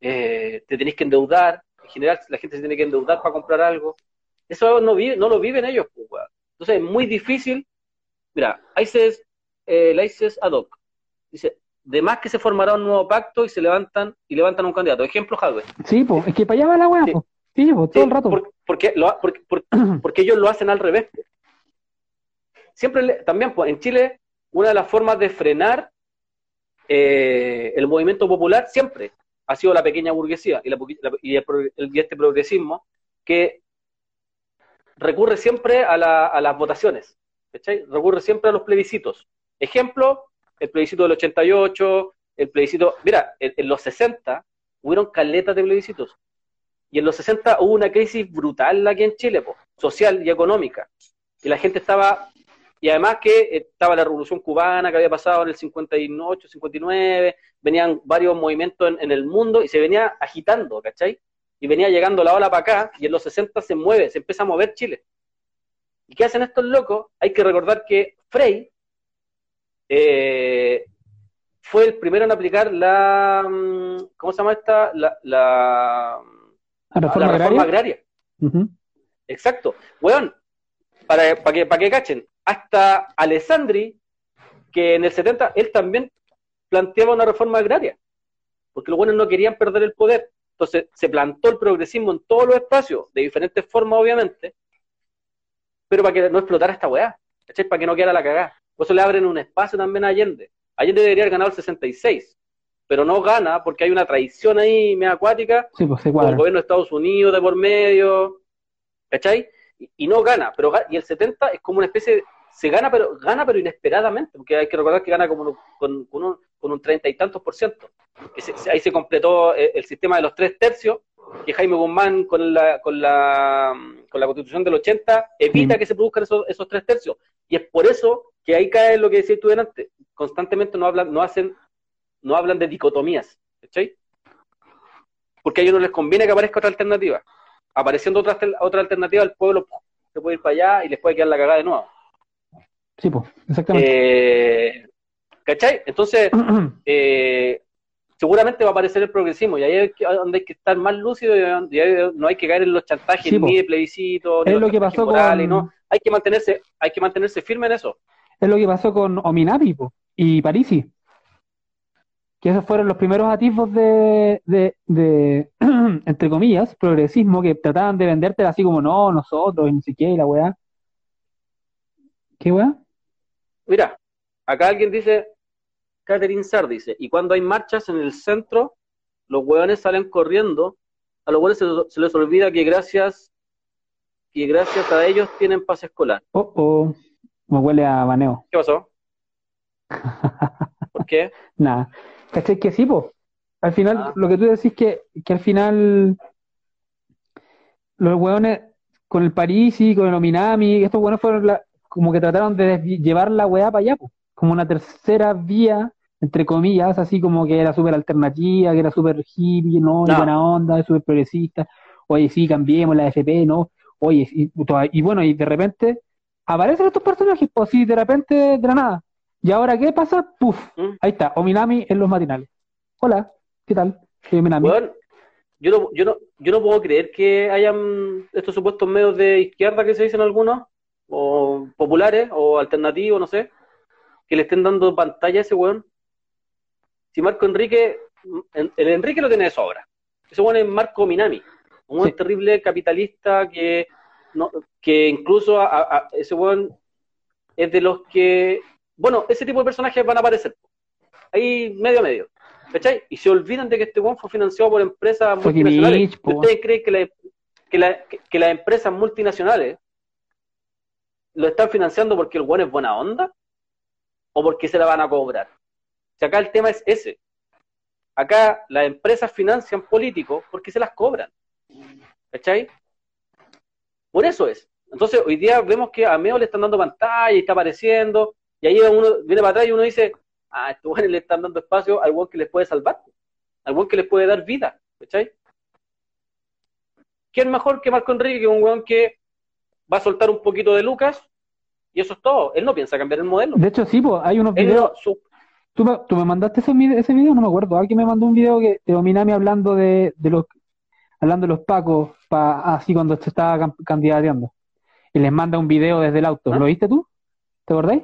Eh, te tenéis que endeudar, en general la gente se tiene que endeudar para comprar algo. Eso no, vive, no lo viven ellos, pues, Entonces es muy difícil. Mira, ICES, eh, la ad hoc. Dice, de más que se formará un nuevo pacto y se levantan y levantan un candidato. Ejemplo, Hadwe. Sí, pues, es que para allá va la weá, pues. Sí, todo el rato. porque, lo, porque, *clears throat* porque, ellos lo hacen al revés. Siempre, también, pues, en Chile, una de las formas de frenar eh, el movimiento popular, siempre, ha sido la pequeña burguesía y, y, este progresismo que recurre siempre a, las votaciones, recurre siempre a los plebiscitos. Ejemplo, el plebiscito del 88, el plebiscito, mira, en, los 60 hubieron caletas de plebiscitos y en los 60 hubo una crisis brutal aquí en Chile, social y económica, y la gente estaba y además que estaba la revolución cubana que había pasado en el 58, 59, venían varios movimientos en, el mundo y se venía agitando, ¿cachai? Y venía llegando la ola para acá y en los 60 se mueve, se empieza a mover Chile. ¿Y qué hacen estos locos? Hay que recordar que Frey eh, fue el primero en aplicar la, mm, ¿cómo se llama esta? La, la, reforma, agraria. Exacto. Weón, para, para, que, para que cachen, hasta Alessandri, que en el 70 él también planteaba una reforma agraria, porque los buenos no querían perder el poder. Entonces se plantó el progresismo en todos los espacios, de diferentes formas obviamente, pero para que no explotara esta weá, Para que no quedara la cagada. Por eso le abren un espacio también a Allende. Allende debería haber ganado el 66, pero no gana porque hay una traición ahí media acuática, sí, pues, el gobierno de Estados Unidos de por medio, ¿cachai? Y, no gana, pero y el 70 es como una especie de se gana, pero gana pero inesperadamente, porque hay que recordar que gana como con, un, treinta y tantos por ciento. ahí se completó eh, el, sistema de los tres tercios, que Jaime Guzmán con la, con la, con la constitución del 80 evita que se produzcan esos, esos tres tercios. Y es por eso que ahí cae lo que decía tú delante. Constantemente no hablan, no hacen, no hablan de dicotomías. ¿cachai? Porque a ellos no les conviene que aparezca otra alternativa. Apareciendo otra, otra alternativa, el pueblo se puede ir para allá y les puede quedar la cagada de nuevo. Sí, pues, exactamente. Eh, ¿Cachai? Entonces, *clears throat* eh, seguramente va a aparecer el progresismo y ahí es donde hay que estar más lúcido y no hay que caer en los chantajes ni de plebiscito, es lo que pasó con... no. Hay que mantenerse, hay que mantenerse firme en eso. Es lo que pasó con Ominapi y Parisi. que esos fueron los primeros atisbos de, de, de *clears throat* entre comillas, progresismo, que trataban de venderte así como, no, nosotros, y no sé qué, y la weá. ¿Qué weá? Mira, acá alguien dice, Catherine Sar dice, y cuando hay marchas en el centro, los hueones salen corriendo, a los hueones se, les olvida que gracias, que gracias a ellos tienen paz escolar. Oh, oh, me huele a baneo. ¿Qué pasó? *laughs* ¿Por qué? Nada. ¿Cachai que sí, po? Al final, Ah. lo que tú decís que, que al final los hueones con el Parisi, con el Ominami, estos hueones fueron la- como que trataron de llevar la weá para allá, po. Como una tercera vía, entre comillas, así como que era súper alternativa, que era súper hippie, ¿no? Y No. buena onda, súper progresista. Oye, sí, cambiemos la FP, ¿no? Oye, y, y bueno, y de repente aparecen estos personajes, pues sí, de repente, de la nada. ¿Y ahora qué pasa? Puf, ¿Mm? ahí está, Ominami en los matinales. Hola, ¿qué tal? Ominami. Weón, yo no, yo no, yo no puedo creer que hayan estos supuestos medios de izquierda que se dicen algunos, o populares, o alternativos, no sé, que le estén dando pantalla a ese weón. Si Marco Enrique, el el Enrique lo tiene de sobra. Ese weón es Marco Minami, un Sí. terrible capitalista que, no, que incluso a- ese weón es de los que, bueno, ese tipo de personajes van a aparecer. Ahí medio a medio. ¿Cachai? Y se olvidan de que este weón fue financiado por empresas Fue multinacionales. ¿Ustedes creen que, la- que, la- que- que las empresas multinacionales lo están financiando porque el weón es buena onda? ¿O porque se la van a cobrar? Si acá el tema es ese. Acá las empresas financian políticos porque se las cobran. ¿Cachai? Por eso es. Entonces, hoy día vemos que a Meo le están dando pantalla y está apareciendo, y ahí uno viene para atrás y uno dice, ah, estos weones le están dando espacio al weón que les puede salvar, al weón que les puede dar vida, ¿cachai? ¿Quién mejor que Marco Enrique, que un weón que va a soltar un poquito de Lucas, y eso es todo? Él no piensa cambiar el modelo. De hecho, sí, pues, hay unos Él videos. no, su- ¿Tú me, tú me mandaste ese, ese video? No me acuerdo. Alguien me mandó un video que, de Ominami hablando de, de los hablando de los pacos, pa, así cuando se estaba candidateando. Y les manda un video desde el auto. ¿Ah? ¿Lo viste tú? ¿Te acordáis?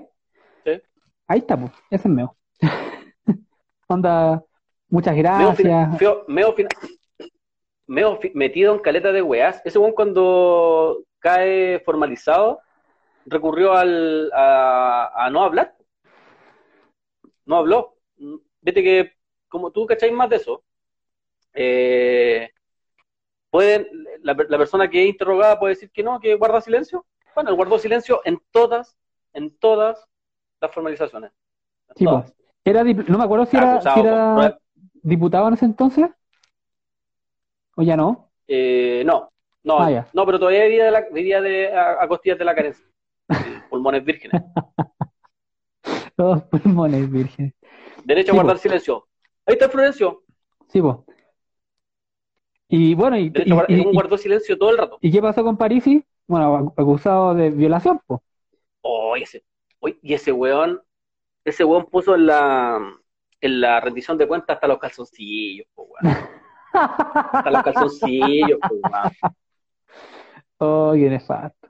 Sí. Ahí está, pues. Ese es Meo. *laughs* Onda, muchas gracias. Meo metido en caleta de weás. Ese weón cuando cae formalizado recurrió al, a, a no hablar. No habló. Vete que, como tú cacháis más de eso, eh, pueden, la, la persona que es interrogada puede decir que no, que guarda silencio. Bueno, él guardó silencio en todas, en todas las formalizaciones. Sí, todas. Era no me acuerdo si era, Acusado si era diputado en ese entonces. ¿O ya no? Eh, no, no, Ah, no, pero todavía vivía, de la, vivía de, a, a costillas de la carencia. *laughs* Pulmones vírgenes. Todos pulmones vírgenes. Derecho Sí, a guardar po. silencio. Ahí está Florencio. Sí, pues. Y bueno, y, y- guardó silencio todo el rato. ¿Y qué pasó con Parisi? Bueno, acusado de violación, pues. Oh, ese, oye, y ese weón, ese weón puso en la, en la rendición de cuentas hasta los calzoncillos, po, weón. Hasta los calzoncillos, po, weón. *laughs* Oh, qué nefasto.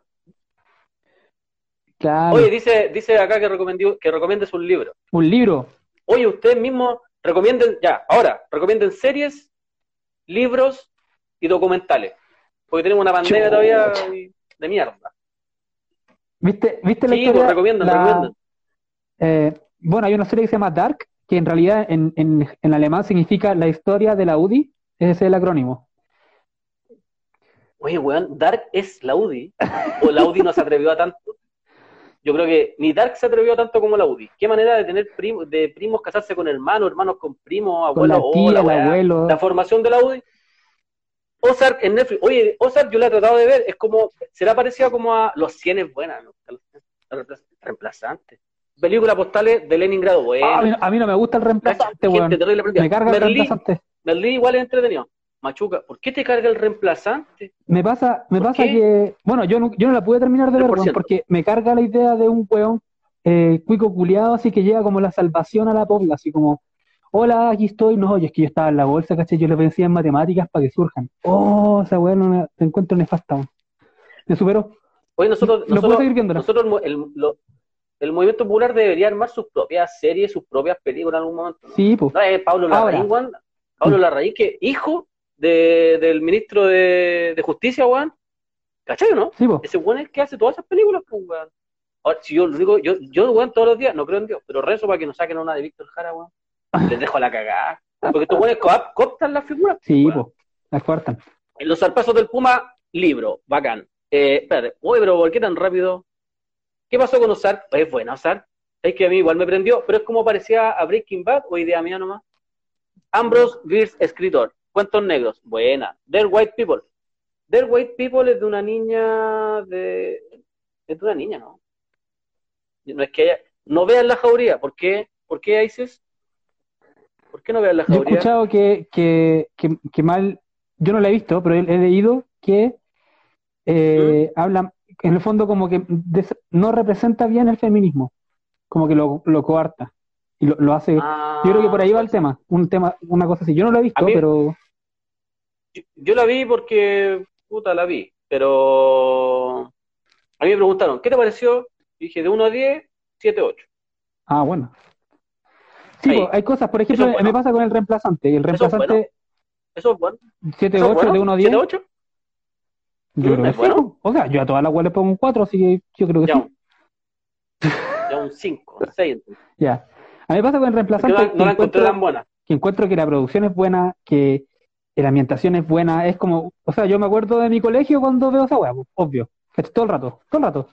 Claro, Oye, dice, dice acá que, que recomiendes un libro. un libro. Oye, ustedes mismos recomienden, ya, ahora, recomienden series, libros y documentales. Porque tenemos una pandemia todavía de mierda. ¿Viste, ¿viste la Sí, historia? pues recomiendan, La- recomiendan. eh, bueno, hay una serie que se llama Dark, que en realidad en, en, en alemán significa la historia de la UDI. Ese es el acrónimo. Oye, weón, Dark es la UDI. O la UDI no se atrevió a tanto. Yo creo que ni Dark se atrevió tanto como la UDI. Qué manera de tener primos, de primos casarse con hermanos, hermanos con primos, abuelos, la tía, oh, la el weá. abuelo. La formación de la UDI. Ozark en Netflix. Oye, Ozark yo la he tratado de ver. Es como, será parecida como a Los 100 es buena, ¿no? Reemplazante. Películas postales de Leningrado, bueno. Ah, a, mí, a mí no me gusta el reemplazante, weón. Me carga el reemplazante. Merlí igual es entretenido. Machuca, ¿por qué te carga el reemplazante? Me pasa, me ¿Por pasa qué? que, bueno, yo no, yo no la pude terminar de ver, 3%. weón, porque me carga la idea de un weón eh, cuico culiado, así que llega como la salvación a la pobla, así como, hola, aquí estoy, no, oye, es que yo estaba en la bolsa, caché, yo le pensé en matemáticas para que surjan. Oh, esa weón no te encuentro nefasta, weón. Me superó. Oye, nosotros, No puedo nosotros, seguir nosotros el, el- lo- el movimiento popular debería armar sus propias series, sus propias películas en algún momento. ¿no? Sí, pues. No, es Pablo Ahora. Larraín, weón. Pablo Larraín, que hijo de, del ministro de, de Justicia, weón. ¿Cachai o no? Sí, pues. Ese weón es el que hace todas esas películas, pues. Ahora, si yo lo digo, yo, yo, weón, todos los días, no creo en Dios, pero rezo para que nos saquen una de Víctor Jara, weón. *laughs* Les dejo la cagada. Porque estos co- cooptan las figuras. pues, Sí, weón. pues. Las cortan. En Los zarpazos del Puma, libro, bacán. Eh, espérate, oye, pero ¿por qué tan rápido? ¿Qué pasó con Ozark? Es buena Ozark. Es que a mí igual me prendió, pero es como parecía a Breaking Bad o idea mía nomás. Ambrose Bierce, escritor. Cuentos negros. Buena. Dead White People. Dead White People es de una niña de... Es de una niña, ¿no? No es que haya... No vean la jauría. ¿Por qué? ¿Por qué, Isis? ¿Por qué no vean la Yo he jauría? escuchado que, que, que, que mal, yo no la he visto, pero he, he leído que eh, habla, en el fondo como que des- no representa bien el feminismo, como que lo, lo coarta y lo, lo hace. Ah, Yo creo que por ahí va el tema, un tema, una cosa así. Yo no lo he visto, mí- pero Yo, yo la vi porque, puta, la vi, pero a mí me preguntaron, ¿qué te pareció? Y dije, de 1 a 10, 7, 8. ah, bueno. Sí, pues, hay cosas, por ejemplo, bueno. me pasa con el reemplazante. El reemplazante. ¿Eso es bueno? 7, ¿Eso es 8, bueno? de 1 a 10, 7, 8? yo creo que ¿es sí, bueno? pues. O sea, yo a todas las weas le pongo un 4, así que yo creo que Ya sí. un, ya un 5, un 6. entonces. *laughs* Ya. A mí me pasa con el reemplazante no, la- que no la encontré tan buena. que encuentro que la producción es buena, que la ambientación es buena, es como, o sea, yo me acuerdo de mi colegio cuando veo esa pues, obvio, todo el rato, todo el rato.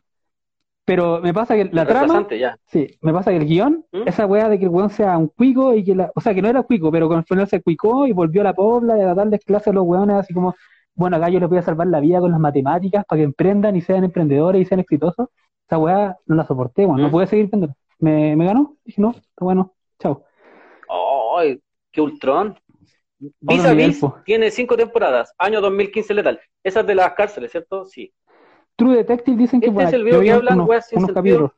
Pero me pasa que la trama, ya. sí, me pasa que el guion, ¿Mm? esa weá de que el weón sea un cuico y que la, o sea, que no era cuico, pero con el final se cuicó y volvió a la pobla y a darles clases a los weones así como, bueno, acá yo les voy a salvar la vida con las matemáticas para que emprendan y sean emprendedores y sean exitosos. Esa weá no la soporté, weón, no ¿Mm? pude seguir viendo. Me, me ganó, dije, no, está bueno, chao. ¡Ay, qué ultrón! Vis a Vis tiene 5 temporadas, año 2015 letal. Esa es de las cárceles, ¿cierto? Sí. True Detective dicen que Este es el video vi que hablan, unos, sin unos capítulos.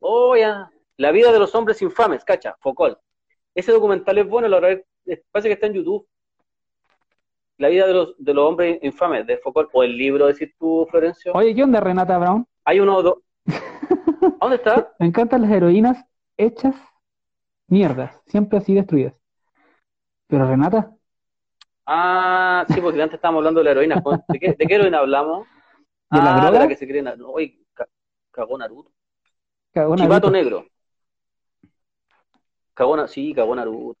Oh, ya. La vida de los hombres infames, cacha, Focol. Ese documental es bueno, es- parece que está en YouTube. La vida de los, de los hombres infames, de Focol. O el libro, decir tú, Florencio. Oye, ¿qué onda, Renata Brown? Hay uno o dos. ¿A *laughs* dónde está? Me encantan las heroínas hechas mierdas, siempre así destruidas. Pero Renata, Ah, sí, porque antes estábamos hablando de la heroína. ¿De qué, de qué heroína hablamos? ¿De la ah, de droga? la que se cree. no, Oye, ca- cagó Naruto. cagó Chivato Naruto. negro. Cagó, Na- sí, cagó Naruto.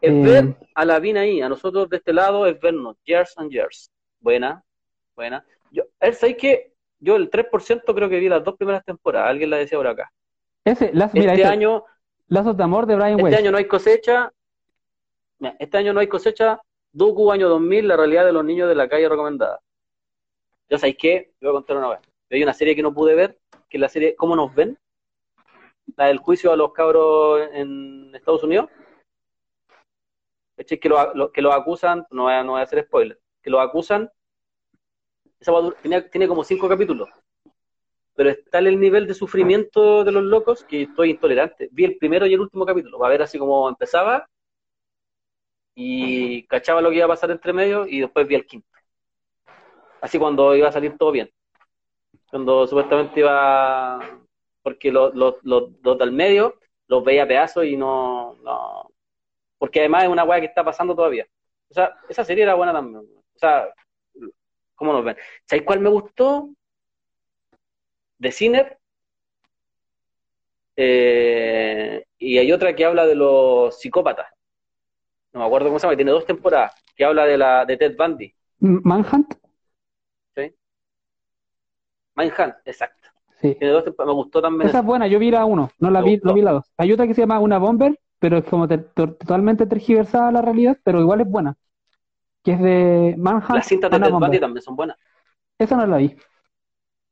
Es Eh, ver a la Vina ahí, a nosotros de este lado es vernos, years and years. Buena, buena. Yo, él ¿sabes que Yo el 3% creo que vi las dos primeras temporadas, alguien la decía por acá. Ese, las, mira, Este ese, año, Lazos de Amor de Brian este año no hay cosecha. Este año no hay cosecha. Doku año 2000, la realidad de los niños de la calle recomendada. ¿Ya sabéis qué? Te voy a contar una vez. Hay una serie que no pude ver, que es la serie ¿Cómo nos ven? La del juicio a los cabros en Estados Unidos. Que los lo, que los acusan, no voy, a, no voy a hacer spoiler, que los acusan. Esa va a dur- tiene, como cinco capítulos. Pero es tal el nivel de sufrimiento de los locos que estoy intolerante. Vi el primero y el último capítulo, para ver así como empezaba y cachaba lo que iba a pasar entre medio y después vi el quinto. Así cuando iba a salir todo bien. Cuando supuestamente iba, porque los, los, los, los del medio los veía pedazos y no, no, porque además es una weá que está pasando todavía. O sea, esa serie era buena también. O sea, ¿cómo nos ven? ¿Sabéis cuál me gustó? De Ciner. Eh, y hay otra que habla de los psicópatas. No me acuerdo cómo se llama, que tiene dos temporadas, que habla de la de Ted Bundy. Manhunt, Mindhunt, exacto. sí. Dos me gustó también. Esa es buena, yo vi la uno, no la Me vi, gustó. no vi la dos. Hay otra que se llama Una Bomber, pero es como te- to- totalmente tergiversada la realidad, pero igual es buena. Que es de Manhunt, Las cintas de Ted también son buenas. Esa no la vi.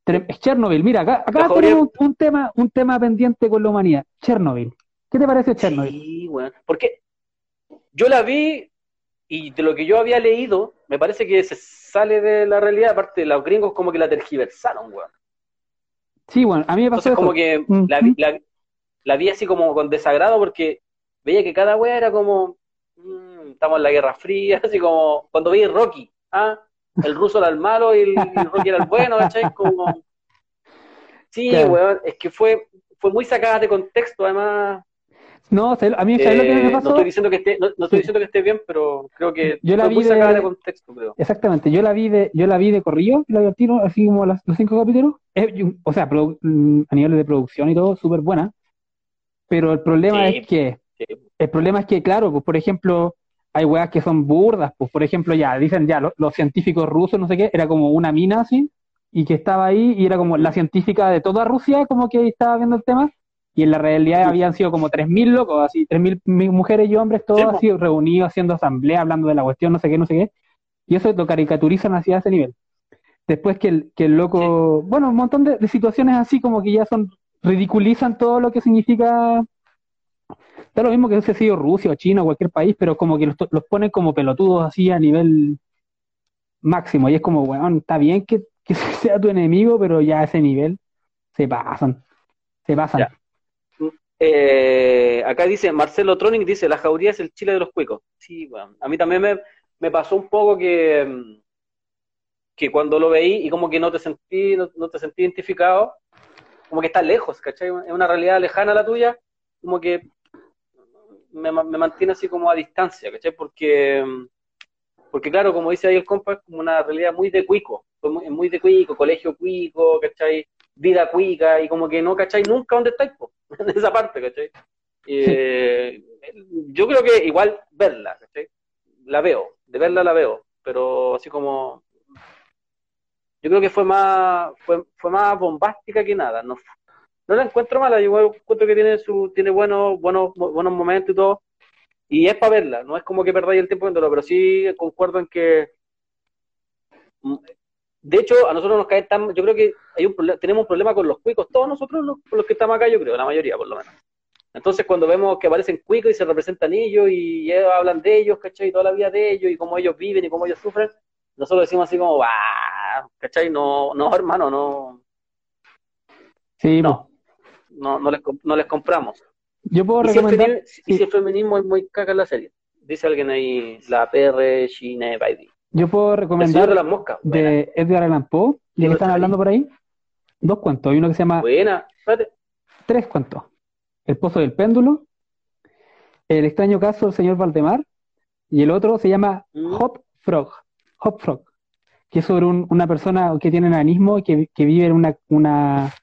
Es Chernobyl. Mira, acá, acá tenemos un, un tema, un tema pendiente con la humanidad. Chernobyl. ¿Qué te parece Chernobyl? Sí, bueno. Porque yo la vi y de lo que yo había leído, me parece que se sale de la realidad. Aparte, los gringos como que la tergiversaron, weón. Sí, bueno, a mí me pasó Entonces, eso. como que Mm, la, vi- la, la vi así como con desagrado porque veía que cada wea era como, mm, estamos en la Guerra Fría, *laughs* así como cuando veía Rocky, ¿ah? El ruso era el malo y el, y el Rocky era el bueno, ¿cachai? Como... Sí, Claro. weón, es que fue, fue muy sacada de contexto, además. No, a mí ¿sabes lo que me Eh, pasó? No estoy diciendo que esté, no, no estoy diciendo que esté bien, pero creo que Yo la vi de- de contexto, creo. Exactamente, yo la vi de, yo la vi de corrido, la vi al tiro, así como las- los cinco capítulos. Es- yo- o sea, mm, a nivel de producción y todo, súper buena. Pero el problema Sí. es que, Sí. el problema es que, claro, pues por ejemplo, hay weas que son burdas, pues por ejemplo, ya, dicen ya, lo- los, científicos rusos, no sé qué, era como una mina así, y que estaba ahí, y era como la científica de toda Rusia, como que estaba viendo el tema, y en la realidad habían sido como 3.000 locos, así, 3.000 mi- mujeres y hombres, todos Sí, así reunidos, haciendo asamblea, hablando de la cuestión, no sé qué, no sé qué, y eso lo caricaturizan hacia ese nivel. Después que el, que el loco, bueno, un montón de, de situaciones así como que ya son, ridiculizan todo lo que significa, da lo mismo que hubiese sido Rusia o China o cualquier país, pero como que los, los ponen como pelotudos así a nivel máximo, y es como, weón, está bien que, que *laughs* sea tu enemigo, pero ya a ese nivel se pasan, se pasan. Ya. Eh, acá dice Marcelo Tronic, dice, la jauría es el Chile de los cuicos. Sí, bueno, a mí también me, me pasó un poco que, que cuando lo veí y como que no te sentí, no, te sentí identificado, como que está lejos, ¿cachai? Es una realidad lejana la tuya, como que me, me mantiene así como a distancia, ¿cachai? Porque, porque claro, como dice ahí el compa, es como una realidad muy de cuico, muy, muy de cuico, colegio cuico, ¿cachai? Vida cuica, y como que no, ¿cachai? Nunca dónde estáis, po, *laughs* en esa parte, ¿cachai? Eh, yo creo que igual verla, ¿cachai? La veo, de verla la veo, pero así como yo creo que fue más fue, fue más bombástica que nada, no no la encuentro mala, yo encuentro que tiene su tiene buenos buenos buenos momentos y todo y es para verla, no es como que perdáis el tiempo viéndolo, pero sí concuerdo en que de hecho a nosotros nos cae tan yo creo que hay un problema, tenemos un problema con los cuicos, todos nosotros los, los que estamos acá yo creo, la mayoría por lo menos. Entonces, cuando vemos que aparecen cuicos y se representan ellos y ellos hablan de ellos, ¿cachai? Y toda la vida de ellos y cómo ellos viven y cómo ellos sufren, nosotros decimos así como, ¡ah! ¿cachai? No, no, hermano, no, Sí, no, no, no les, no les compramos. yo puedo Y si, el recomendar, y si el feminismo es muy caca en la serie. Dice alguien ahí, la PR Shine Baby. Yo puedo recomendar de las moscas. De Edgar Allan Poe, ya que están hablando por ahí, dos cuentos, hay uno que se llama buena. Espérate. tres cuentos. El pozo del péndulo, El extraño caso del señor Valdemar, y el otro se llama Mm. Hop Frog, Hop Frog, que es sobre un- una persona que tiene enanismo y que, que vive en una, una,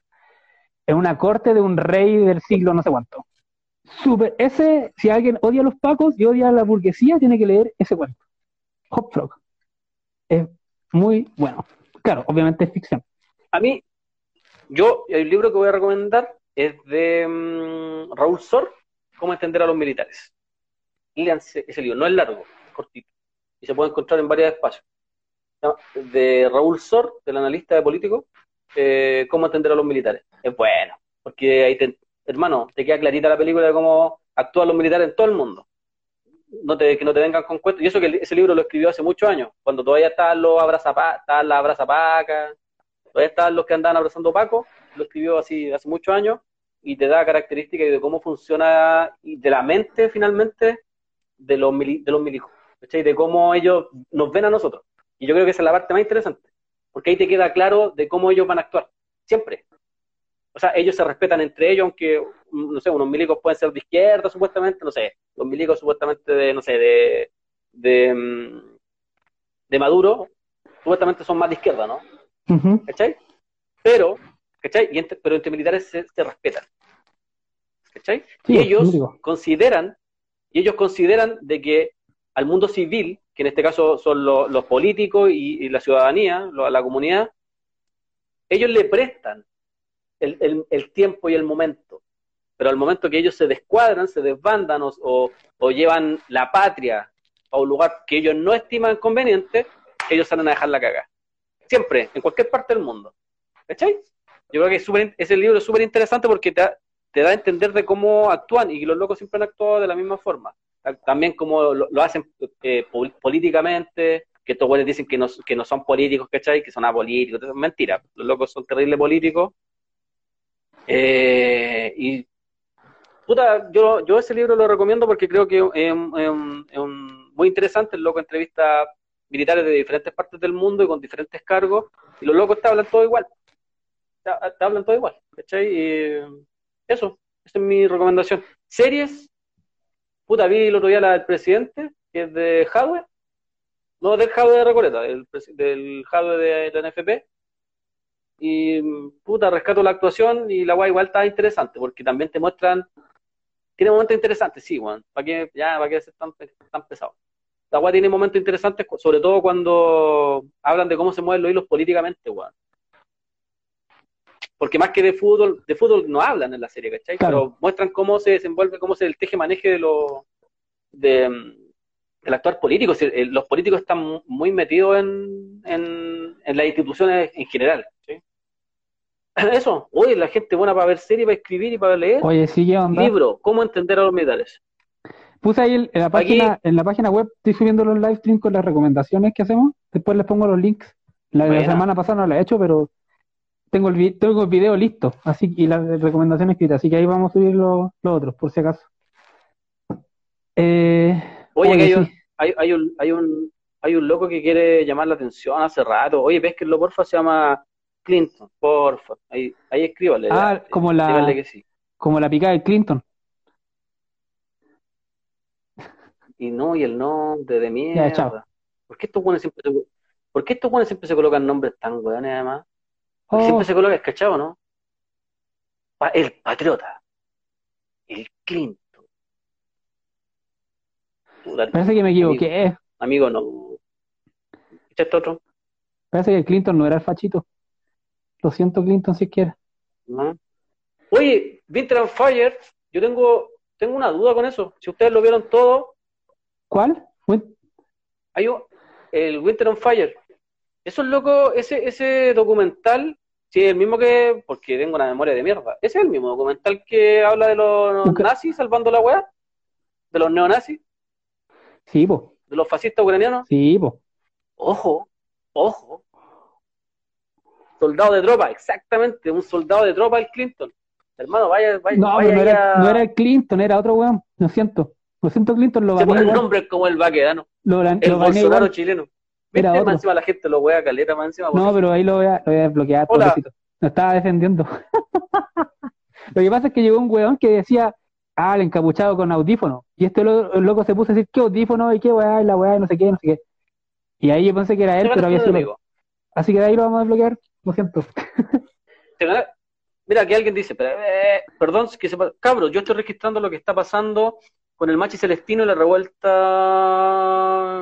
en una corte de un rey del siglo no sé cuánto. Super, ese, si alguien odia a los pacos y odia a la burguesía, tiene que leer ese cuento. Hop Frog. Es muy bueno. Claro, obviamente es ficción. A mí, yo, el libro que voy a recomendar es de mm, Raúl Sor, Cómo entender a los militares. Léanse ese libro, no es largo, es cortito. Y se puede encontrar en varios espacios. De Raúl Sor, del analista de político, eh, Cómo entender a los militares. Es bueno, porque ahí te, hermano, te queda clarita la película de cómo actúan los militares en todo el mundo. No te, que no te vengan con cuentos. Y eso que ese libro lo escribió hace muchos años, cuando todavía estaban los abrazapacas, estaban todavía estaban los que andaban abrazando Paco, lo escribió así hace muchos años y te da características de cómo funciona y de la mente finalmente de los, mili- de los milicos, ¿cachai? De cómo ellos nos ven a nosotros. Y yo creo que esa es la parte más interesante, porque ahí te queda claro de cómo ellos van a actuar, siempre. O sea, ellos se respetan entre ellos, aunque, mm, no sé, unos milicos pueden ser de izquierda, supuestamente, no sé, los milicos supuestamente de, no sé, de, de, mm, de Maduro, supuestamente son más de izquierda, ¿no? Ujú. ¿cachai? Pero, ¿cachai? Y entre- pero entre militares se, se respetan, ¿cachai? Sí, y ellos consideran, y ellos consideran de que al mundo civil, que en este caso son lo- los políticos y, y la ciudadanía, lo- la comunidad, ellos le prestan el, el- el tiempo y el momento. Pero al momento que ellos se descuadran, se desbandan o, o- o llevan la patria a un lugar que ellos no estiman conveniente, ellos salen a dejar la caga. Siempre, en cualquier parte del mundo. ¿Cachai? Yo creo que es súper- ese libro es súper interesante porque te da, te da a entender de cómo actúan y los locos siempre han actuado de la misma forma. Ta- También como lo, lo hacen eh, pol- políticamente, que estos güeyes dicen que no, que no son políticos, ¿cachai? Que son apolíticos. Mentira. Los locos son terribles políticos. Eh, y puta, yo, yo ese libro lo recomiendo porque creo que es, un- muy interesante. El loco entrevista militares de diferentes partes del mundo y con diferentes cargos, y los locos te hablan todo igual. Te, hablan todo igual, ¿cachai? Y, Eso, esa es mi recomendación. Series, puta, vi el otro día la del presidente, que es de hardware, no del hardware de Recoleta, del, del hardware de la NFP. Y puta, rescato la actuación y la guay igual está interesante, porque también te muestran, tiene momentos interesantes, sí, weón, para que, ya, para que ser tan, tan pesado. La guay tiene momentos interesantes, sobre todo cuando hablan de cómo se mueven los hilos políticamente, weón porque más que de fútbol, de fútbol no hablan en la serie, ¿cachai? Pero muestran cómo se desenvuelve, cómo se el teje maneje de lo de, del actuar político. los políticos están muy metidos en, en, las instituciones en general. ¿sí? *clears throat* Eso, oye, la gente buena para ver serie, para escribir y para leer. Oye, sí, ¿qué onda? Libro, ¿cómo entender a los militares? Puse ahí en la página, en la página web, estoy subiendo los live streams con las recomendaciones que hacemos. Después les pongo los links. La, la semana pasada no la he hecho, pero tengo el, tengo el video listo así y las recomendaciones escritas, así que ahí vamos a subir los, otros, por si acaso. Eh, oye, hay, un, hay, un, hay, un, hay un loco que quiere llamar la atención hace rato. Oye, ves que lo porfa se llama Clinton, porfa. Ahí, ahí escríbale. Ah, como la, como la picada de Clinton. Y no, y el no de mierda. ¿Por qué estos buenos siempre se, ¿por qué estos buenos siempre se colocan nombres tan weones además? Siempre oh. se coloca escachado, ¿no? El patriota. El Clinton. Parece que me equivoqué. Amigo, no. ¿Este otro? Parece que el Clinton no era el fachito. Lo siento, Clinton, si quieres. Oye, Winter on Fire, yo tengo, tengo una duda con eso. Si ustedes lo vieron todo. ¿Cuál? Hay el Winter on Fire. Eso es loco, ese, ese documental, sí, es el mismo que, porque tengo una memoria de mierda, ese es el mismo documental que habla de los nazis salvando la weá, de los neonazis. Sí, po. De los fascistas ucranianos. Sí, po. Ojo, ojo. Soldado de tropa, exactamente, un soldado de tropa el Clinton. Hermano, vaya, vaya. No, no, era, no era el Clinton, era otro weón, lo siento. Lo siento, Clinton, lo va a El nombre como el vaquedano. Lo, el Bolsonaro chileno. Era otro. encima la gente lo wea caleta más encima. No, pero ahí lo voy a, lo voy a. No estaba defendiendo. *laughs* lo que pasa es que llegó un weón que decía, ah, el encapuchado con audífono. Y este loco se puso a decir, ¿qué audífono? Y qué weá, y la weá, y no sé qué, no sé qué. Y ahí yo pensé que era él, pero había sido. Así que de ahí lo vamos a desbloquear, lo siento. *laughs* Mira, que alguien dice, eh, perdón, que se... cabros, yo estoy registrando lo que está pasando con el Machi Celestino y la revuelta,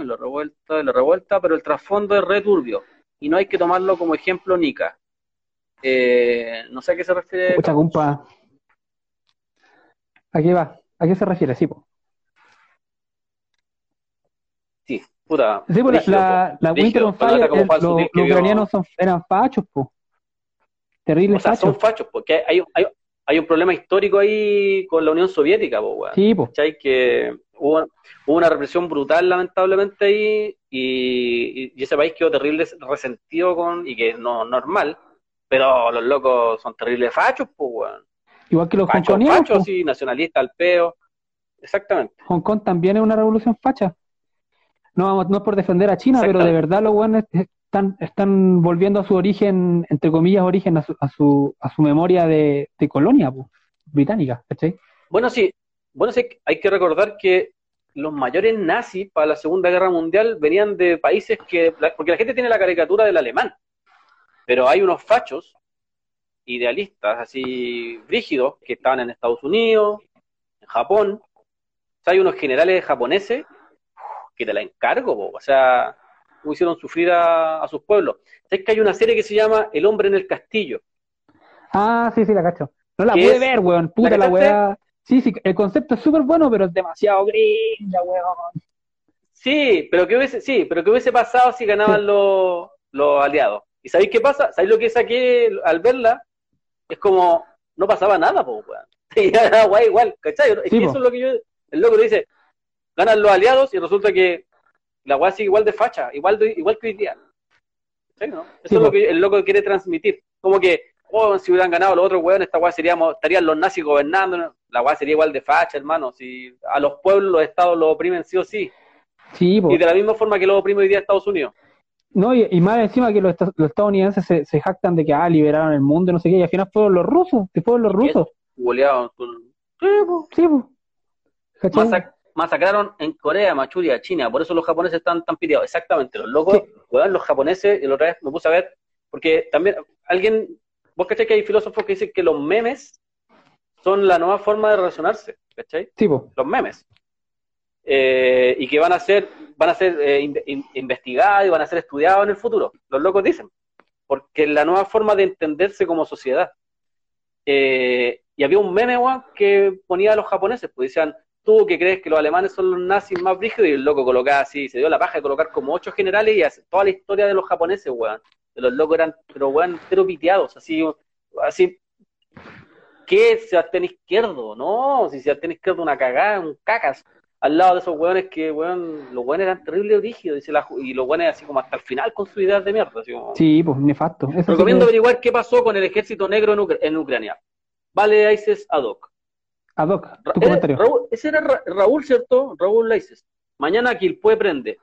la revuelta, la revuelta, pero el trasfondo es returbio y no hay que tomarlo como ejemplo Nica. Eh, no sé a qué se refiere. Escucha, compa. Aquí va. ¿A qué se refiere? Sí, po. Sí, puta. Sí, pues la, la, Winter on Fire, los, ucranianos son, eran fachos, po. Terribles o sea, son fachos, porque hay, hay, hay un problema histórico ahí con la Unión Soviética, po, Sí, po. Que hubo, una represión brutal, lamentablemente, ahí, y, y, ese país quedó terrible resentido con, y que no normal, pero los locos son terribles fachos, pues, weón. Igual que los fachos, fachos, sí, nacionalistas al peo. Exactamente. Hong Kong también es una revolución facha. No, vamos, no es por defender a China, pero de verdad los buenos están, están volviendo a su origen, entre comillas, origen, a su, a su, a su memoria de, colonia británica, ¿cachai? Bueno, sí, bueno, sí, hay que recordar que los mayores nazis para la Segunda Guerra Mundial venían de países que, porque la gente tiene la caricatura del alemán, pero hay unos fachos idealistas así rígidos que estaban en Estados Unidos, en Japón, o sea, hay unos generales japoneses que te la encargo, o sea, hicieron sufrir a, sus pueblos. Es que hay una serie que se llama El hombre en el castillo. Ah, sí, sí, la cacho. No la pude ver, weón. Puta la, weá. Sí, sí, el concepto es súper bueno, pero es demasiado gringa, weón. Sí, pero que hubiese, sí, pero que hubiese pasado si ganaban los, los aliados. ¿Y sabéis qué pasa? ¿Sabéis lo que saqué al verla? Es como, no pasaba nada, pues, weón. *laughs* Y era guay igual, ¿cachai? eso es lo que yo, el loco dice, ganan los aliados y resulta que la weá sigue igual de facha, igual, de, igual que hoy día. Eso es lo que el loco quiere transmitir. Como que, oh, si hubieran ganado los otros weones, esta weá seríamos, estarían los nazis gobernando, la weá sería igual de facha, hermano. Si a los pueblos los estados los oprimen sí o sí. Sí, Y de la misma forma que los oprime hoy día Estados Unidos. No, y, más encima que los, estadounidenses se, jactan de que ah, liberaron el mundo, no sé qué, y al final fueron los rusos, que fueron los rusos. Sí, po. Sí. Masac- masacraron en Corea, Manchuria, China, por eso los japoneses están tan piteados. Exactamente, los locos, Sí. weón, los japoneses, y la otra vez me puse a ver, porque también alguien, vos cachai que hay filósofos que dicen que los memes son la nueva forma de relacionarse, ¿cachai? Sí, po. Los memes. Eh, y que van a ser, van a ser eh, in- in- investigados y van a ser estudiados en el futuro. Los locos dicen. Porque es la nueva forma de entenderse como sociedad. Eh, y había un meme, weón, que ponía a los japoneses, pues decían, tú que crees que los alemanes son los nazis más brígidos, y el loco colocaba así, se dio la paja de colocar como ocho generales y hace toda la historia de los japoneses, weón. De los locos eran, pero weón, pero piteados, así, así, ¿qué? Sebastián Izquierdo, no, si Sebastián Izquierdo una cagada, un cacas, al lado de esos weones que, weón, los weones eran terribles rígidos, dice la, ju- y los weones así como hasta el final con sus ideas de mierda, así como... Sí, pues, nefasto. Eso sí Recomiendo que- averiguar qué pasó con el ejército negro en, Ucra- en Ucrania. Vale Aices ad hoc. Ad hoc, tu comentario. Raúl- ese era Ra- Raúl, ¿cierto? Raúl Laices. Mañana Quilpue prende.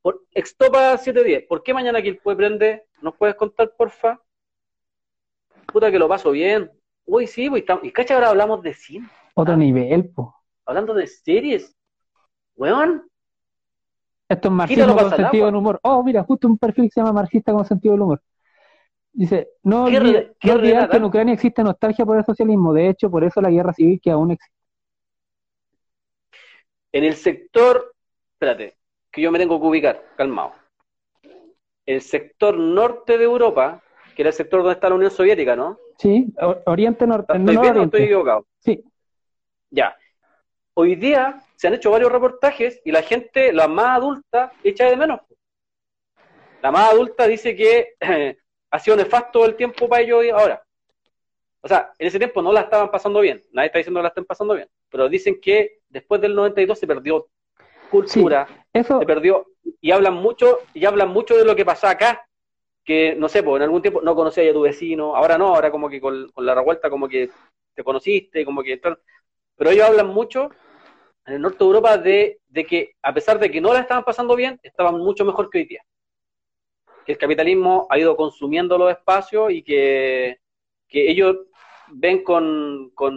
Por, Extopa 710. ¿Por qué mañana Quilpue prende? ¿Nos puedes contar, porfa? Puta que lo paso bien. Uy, sí, pues, y cacha, ahora hablamos de cine. Otro ah. nivel, po. Hablando de series. Weón, Esto es marxismo con sentido del humor. Oh, mira, justo un perfil que se llama marxista con sentido del humor. Dice, no, ¿Qué no olvidar relata? que en Ucrania existe nostalgia por el socialismo. De hecho, por eso la guerra civil que aún existe. en el sector, espérate, que yo me tengo que ubicar, calmado. El sector norte de Europa, que era el sector donde está la Unión Soviética, ¿no? Sí, Oriente, Norte, ¿Estoy no bien o Oriente. estoy equivocado? Sí, Ya. Hoy día se han hecho varios reportajes y la gente, la más adulta, echa de menos. La más adulta dice que *clears throat* ha sido nefasto el tiempo para ellos ahora. O sea, en ese tiempo no la estaban pasando bien. Nadie está diciendo que la estén pasando bien. Pero dicen que después del 92 se perdió cultura, eso, se perdió y hablan mucho y hablan mucho de lo que pasó acá que no sé pues en algún tiempo no conocía a tu vecino ahora no ahora como que con, con la revuelta como que te conociste como que tal. Pero ellos hablan mucho en el norte de Europa de, de que a pesar de que no la estaban pasando bien estaban mucho mejor que hoy día que el capitalismo ha ido consumiendo los espacios y que, que ellos ven con, con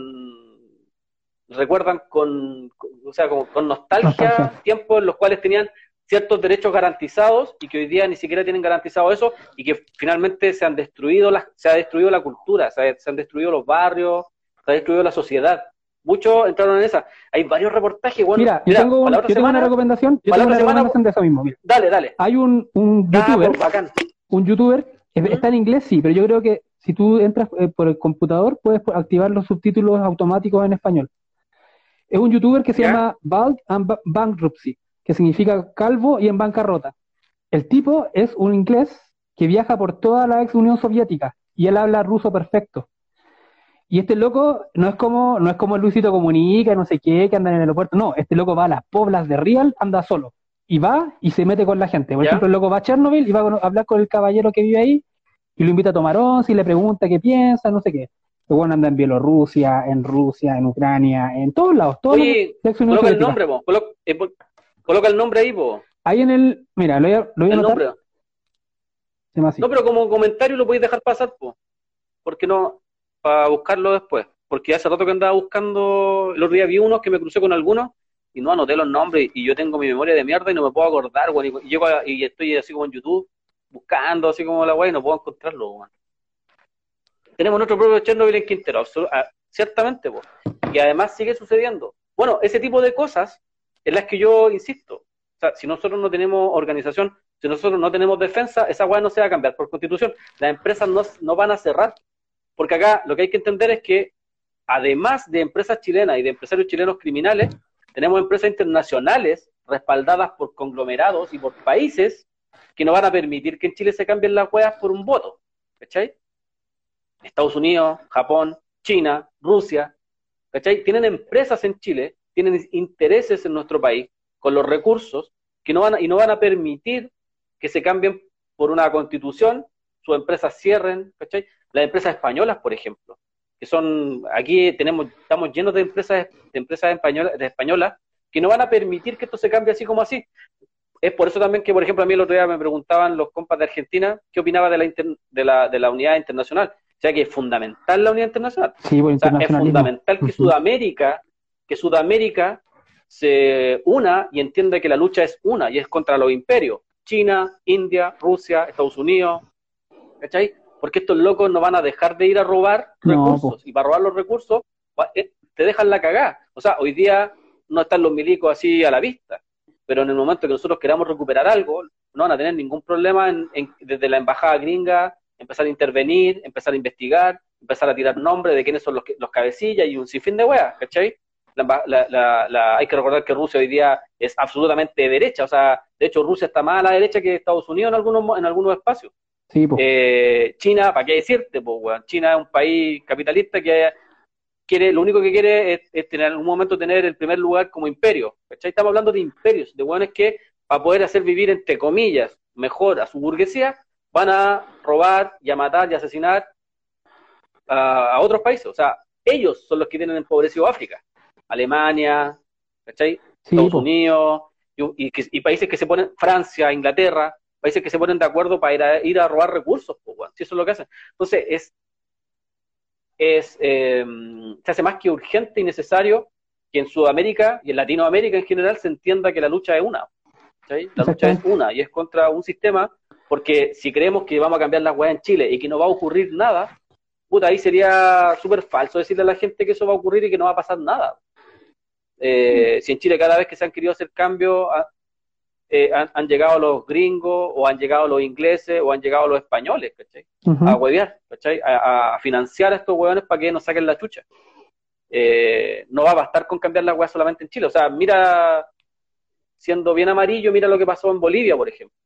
recuerdan con, o sea, con nostalgia, Nostalgia. tiempos en los cuales tenían ciertos derechos garantizados y que hoy día ni siquiera tienen garantizado eso y que finalmente se han destruido las, se ha destruido la cultura, se, ha- se han destruido los barrios, se ha destruido la sociedad. Muchos entraron en esa. Hay varios reportajes, bueno, mira, yo tengo, un- yo tengo una recomendación. Yo tengo una otra semana- recomendación de eso mismo. Mira, Dale, dale. hay un, un youtuber, pues, bacán. un youtuber, está en inglés, sí, pero yo creo que si tú entras eh, por el computador, puedes activar los subtítulos automáticos en español. Es un youtuber que se ¿Ya? llama Bald and Ba- Bankruptcy, que significa calvo y en bancarrota. El tipo es un inglés que viaja por toda la ex Unión Soviética y él habla ruso perfecto. Y este loco no es como, no es como el Luisito Comunica, no sé qué, que anda en el aeropuerto. No, este loco va a las poblas de Real, anda solo. Y va y se mete con la gente. Por ¿Ya? ejemplo, el loco va a Chernobyl y va a hablar con el caballero que vive ahí y lo invita a tomar once y le pregunta qué piensa, no sé qué. El bueno anda en Bielorrusia, en Rusia, en Ucrania, en todos lados. Todos Oye, Unión coloca el nombre, po. Colo- eh, coloca el nombre ahí, po. Ahí en el, mira, lo voy a, lo voy a El nombre. Así. No, pero como comentario lo podéis dejar pasar, po. Porque no, para buscarlo después. Porque hace rato que andaba buscando, el otro día vi unos que me crucé con algunos y no anoté los nombres y yo tengo mi memoria de mierda y no me puedo acordar. Y, llego y estoy así como en YouTube buscando así como la weá y no puedo encontrarlo. Tenemos nuestro propio Chernobyl en Quintero, ah, ciertamente, po. Y además sigue sucediendo. Bueno, ese tipo de cosas en las que yo insisto. O sea, si nosotros no tenemos organización, si nosotros no tenemos defensa, esa weá no se va a cambiar por constitución. Las empresas no, no van a cerrar. Porque acá lo que hay que entender es que, además de empresas chilenas y de empresarios chilenos criminales, tenemos empresas internacionales respaldadas por conglomerados y por países que no van a permitir que en Chile se cambien las weas por un voto. ¿Cachai? Estados Unidos, Japón, China, Rusia, ¿cachai? Tienen empresas en Chile, tienen intereses en nuestro país con los recursos que no van a, y no van a permitir que se cambien por una constitución, sus empresas cierren, ¿cachai? Las empresas españolas, por ejemplo, que son, aquí tenemos, estamos llenos de empresas, de empresas españolas, de españolas que no van a permitir que esto se cambie así como así. Es por eso también que, por ejemplo, a mí el otro día me preguntaban los compas de Argentina qué opinaba de la, inter- de la, de la unidad internacional. O sea que es fundamental la unidad internacional. Sí, O sea, es fundamental que. Sudamérica, que Sudamérica se una y entienda que la lucha es una y es contra los imperios. China, India, Rusia, Estados Unidos, ¿cachai? Porque estos locos no van a dejar de ir a robar No, recursos. Y para robar los recursos, eh, te dejan la cagada. O sea, hoy día no están los milicos así a la vista. Pero en el momento que nosotros queramos recuperar algo, no van a tener ningún problema en, en- desde la embajada gringa, empezar a intervenir, empezar a investigar, empezar a tirar nombres de quiénes son los, los cabecillas y un sinfín de weas, ¿cachai? La la- la- la- hay que recordar que Rusia hoy día es absolutamente de derecha, o sea, de hecho Rusia está más a la derecha que Estados Unidos en algunos, en algunos espacios. Sí, po. Eh, China, ¿para qué decirte? Pues, weón? China es un país capitalista que quiere, lo único que quiere es, es tener en algún momento tener el primer lugar como imperio. ¿cachai? Estamos hablando de imperios, de weones que para poder hacer vivir, entre comillas, mejor a su burguesía, van a robar y a matar y a asesinar a, a otros países. O sea, ellos son los que tienen empobrecido África. Alemania, ¿cachai? Sí, Estados po. Unidos, y, y que- y países que se ponen, Francia, Inglaterra, países que se ponen de acuerdo para ir a, ir a robar recursos, pues. Si eso es lo que hacen. Entonces, es, es eh, se hace más que urgente y necesario que en Sudamérica y en Latinoamérica en general se entienda que la lucha es una. La lucha es una y es contra un sistema, porque si creemos que vamos a cambiar las weas en Chile y que no va a ocurrir nada, puta, ahí sería súper falso decirle a la gente que eso va a ocurrir y que no va a pasar nada. Eh, si en Chile cada vez que se han querido hacer cambios ha- eh, han, han llegado los gringos o han llegado los ingleses o han llegado los españoles. A huevear, ¿cachai? A, a financiar a estos hueones para que nos saquen la chucha. Eh, no va a bastar con cambiar las hueas solamente en Chile. O sea, mira, siendo bien amarillo, mira lo que pasó en Bolivia, por ejemplo.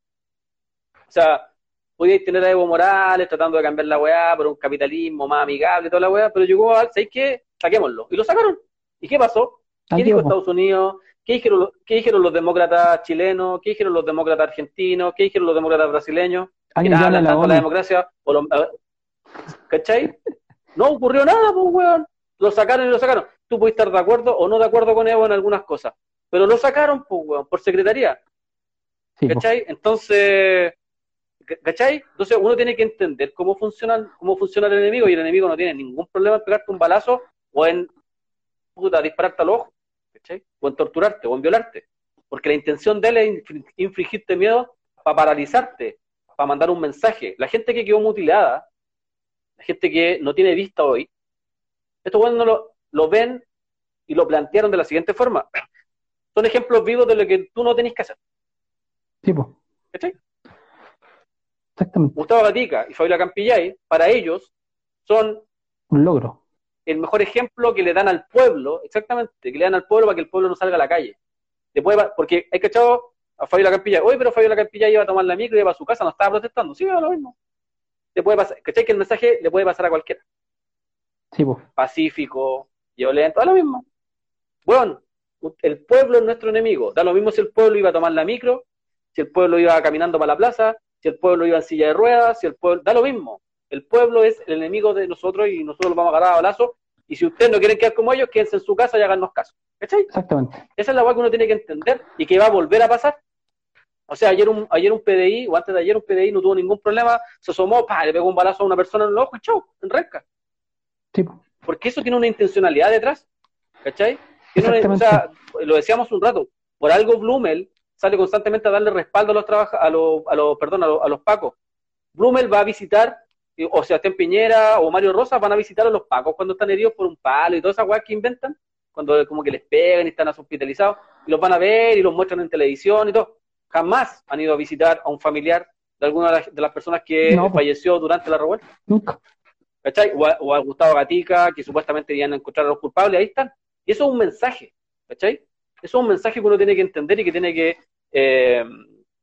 O sea, podíais tener a Evo Morales tratando de cambiar la weá por un capitalismo más amigable y toda la weá, pero llegó al, ¿sabéis qué? Saquémoslo. Y lo sacaron. ¿Y qué pasó? ¿Qué dijo. Estados Unidos? ¿Qué dijeron, los- ¿Qué dijeron los demócratas chilenos? ¿Qué dijeron los demócratas argentinos? ¿Qué dijeron los demócratas brasileños? Que nada, la tanto de la democracia. o lo- a- ¿Cachai? No ocurrió nada, pues, weón. Lo sacaron y lo sacaron. Tú puedes estar de acuerdo o no de acuerdo con Evo en algunas cosas. Pero lo sacaron, pues, weón, por secretaría. Sí. ¿Cachai? Entonces, ¿cachai? Entonces uno tiene que entender cómo funciona, cómo funciona el enemigo y el enemigo no tiene ningún problema en pegarte un balazo o en puta, dispararte al ojo, ¿cachai? O en torturarte o en violarte. Porque la intención de él es infli- infligirte miedo para paralizarte, para mandar un mensaje. La gente que quedó mutilada, la gente que no tiene vista hoy, estos buenos no lo, lo ven y lo plantearon de la siguiente forma. *coughs* Son ejemplos vivos de lo que tú no tenés que hacer. Sí, po. ¿Cachai? Exactamente. Gustavo Gatica y Fabiola Campillay, para ellos, son Un logro. El mejor ejemplo que le dan al pueblo, exactamente, que le dan al pueblo para que el pueblo no salga a la calle. Después porque hay cachado a Fabiola Campillay, oye, pero Fabiola Campillay iba a tomar la micro y iba a su casa, no estaba protestando. Sí, era lo mismo. Le puede pasar, ¿cachai? Que el mensaje le puede pasar a cualquiera. Sí, po. Pacífico, violento, da lo mismo. Bueno, el pueblo es nuestro enemigo. Da lo mismo si el pueblo iba a tomar la micro, si el pueblo iba caminando para la plaza, si el pueblo iba en silla de ruedas, si el pueblo. Da lo mismo. El pueblo es el enemigo de nosotros y nosotros lo vamos a agarrar a balazo. Y si ustedes no quieren quedar como ellos, quédense en su casa y háganos caso. ¿Cachai? Exactamente. Esa es la cosa que uno tiene que entender y que va a volver a pasar. O sea, ayer un, ayer un PDI, o antes de ayer un PDI no tuvo ningún problema, se asomó, pa, le pegó un balazo a una persona en el ojo y chau, en resca. Sí. Porque eso tiene una intencionalidad detrás. ¿Cachai? Tiene una- o sea, lo decíamos un rato, por algo Blumel sale constantemente a darle respaldo a los trabaja, a los, a los, perdón, a los, a los pacos. Blumel va a visitar, o Sebastián Piñera o Mario Rosas van a visitar a los pacos cuando están heridos por un palo y todas esas weas que inventan, cuando como que les pegan y están hospitalizados, y los van a ver y los muestran en televisión y todo. Jamás han ido a visitar a un familiar de alguna de las, de las personas que No, pues. falleció durante la revuelta. Nunca. ¿cachai? O a, o a Gustavo Gatica, que supuestamente iban a encontrar a los culpables, ahí están. Y eso es un mensaje, ¿cachai? Eso es un mensaje que uno tiene que entender y que tiene que eh,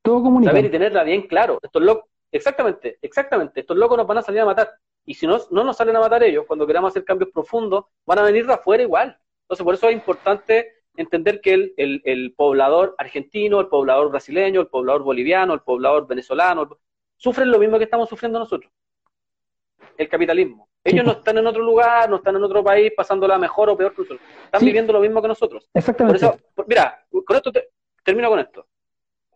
Todo saber y tenerla bien claro. Estos locos, exactamente, exactamente, estos locos nos van a salir a matar. Y si no, no nos salen a matar ellos, cuando queramos hacer cambios profundos, van a venir de afuera igual. Entonces, por eso es importante entender que el, el, el poblador argentino, el poblador brasileño, el poblador boliviano, el poblador venezolano, el- sufren lo mismo que estamos sufriendo nosotros. El capitalismo. Ellos Sí, no están en otro lugar, no están en otro país pasándola mejor o peor que nosotros. Están Sí. viviendo lo mismo que nosotros. Por Exactamente. eso, por- mira, con esto te- termino con esto.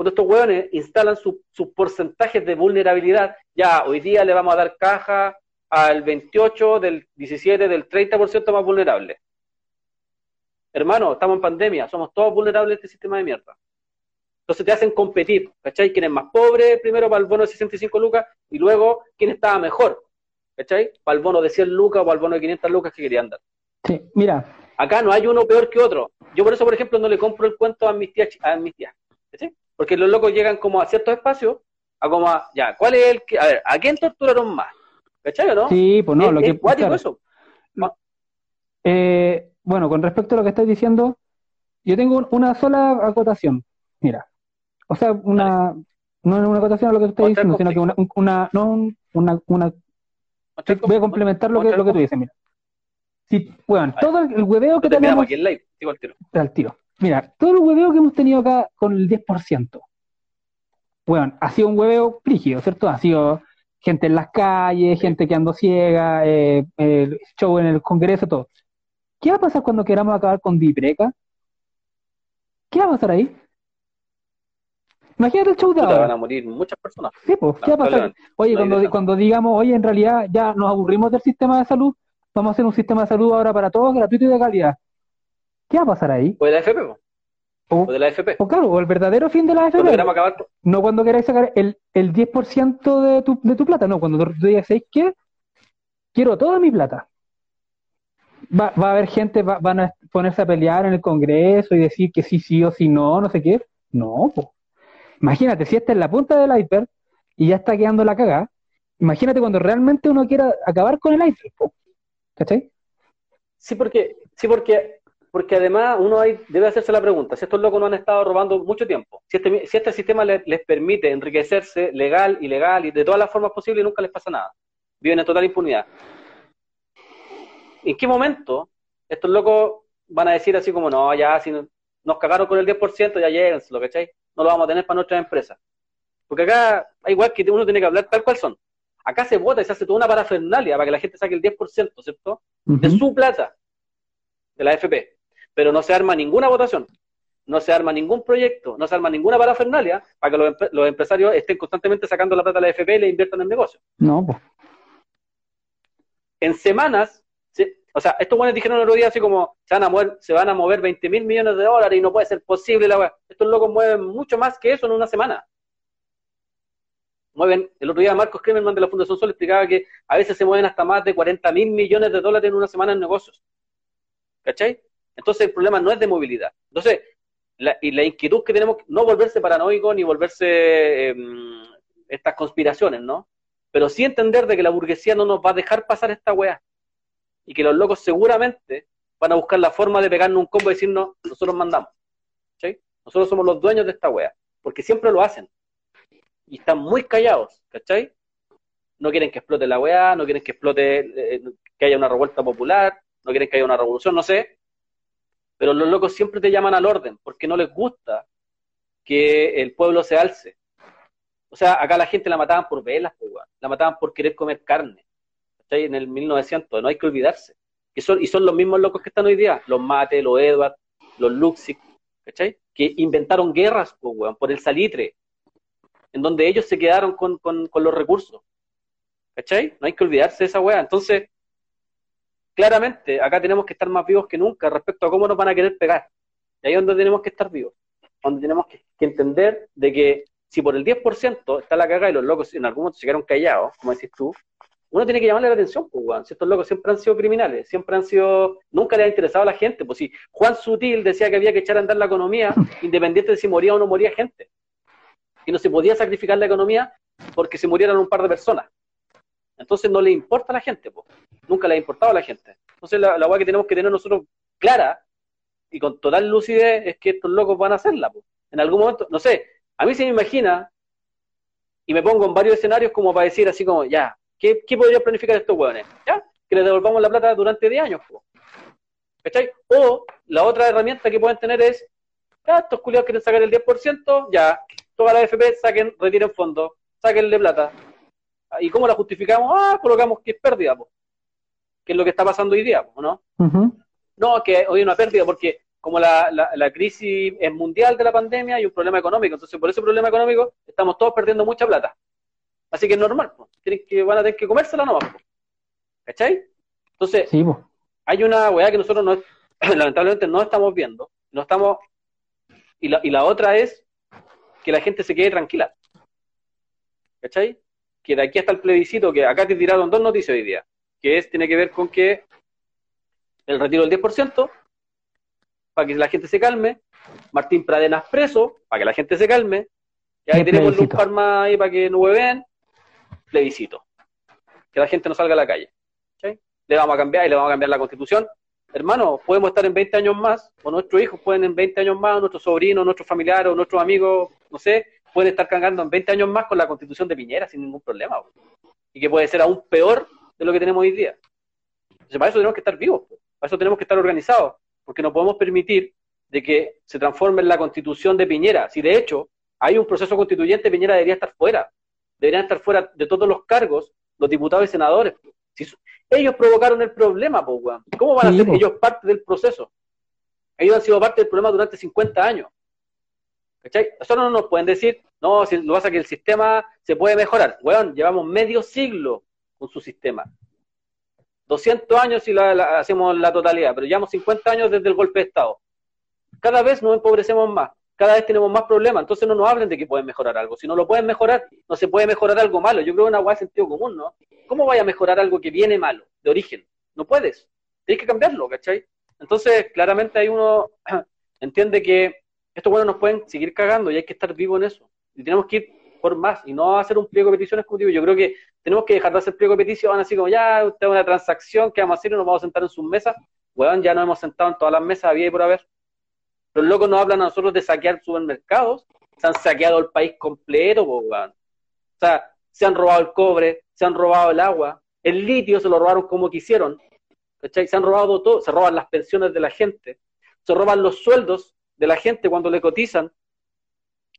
Cuando estos hueones instalan su- sus porcentajes de vulnerabilidad, ya hoy día le vamos a dar caja al 28, del 17, del 30% más vulnerable. Hermano, estamos en pandemia, somos todos vulnerables a este sistema de mierda. Entonces te hacen competir, ¿cachai? Quién es más pobre, primero para el bono de 65 lucas, y luego quién estaba mejor, ¿cachai? Para el bono de 100 lucas o para el bono de 500 lucas que querían dar. Sí, mira. Acá no hay uno peor que otro. Yo por eso, por ejemplo, no le compro el cuento a amnistía, a amnistía ¿cachai? Porque los locos llegan como a ciertos espacios, a como a, ya, ¿cuál es el que, a ver, ¿a quién torturaron más? ¿Cachai o no? Sí, pues no, lo que... Es eso. Eh, bueno, con respecto a lo que estás diciendo, yo tengo una sola acotación. Mira, o sea, una, no es una acotación a lo que tú estás diciendo, sino que una, una, no, una, una, voy a complementar lo que, lo que tú dices, mira. Sí, bueno, todo el hueveo que tenemos... Aquí en live, digo al tiro. Al tiro. Mira, todo el hueveo que hemos tenido acá con el 10%, bueno, ha sido un hueveo frígido, ¿cierto? Ha sido gente en las calles, gente que ando ciega, eh, show en el Congreso, todo. ¿Qué va a pasar cuando queramos acabar con Dipreca? ¿Qué va a pasar ahí? Imagínate el show de ahora. Van a morir muchas personas. Sí, pues, ¿qué va a pasar? Oye, cuando, cuando digamos, oye, en realidad ya nos aburrimos del sistema de salud, vamos a hacer un sistema de salud ahora para todos, gratuito y de calidad. ¿Qué va a pasar ahí? O de la FP, o, de la FP. O claro, o el verdadero fin de la FP. Acabar... No cuando queráis sacar el, el 10% de tu, de tu plata, no, cuando tú digas, ¿qué? Quiero toda mi plata va, va a haber gente, va, van a ponerse a pelear en el Congreso y decir que sí, sí o sí no, no sé qué. No, pues. Imagínate, si esta es la punta del iceberg y ya está quedando la cagada, imagínate cuando realmente uno quiera acabar con el iceberg, po. ¿cachai? Sí, porque, sí, porque, porque además uno hay, debe hacerse la pregunta, si estos locos no han estado robando mucho tiempo, si este, si este sistema les, les permite enriquecerse legal, ilegal y de todas las formas posibles, nunca les pasa nada. Viven en total impunidad. ¿en qué momento estos locos van a decir así como, no, ya, si nos cagaron con el 10%, ya lleguen, ¿lo cachai? No lo vamos a tener para nuestras empresas. Porque acá, igual que uno tiene que hablar tal cual son. Acá se vota y se hace toda una parafernalia para que la gente saque el 10%, ¿cierto? De su plata, de la FP. Pero no se arma ninguna votación, no se arma ningún proyecto, no se arma ninguna parafernalia para que los, empresarios estén constantemente sacando la plata de la FP y le inviertan en el negocio. No, pues. En semanas o sea, estos buenos dijeron el otro día así como, se van a mover, se van a mover 20 mil millones de dólares y no puede ser posible la weá. Estos locos mueven mucho más que eso en una semana. Mueven, el otro día Marcos Kremerman de la Fundación Sol explicaba que a veces se mueven hasta más de 40 mil millones de dólares en una semana en negocios. ¿Cachai? Entonces el problema no es de movilidad. Entonces, la, y la inquietud que tenemos, no volverse paranoico ni volverse em, estas conspiraciones, ¿no? Pero sí entender de que la burguesía no nos va a dejar pasar esta weá y que los locos seguramente van a buscar la forma de pegarnos un combo y decirnos, nosotros mandamos. ¿cachai? Nosotros somos los dueños de esta wea, porque siempre lo hacen. Y están muy callados, ¿cachai? No quieren que explote la wea, no quieren que explote, eh, que haya una revuelta popular, no quieren que haya una revolución, no sé. Pero los locos siempre te llaman al orden, porque no les gusta que el pueblo se alce. O sea, acá la gente la mataban por velas, pues, la mataban por querer comer carne en el 1900, no hay que olvidarse. Y son, y son los mismos locos que están hoy día, los Mate, los Edward, los Luxic, ¿cachai? Que inventaron guerras por el salitre, en donde ellos se quedaron con, con, con los recursos. ¿Cachai? No hay que olvidarse de esa weá. Entonces, claramente, acá tenemos que estar más vivos que nunca respecto a cómo nos van a querer pegar. Y ahí es donde tenemos que estar vivos. Donde tenemos que, entender de que si por el 10% está la caga y los locos en algún momento se quedaron callados, como decís tú, uno tiene que llamarle la atención, pues, Juan. Si estos locos siempre han sido criminales, siempre han sido, nunca le ha interesado a la gente, pues si Juan Sutil decía que había que echar a andar la economía, *laughs* independiente de si moría o no moría gente. Y no se podía sacrificar la economía porque se murieran un par de personas. Entonces no le importa a la gente. Nunca le ha importado a la gente. Entonces la, la que tenemos que tener nosotros clara y con total lucidez es que estos locos van a hacerla, pues. En algún momento, no sé, a mí se me imagina y me pongo en varios escenarios como para decir así como, ya, ¿Qué, qué podría planificar estos hueones? ¿Ya? Que les devolvamos la plata durante 10 años. O la otra herramienta que pueden tener es, ya, estos culiados quieren sacar el 10%, ya, toda la FP saquen, retiren fondos, saquenle plata. ¿Y cómo la justificamos? Ah, colocamos que es pérdida, po. que es lo que está pasando hoy día, ¿no? No, que hoy hay una pérdida porque como la, la, la, crisis es mundial de la pandemia y un problema económico, entonces por ese problema económico estamos todos perdiendo mucha plata. Así que es normal, tienen que, van a tener que comérsela nomás. ¿Cachai? Entonces, Sí, po. hay una weá que nosotros no, *coughs* lamentablemente no estamos viendo, no estamos, y la, y la otra es que la gente se quede tranquila. ¿Cachai? Que de aquí hasta el plebiscito, que acá te tiraron dos noticias hoy día, que es, tiene que ver con que el retiro del 10%, para que la gente se calme, Martín Pradenas preso, para que la gente se calme, y ahí tenemos un par más ahí para que no hueven, plebiscito. Que la gente no salga a la calle. Le vamos a cambiar y le vamos a cambiar la constitución. Hermano, podemos estar en 20 años más, o nuestros hijos pueden en 20 años más, o nuestros sobrinos, nuestros familiares, o nuestros amigos, no sé, pueden estar cargando en 20 años más con la constitución de Piñera sin ningún problema. bro. Y que puede ser aún peor de lo que tenemos hoy día. Entonces, para eso tenemos que estar vivos, bro. para eso tenemos que estar organizados, porque no podemos permitir de que se transforme en la constitución de Piñera. Si de hecho hay un proceso constituyente, Piñera debería estar fuera. Deberían estar fuera de todos los cargos los diputados y senadores. Si ellos provocaron el problema, po. ¿cómo van a ser ellos parte del proceso? Ellos han sido parte del problema durante 50 años. ¿Cachai? No nos pueden decir, no, si lo que pasa que el sistema se puede mejorar. Weón, llevamos medio siglo con su sistema. 200 años si la, hacemos la totalidad, pero llevamos 50 años desde el golpe de Estado. Cada vez nos empobrecemos más, cada vez tenemos más problemas, entonces no nos hablen de que pueden mejorar algo. Si no lo pueden mejorar, no se puede mejorar algo malo. Yo creo que es una guay sentido común, ¿no? ¿Cómo vaya a mejorar algo que viene malo, de origen? No puedes. Tienes que cambiarlo, ¿cachai? Entonces, claramente hay uno *clears throat* entiende que estos buenos nos pueden seguir cagando y hay que estar vivo en eso. Y tenemos que ir por más y no hacer un pliego de peticiones como digo. Yo creo que tenemos que dejar de hacer pliego de peticiones así como ya, usted es una transacción que vamos a hacer y nos vamos a sentar en sus mesas. Weón, ya nos hemos sentado en todas las mesas, había y por haber. Los locos nos hablan a nosotros de saquear supermercados. Se han saqueado el país completo, weón. O sea, se han robado el cobre, se han robado el agua, el litio se lo robaron como quisieron. Se han robado todo, se roban las pensiones de la gente, se roban los sueldos de la gente cuando le cotizan.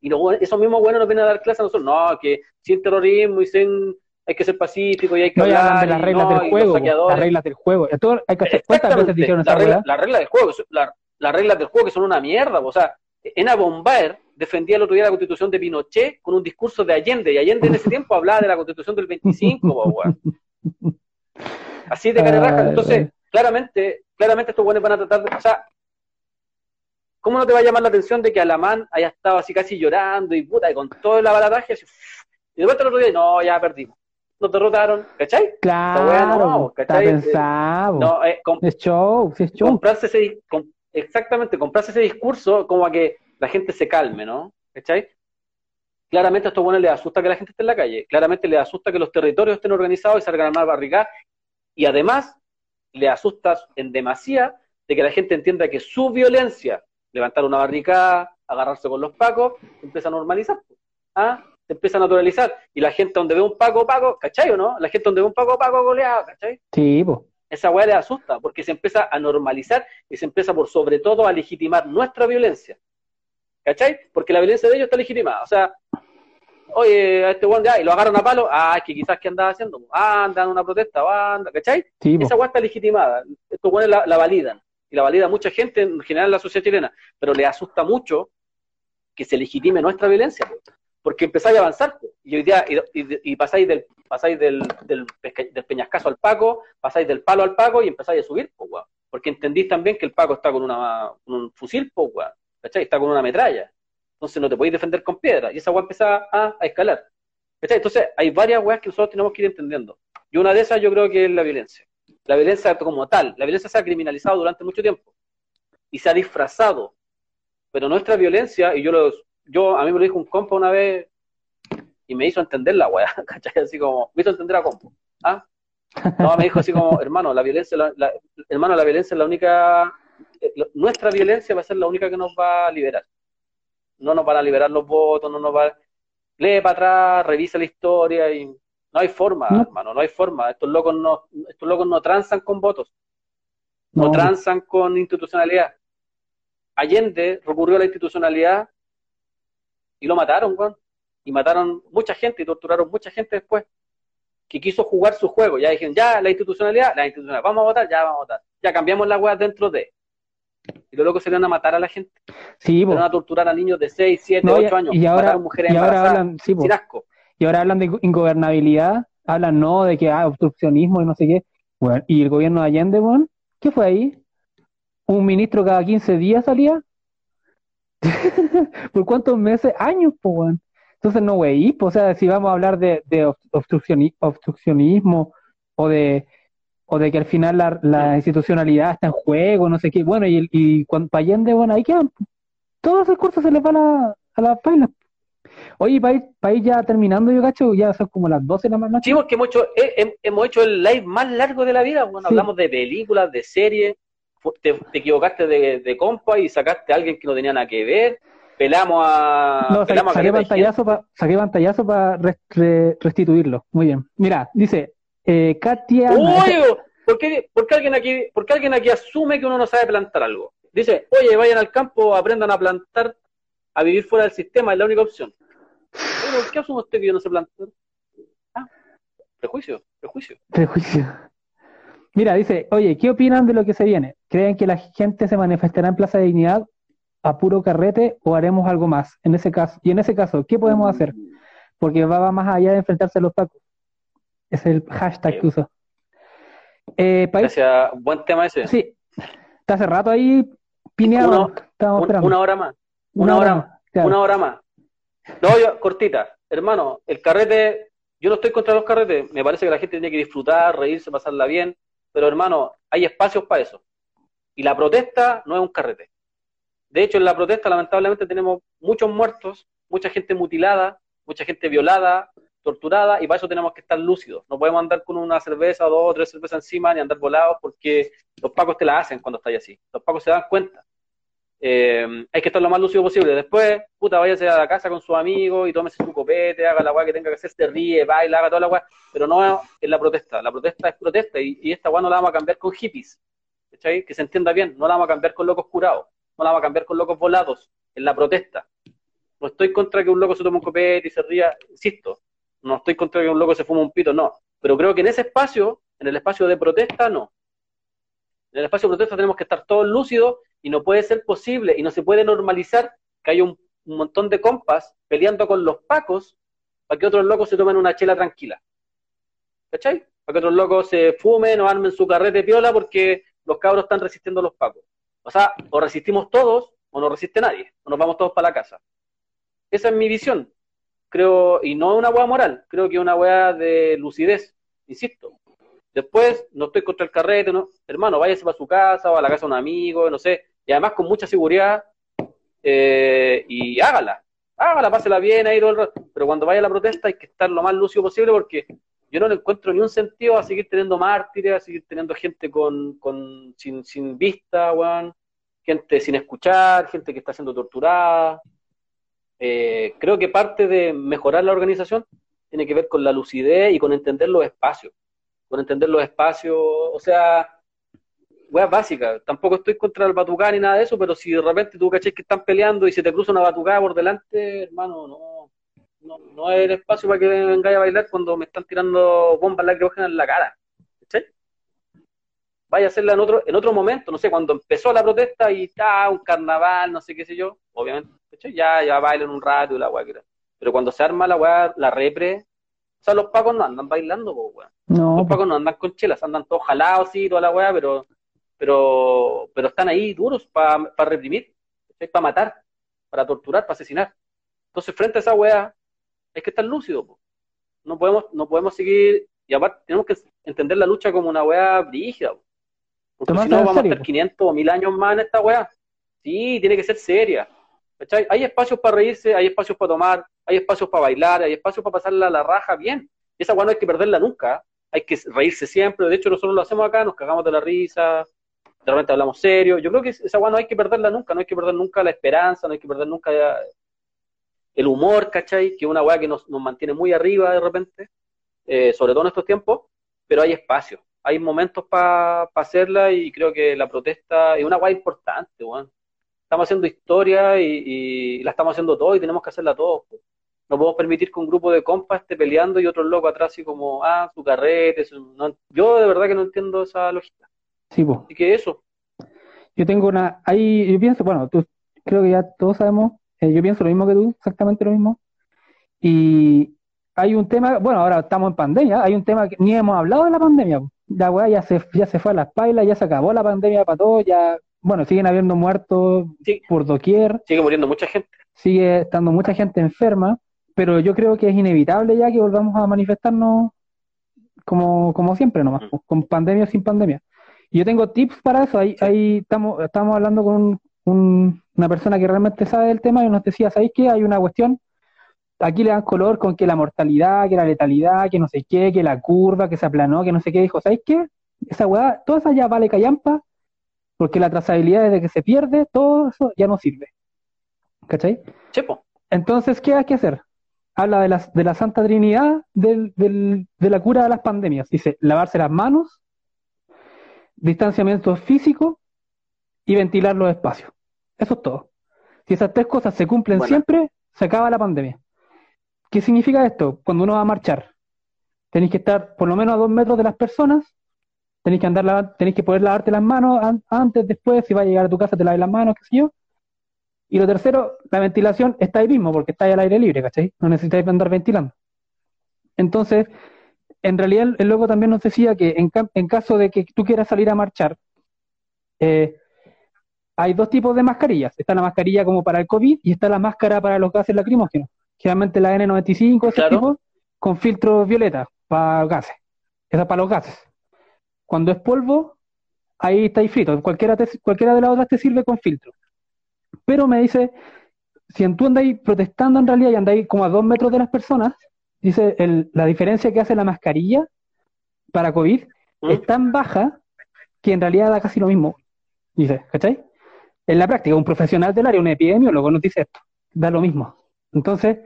Y buen- esos mismos buenos nos vienen a dar clases a nosotros. No, que sin terrorismo y sin hay que ser pacífico y hay que No, hablar. de las reglas no, del juego, las reglas del juego. Hay que hacer- ¿Cuántas veces dijeron esa la regla, weá? la regla del juego, la- las reglas del juego que son una mierda. O sea, Ena Bombaer defendía el otro día la constitución de Pinochet con un discurso de Allende, y Allende en ese *laughs* tiempo hablaba de la constitución del 25, po, weón. Así de cara Ay, raja. Entonces, claramente, claramente estos buenos van a tratar de. O sea, ¿cómo no te va a llamar la atención de que Alamán haya estado así casi llorando y puta, y con todo el abarataje, así, y de vuelta el otro día, no, ya perdimos. Nos derrotaron, ¿cachai? Claro, no, está ¿cachai? pensado. No, eh, Es show, sí es show. comprarse ese, com- exactamente, comprarse ese discurso como a que la gente se calme, ¿no? ¿Cachai? Claramente a estos buenos les asusta que la gente esté en la calle, claramente les asusta que los territorios estén organizados y salgan a armar barricadas, y además le asusta en demasía de que la gente entienda que su violencia, levantar una barricada, agarrarse con los pacos, se empieza a normalizar. ¿Ah? Se empieza a naturalizar. Y la gente donde ve un paco, paco, ¿cachai o no? La gente donde ve un paco, paco goleado, ¿cachai? Sí, po. esa weá le asusta, porque se empieza a normalizar y se empieza por sobre todo a legitimar nuestra violencia. ¿Cachai? Porque la violencia de ellos está legitimada. O sea, oye, a este weón ya, y lo agarran a palo, ah, es que quizás que andaba haciendo, ah, anda en una protesta, ah, anda, ¿cachai? Sí. Esa weá está legitimada. Estos weones la, la validan. Y la valida mucha gente, en general en la sociedad chilena, pero le asusta mucho que se legitime nuestra violencia, po. porque empezáis a avanzar, y hoy día, y, pasáis del, pasáis del, del, del peñascaso al Paco, pasáis del palo al Paco y empezáis a subir, porque entendís también que el Paco está con, una, un fusil, po, weón, ¿cachai? Está con una metralla, entonces no te podéis defender con piedra, y esa weá empieza a, escalar. Entonces hay varias weas que nosotros tenemos que ir entendiendo, y una de esas yo creo que es la violencia, la violencia como tal, la violencia se ha criminalizado durante mucho tiempo, y se ha disfrazado, pero nuestra violencia, y yo los, yo, a mí me lo dijo un compa una vez, y me hizo entender la weá, *laughs* ¿cachai? Así como, me hizo entender a compa, ¿ah? No, me dijo así como, hermano, la violencia, hermano, la violencia es la única, eh, lo- nuestra violencia va a ser la única que nos va a liberar. No nos van a liberar los votos, no nos va lee para atrás, revisa la historia y no hay forma, No. hermano, no hay forma. Estos locos no, estos locos no transan con votos, no, No. transan con institucionalidad. Allende recurrió a la institucionalidad y lo mataron, weón. Y mataron mucha gente y torturaron mucha gente después que quiso jugar su juego. Ya dijeron, ya, la institucionalidad, la institucionalidad, vamos a votar, ya vamos a votar. Ya cambiamos la weá dentro de. Y los locos se iban a matar a la gente. Sí, Se iban a torturar a niños de 6, 7, No, y- 8 años. y ahora- mujeres y ahora hablan- sí, sin asco. Y ahora hablan de ingobernabilidad, hablan no de que ah, obstruccionismo y no sé qué. Bueno, y el gobierno de Allende, bueno, ¿qué fue ahí? ¿Un ministro cada 15 días salía? *laughs* ¿Por cuántos meses? Años, pues, weón. Entonces no, güey, o sea, si vamos a hablar de, de obstruccionismo o de, o de que al final la, institucionalidad está en juego, no sé qué, bueno, y, y cuando Allende, bueno, ahí quedan. Todos esos cursos se les van a, a la paila. Oye, para ir, ya terminando, yo cacho, ya son como las 12 de la mañana. Sí, porque hemos hecho, eh, hemos hecho el live más largo de la vida. Bueno, hablamos de películas, de series. Te, equivocaste de, compa y sacaste a alguien que no tenía nada que ver. Pelamos a. No, saqué, pantallazo para saqué pantallazo para restituirlo. Muy bien. Mira, dice eh, Katia. Uy, ¿por qué, alguien aquí, ¿por qué alguien aquí asume que uno no sabe plantar algo? Dice, oye, vayan al campo, aprendan a plantar, a vivir fuera del sistema, es la única opción. ¿Qué asume usted que yo no sé plantar? Ah, prejuicio, prejuicio. Prejuicio. Mira, dice, oye, ¿qué opinan de lo que se viene? ¿Creen que la gente se manifestará en Plaza de Dignidad a puro carrete o haremos algo más? En ese caso, y en ese caso, ¿qué podemos hacer? Porque va más allá de enfrentarse a los tacos. Es el hashtag que uso. Eh, Gracias, buen tema ese. Sí, está hace rato ahí pineado. Una, hora más. Una, hora, más. Una hora más. No, cortita. Hermano, el carrete, yo no estoy contra los carretes, me parece que la gente tiene que disfrutar, reírse, pasarla bien, pero hermano, hay espacios para eso. Y la protesta no es un carrete. De hecho, en la protesta lamentablemente tenemos muchos muertos, mucha gente mutilada, mucha gente violada, torturada, y para eso tenemos que estar lúcidos. No podemos andar con una cerveza, dos o tres cervezas encima, ni andar volados, porque los pacos te la hacen cuando estás así. Los pacos se dan cuenta. Eh, hay que estar lo más lúcido posible. Después, puta, váyase a la casa con sus amigos y tómese su copete, haga la weá que tenga que hacer, se ríe, baila, haga toda la weá, pero no es la protesta. La protesta es protesta y, esta weá no la vamos a cambiar con hippies. ¿cachai? Que se entienda bien, no la vamos a cambiar con locos curados, no la vamos a cambiar con locos volados, en la protesta. No estoy contra que un loco se tome un copete y se ría, insisto, no estoy contra que un loco se fume un pito, no. Pero creo que en ese espacio, en el espacio de protesta, no. En el espacio de protesta tenemos que estar todos lúcidos y no puede ser posible y no se puede normalizar que haya un, montón de compas peleando con los pacos para que otros locos se tomen una chela tranquila. ¿Cachai? Para que otros locos se fumen o armen su carrete piola porque los cabros están resistiendo a los pacos. O sea, o resistimos todos o no resiste nadie, o nos vamos todos para la casa. Esa es mi visión. Creo, y no una hueá moral, creo que es una hueá de lucidez, insisto. Después, no estoy contra el carrete, no. Hermano, váyase para su casa o a la casa de un amigo, no sé y además con mucha seguridad, eh, y hágala, hágala, pásela bien ahí todo el rato. Pero cuando vaya a la protesta hay que estar lo más lúcido posible porque yo no le encuentro ni un sentido a seguir teniendo mártires, a seguir teniendo gente con, con sin, sin vista, gente sin escuchar, gente que está siendo torturada. Eh, creo que parte de mejorar la organización tiene que ver con la lucidez y con entender los espacios. Con entender los espacios, o sea, weas básicas. Tampoco estoy contra el batucá ni nada de eso, pero si de repente tú caché que están peleando y se te cruza una batucada por delante, hermano, no, no, no es el espacio para que vengáis a bailar cuando me están tirando bombas lacrimógenas en la cara. ¿Cachai? Vaya a hacerla en otro, en otro momento, no sé, cuando empezó la protesta y está un carnaval, no sé qué sé yo, obviamente, ¿cachai? Ya, ya bailan un rato y la wea que Pero cuando se arma la wea, la repre, o sea, los pacos no andan bailando, weón. No. Los pacos no andan con chelas, andan todos jalados, sí, toda la weá, pero pero, pero están ahí duros para reprimir, para matar, para torturar, para asesinar. Entonces, frente a esa weá, hay que estar lúcido. No podemos, no podemos seguir, y aparte tenemos que entender la lucha como una weá brígida. Porque si no, vamos a estar 500 o 1000 años más en esta weá. Sí, tiene que ser seria. Hay espacios para reírse, hay espacios para tomar, hay espacios para bailar, hay espacios para pasarla la raja bien. Y esa weá no hay que perderla nunca. Hay que reírse siempre. De hecho, nosotros lo hacemos acá, nos cagamos de la risa, de repente hablamos serio. Yo creo que esa agua no hay que perderla nunca, no hay que perder nunca la esperanza, no hay que perder nunca el humor, ¿cachai? Que es una weá que nos, mantiene muy arriba de repente, eh, sobre todo en estos tiempos, pero hay espacio, hay momentos para hacerla y creo que la protesta es una weá importante. Estamos haciendo historia y, la estamos haciendo todo y tenemos que hacerla todos. No podemos permitir que un grupo de compas esté peleando y otro loco atrás así como, ah, su carrete. yo de verdad que no entiendo esa lógica. Sí. ¿Y qué es eso? Yo tengo una. Ahí, yo pienso, bueno, tú creo que ya todos sabemos, eh, yo pienso lo mismo que tú, exactamente lo mismo. Y hay un tema, bueno, ahora estamos en pandemia, hay un tema que ni hemos hablado de la pandemia, la weá ya se, ya se fue a las pailas, ya se acabó la pandemia para todos, ya, bueno, siguen habiendo muertos por doquier. Sigue muriendo mucha gente. Sigue estando mucha gente enferma, pero yo creo que es inevitable ya que volvamos a manifestarnos como, como siempre nomás, mm. con pandemia o sin pandemia. Yo tengo tips para eso, ahí, ahí estamos, estamos hablando con una persona que realmente sabe del tema y nos decía, ¿sabéis qué? Hay una cuestión aquí le dan color con que la mortalidad, que la letalidad, que no sé qué, que la curva, que se aplanó, que no sé qué. Dijo, ¿sabéis qué? Esa weá, toda esa ya vale callampa, porque la trazabilidad desde que se pierde, todo eso ya no sirve. ¿Cachai? Chepo. Entonces, ¿qué hay que hacer? Habla de la, de la Santa Trinidad del, del, de la cura de las pandemias. Dice, lavarse las manos, distanciamiento físico y ventilar los espacios. Eso es todo. Si esas tres cosas se cumplen siempre, se acaba la pandemia. ¿Qué significa esto? Cuando uno va a marchar, tenéis que estar por lo menos a dos metros de las personas, tenéis que andar, tenéis que poder lavarte las manos antes, después, si vas a llegar a tu casa te laves las manos, qué sé yo. Y lo tercero, la ventilación está ahí mismo, porque está ahí al aire libre, ¿cachai? No necesitáis andar ventilando. Entonces, en realidad el loco también nos decía que en, caso de que tú quieras salir a marchar, eh, hay dos tipos de mascarillas. Está la mascarilla como para el COVID y está la máscara para los gases lacrimógenos generalmente la N95, ese tipo, con filtro violeta para gases. Esa para los gases. Cuando es polvo, ahí está ahí frito. Cualquiera, cualquiera de las otras te sirve con filtro. Pero me dice, si tú andáis protestando en realidad y andáis como a dos metros de las personas, dice, la diferencia que hace la mascarilla para COVID ¿Mm? es tan baja que en realidad da casi lo mismo. Dice, ¿cachai? En la práctica, un profesional del área, un epidemiólogo, nos dice esto, da lo mismo. Entonces,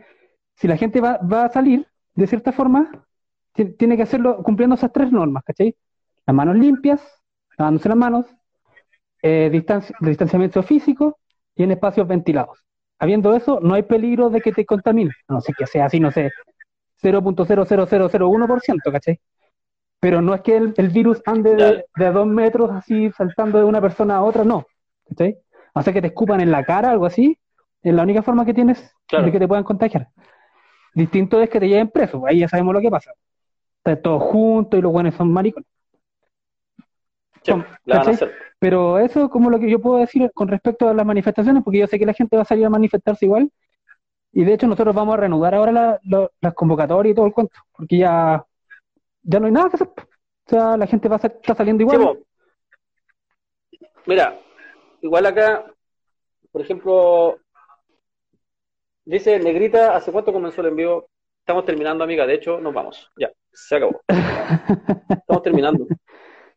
si la gente va, va a salir, de cierta forma, tiene que hacerlo cumpliendo esas tres normas, ¿cachai? Las manos limpias, lavándose las manos, eh, distanciamiento físico y en espacios ventilados. Habiendo eso, no hay peligro de que te contamine. No sé que sea así, no sé, 0.00001%, ¿cachai? Pero no es que el, virus ande de, de, dos metros así saltando de una persona a otra, no. ¿Cachai? O sea que te escupan en la cara, algo así, es la única forma que tienes de que te puedan contagiar. Distinto es que te lleven preso, ahí ya sabemos lo que pasa. Están todos juntos y los buenos son maricones. Pero eso es como lo que yo puedo decir con respecto a las manifestaciones, porque yo sé que la gente va a salir a manifestarse igual. Y de hecho nosotros vamos a reanudar ahora las convocatorias y todo el cuento, porque ya, ya no hay nada que hacer. O sea, la gente va a estar saliendo igual. mira, igual acá, por ejemplo, Dice Negrita, ¿hace cuánto comenzó el envío? Estamos terminando, amiga. De hecho, nos vamos. Ya, se acabó. *laughs* Estamos terminando.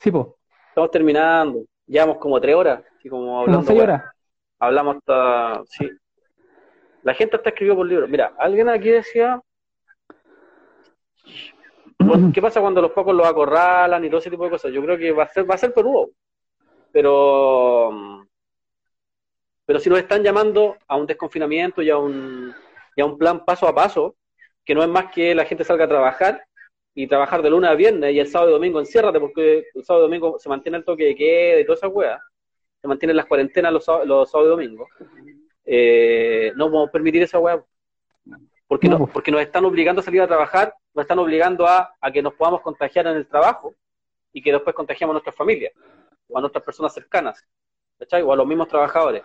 Sí, pues. Estamos terminando. Llevamos como tres horas. Y como hablando, no, horas. Hablamos hasta. Sí. La gente hasta escribió por libro. Mira, alguien aquí decía. ¿Qué pasa cuando los pocos los acorralan y todo ese tipo de cosas? Yo creo que va a ser, va a ser Perú. Pero pero si nos están llamando a un desconfinamiento y a un, y a un plan paso a paso, que no es más que la gente salga a trabajar y trabajar de lunes a viernes y el sábado y domingo enciérrate porque el sábado y domingo se mantiene el toque de queda y todas esas weas, se mantienen las cuarentenas los, los sábados y domingos, eh, no podemos permitir esa wea porque, no, porque nos están obligando a salir a trabajar, nos están obligando a, a que nos podamos contagiar en el trabajo y que después contagiamos a nuestras familias o a nuestras personas cercanas, ¿cachai? O a los mismos trabajadores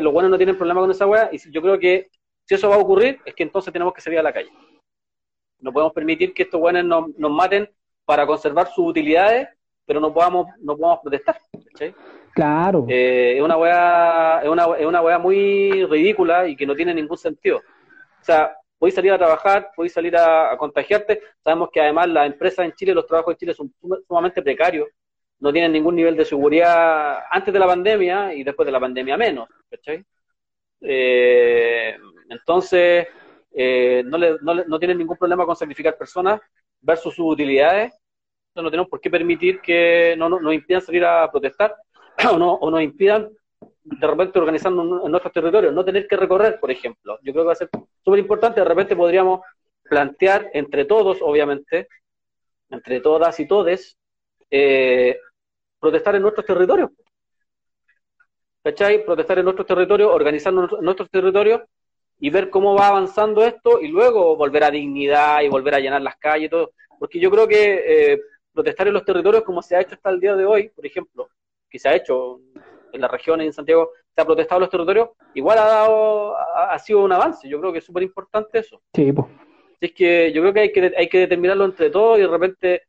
los buenos no tienen problema con esa weá, y yo creo que si eso va a ocurrir, es que entonces tenemos que salir a la calle. No podemos permitir que estos buenos nos, maten para conservar sus utilidades, pero no podamos, no podamos protestar. Claro. Eh, es una weá, es una, es una muy ridícula y que no tiene ningún sentido. O sea, podéis salir a trabajar, podéis salir a, contagiarte. Sabemos que además las empresas en Chile, los trabajos en Chile son sumamente precarios no tienen ningún nivel de seguridad antes de la pandemia y después de la pandemia menos, ¿cachai? Eh, entonces, eh, no, le, no, no, tienen ningún problema con sacrificar personas versus sus utilidades. No, tenemos por qué permitir que no, nos impidan salir a protestar *clears throat* o, no, o nos impidan de repente organizando en nuestros territorios, no tener que recorrer, por ejemplo. Yo creo que va a ser súper importante, de repente podríamos plantear entre todos, obviamente, entre todas y todes, eh, protestar en nuestros territorios. ¿Cachai? Protestar en nuestros territorios, organizando nuestros territorios y ver cómo va avanzando esto y luego volver a dignidad y volver a llenar las calles y todo. Porque yo creo que eh, protestar en los territorios como se ha hecho hasta el día de hoy, por ejemplo, que se ha hecho en la región, en Santiago, se ha protestado en los territorios, igual ha dado, ha, sido un avance. Yo creo que es súper importante eso. Sí, pues. Es que yo creo que hay que, hay que determinarlo entre todos y de repente,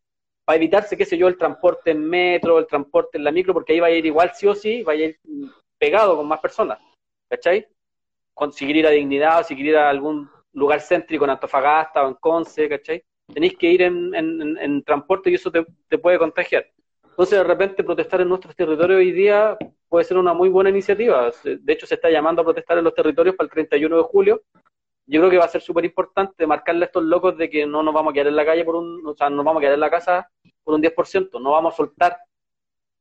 para evitarse, qué sé yo, el transporte en metro, el transporte en la micro, porque ahí va a ir igual sí o sí, va a ir pegado con más personas. ¿Cachai? Conseguir ir a Dignidad o si ir a algún lugar céntrico en Antofagasta o en Conce, ¿cachai? Tenéis que ir en, transporte y eso te, puede contagiar. Entonces, de repente, protestar en nuestros territorios hoy día puede ser una muy buena iniciativa. De hecho, se está llamando a protestar en los territorios para el 31 de julio. Yo creo que va a ser súper importante marcarle a estos locos de que no nos vamos a quedar en la calle por un, o sea, no nos vamos a quedar en la casa por un 10%, no vamos a soltar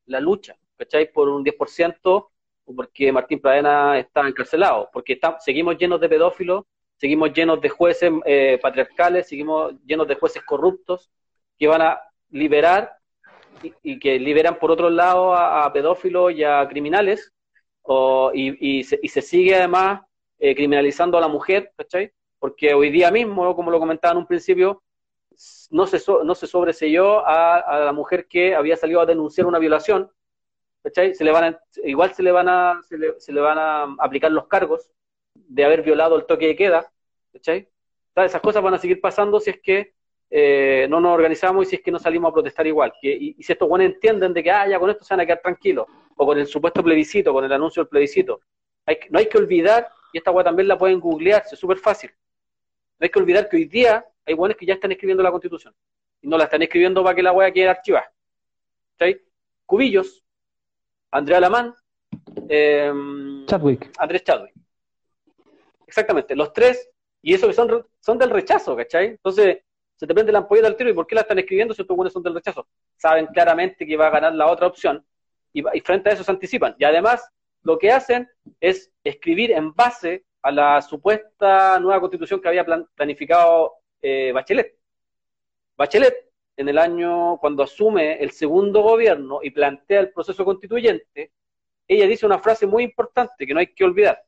la lucha, ¿cachai? Por un 10%, porque Martín Pradena está encarcelado, porque está, seguimos llenos de pedófilos, seguimos llenos de jueces eh, patriarcales, seguimos llenos de jueces corruptos que van a liberar y, que liberan por otro lado a, pedófilos y a criminales, y, se, sigue además eh, criminalizando a la mujer, ¿cachai? Porque hoy día mismo, como lo comentaba en un principio, no se, no se sobreselló a, la mujer que había salido a denunciar una violación, ¿cachai? Se le van igual se le van a, se le, se le van a aplicar los cargos, de haber violado el toque de queda, ¿cachai? esas cosas van a seguir pasando si es que eh, no nos organizamos y si es que no salimos a protestar igual. Que, y, si estos buenos entienden de que, ah, ya con esto se van a quedar tranquilos, o con el supuesto plebiscito, con el anuncio del plebiscito. Hay, no hay que olvidar, y esta weá también la pueden googlear, es súper fácil. No hay que olvidar que hoy día hay buenos que ya están escribiendo la constitución. Y no la están escribiendo para que la weá quede archivada. ¿Cachai? Cubillos, Andrea Lamán, eh, Chadwick. Andrés Chadwick. Exactamente, los tres, y eso que son, son del rechazo, ¿cachai? Entonces, se te prende la ampolla del tiro, ¿y por qué la están escribiendo si estos buenos son del rechazo? Saben claramente que va a ganar la otra opción, y, frente a eso se anticipan. Y además, lo que hacen es escribir en base a la supuesta nueva constitución que había planificado eh, Bachelet. Bachelet, en el año, cuando asume el segundo gobierno y plantea el proceso constituyente, ella dice una frase muy importante que no hay que olvidar.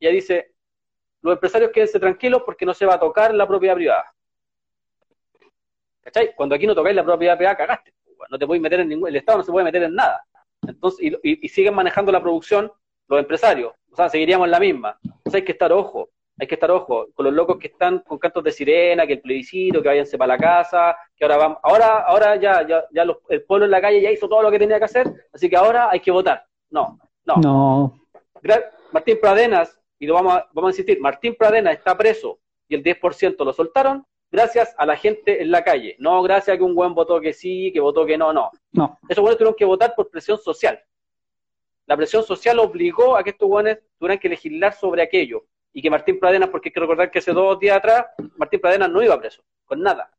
Ella dice, los empresarios quédense tranquilos porque no se va a tocar la propiedad privada. ¿Cachai? Cuando aquí no tocáis la propiedad privada, cagaste. No te podéis meter en ningún, el Estado no se puede meter en nada. Entonces, y, siguen manejando la producción los empresarios. O sea, seguiríamos en la misma. Entonces hay que estar ojo, hay que estar ojo con los locos que están con cantos de sirena, que el plebiscito, que váyanse para la casa, que ahora vamos, ahora, ahora ya, ya, ya el pueblo en la calle ya hizo todo lo que tenía que hacer, así que ahora hay que votar. No, no. No. Martín Pradenas y lo vamos a, vamos a insistir, Martín Pradena está preso y el 10% lo soltaron gracias a la gente en la calle, no gracias a que un buen votó que sí, que votó que no, no. No. Esos buenos tuvieron que votar por presión social. La presión social obligó a que estos buenos tuvieran que legislar sobre aquello. Y que Martín Pradena, porque hay que recordar que hace dos días atrás, Martín Pradena no iba preso, con nada.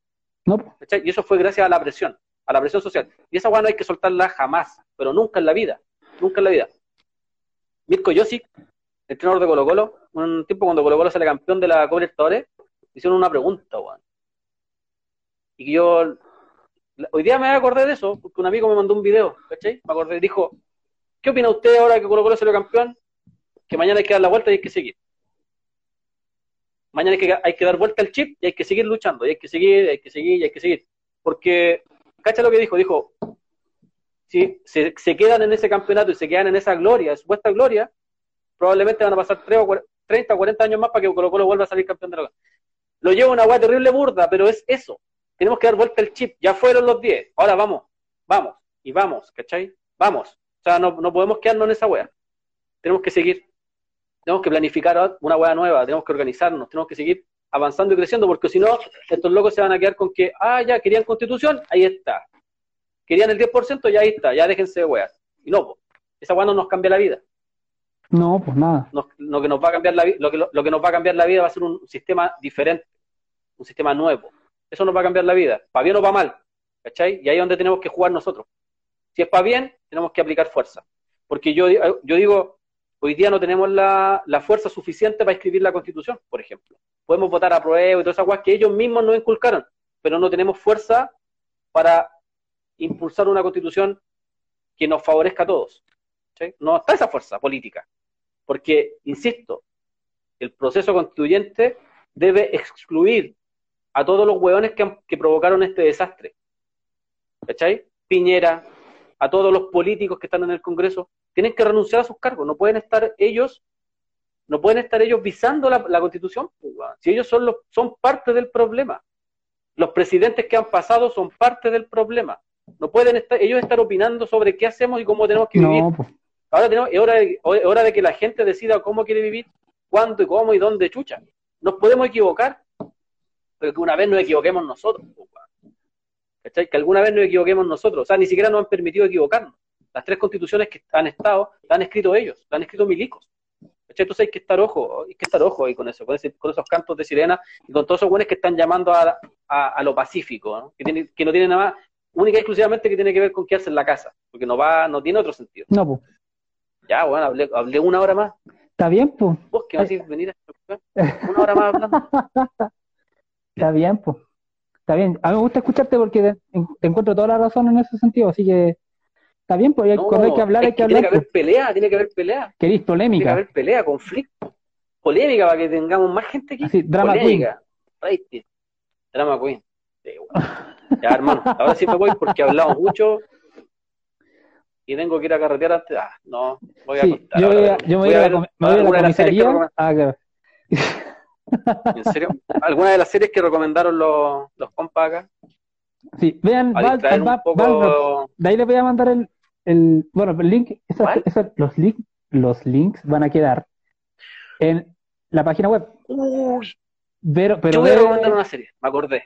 No. Y eso fue gracias a la presión, a la presión social. Y esa buena no hay que soltarla jamás, pero nunca en la vida, nunca en la vida. Mirko Josic entrenador de Colo Colo, un tiempo cuando Colo Colo sale campeón de la Copa Libertadores, hicieron una pregunta, weón. Y yo, hoy día me acordé de eso, porque un amigo me mandó un video, ¿cachai? Me acordé, dijo, ¿qué opina usted ahora que Colo Colo salió campeón? Que mañana hay que dar la vuelta y hay que seguir. Mañana hay que, hay que dar vuelta al chip y hay que seguir luchando, y hay que seguir, hay que seguir, y hay que seguir. Porque, ¿cachai lo que dijo? Dijo, si se, se quedan en ese campeonato y se quedan en esa gloria, supuesta gloria, probablemente van a pasar 30 o 40 años más para que Colo Colo vuelva a salir campeón de la Lo lleva una weá terrible burda, pero es eso. Tenemos que dar vuelta el chip. Ya fueron los 10. Ahora vamos, vamos, y vamos, ¿cachai? Vamos. O sea, no, no podemos quedarnos en esa weá. Tenemos que seguir. Tenemos que planificar una weá nueva, tenemos que organizarnos, tenemos que seguir avanzando y creciendo, porque si no, estos locos se van a quedar con que, ah, ya, querían constitución, ahí está. Querían el 10%, ya ahí está, ya déjense de weas. Y no, esa weá no nos cambia la vida. No, pues nada. lo, que nos va a cambiar la, lo, que, lo que nos va a cambiar la vida va a ser un sistema diferente, un sistema nuevo. Eso nos va a cambiar la vida, para bien o para mal. ¿Cachai? Y ahí es donde tenemos que jugar nosotros. Si es para bien, tenemos que aplicar fuerza. Porque yo, yo digo, hoy día no tenemos la, la, fuerza suficiente para escribir la constitución, por ejemplo. Podemos votar a prueba y todas esas cosas que ellos mismos nos inculcaron, pero no tenemos fuerza para impulsar una constitución que nos favorezca a todos. No está esa fuerza política. Porque, insisto, el proceso constituyente debe excluir a todos los hueones que, provocaron este desastre. ¿cachai? Piñera, a todos los políticos que están en el Congreso, tienen que renunciar a sus cargos, no pueden estar ellos, no pueden estar ellos visando la, constitución, pues, si ellos son los, son parte del problema. Los presidentes que han pasado son parte del problema. No pueden estar, ellos estar opinando sobre qué hacemos y cómo tenemos que vivir. Pues. Ahora tenemos, es hora, de, que la gente decida cómo quiere vivir, cuándo y cómo y dónde chucha. Nos podemos equivocar, pero que una vez nos equivoquemos nosotros. ¿Cachai? Que alguna vez nos equivoquemos nosotros. O sea, ni siquiera nos han permitido equivocarnos. Las tres constituciones que han estado, las han escrito ellos, las han escrito milicos. Entonces hay que estar ojo, hay que estar ojo ahí con eso, con, esos cantos de sirena y con todos esos buenos que están llamando a, lo pacífico, Que, tiene, que no tiene nada más, única y exclusivamente que tiene que ver con qué hace en la casa, porque no va, no tiene otro sentido. No, pues. Ya, bueno, hablé, hablé una hora más. Está bien, pues. Vos que vas a venir a una hora más hablando. *laughs* Está bien, pues. Está bien. A mí me gusta escucharte porque te, encuentro toda la razón en ese sentido, así que está bien, pues cuando hay que hablar, hay que, hablar. Tiene que haber pelea, tiene que haber pelea. ¿Queréis polémica? Tiene que haber pelea, conflicto. Polémica para que tengamos más gente aquí. Así, drama polémica. queen. Drama queen. Ya, hermano, ahora sí me voy porque hablamos mucho y tengo que ir a carretear antes. Ah, no, voy a contar. Yo, voy a, yo me voy, a, a, la, a la comisaría. Ah, claro. ¿En serio? ¿Alguna de las series que recomendaron los, los compas acá? Sí, vean, Val, de ahí les voy a mandar el, el bueno, el link, los, link, los links van a quedar en la página web. Uy, pero, pero yo voy a recomendar una serie, me acordé.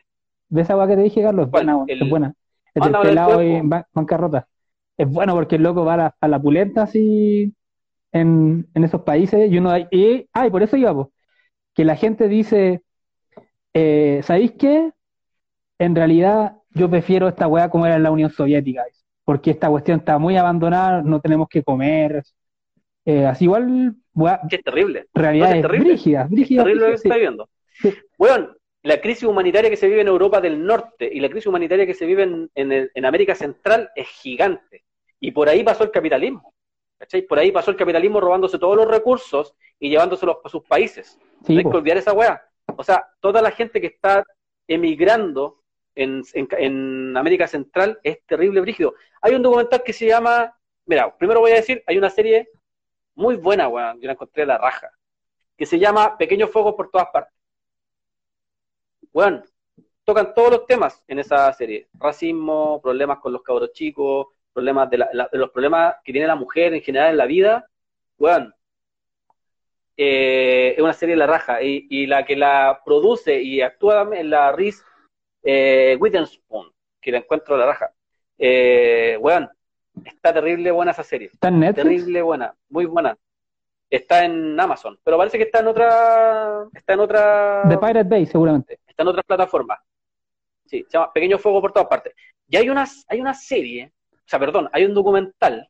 ¿Ves agua que te dije, Carlos? Buena, es buena. Es del pelado y bancarrota. Es bueno porque el loco va a la, a la pulenta así en, en esos países y uno y, ah, y por eso iba, que la gente dice, eh, ¿sabéis qué? En realidad yo prefiero esta weá como era en la Unión Soviética, porque esta cuestión está muy abandonada, no tenemos que comer. Eh, así igual, weá, Qué terrible. Realidad es terrible. Brígida, terrible lo que está viendo. Bueno, la crisis humanitaria que se vive en Europa del Norte y la crisis humanitaria que se vive en, en América Central es gigante. Y por ahí pasó el capitalismo. ¿cachai? Por ahí pasó el capitalismo robándose todos los recursos y llevándoselos a sus países. Sí, hay que olvidar esa weá. O sea, toda la gente que está emigrando en, en, América Central es terrible, brígido. Hay un documental que se llama, mira, primero voy a decir, hay una serie muy buena, weón, yo la encontré a la raja, que se llama Pequeños Fuegos por todas partes. Weón, tocan todos los temas en esa serie. Racismo, problemas con los cabros chicos, problemas de, los problemas que tiene la mujer en general en la vida. Weón, eh, es una serie de la raja. Y, la que la produce y actúa en la Reese eh, Witherspoon, que la encuentro la raja. Eh, está terrible buena esa serie. ¿Está en Netflix? Terrible buena, muy buena. Está en Amazon, pero parece que está en otra. Está en otra. The Pirate Bay, seguramente. Está en otras plataformas. Sí, se llama Pequeño Fuego por todas partes. Y hay una, hay una serie, o sea, perdón, hay un documental,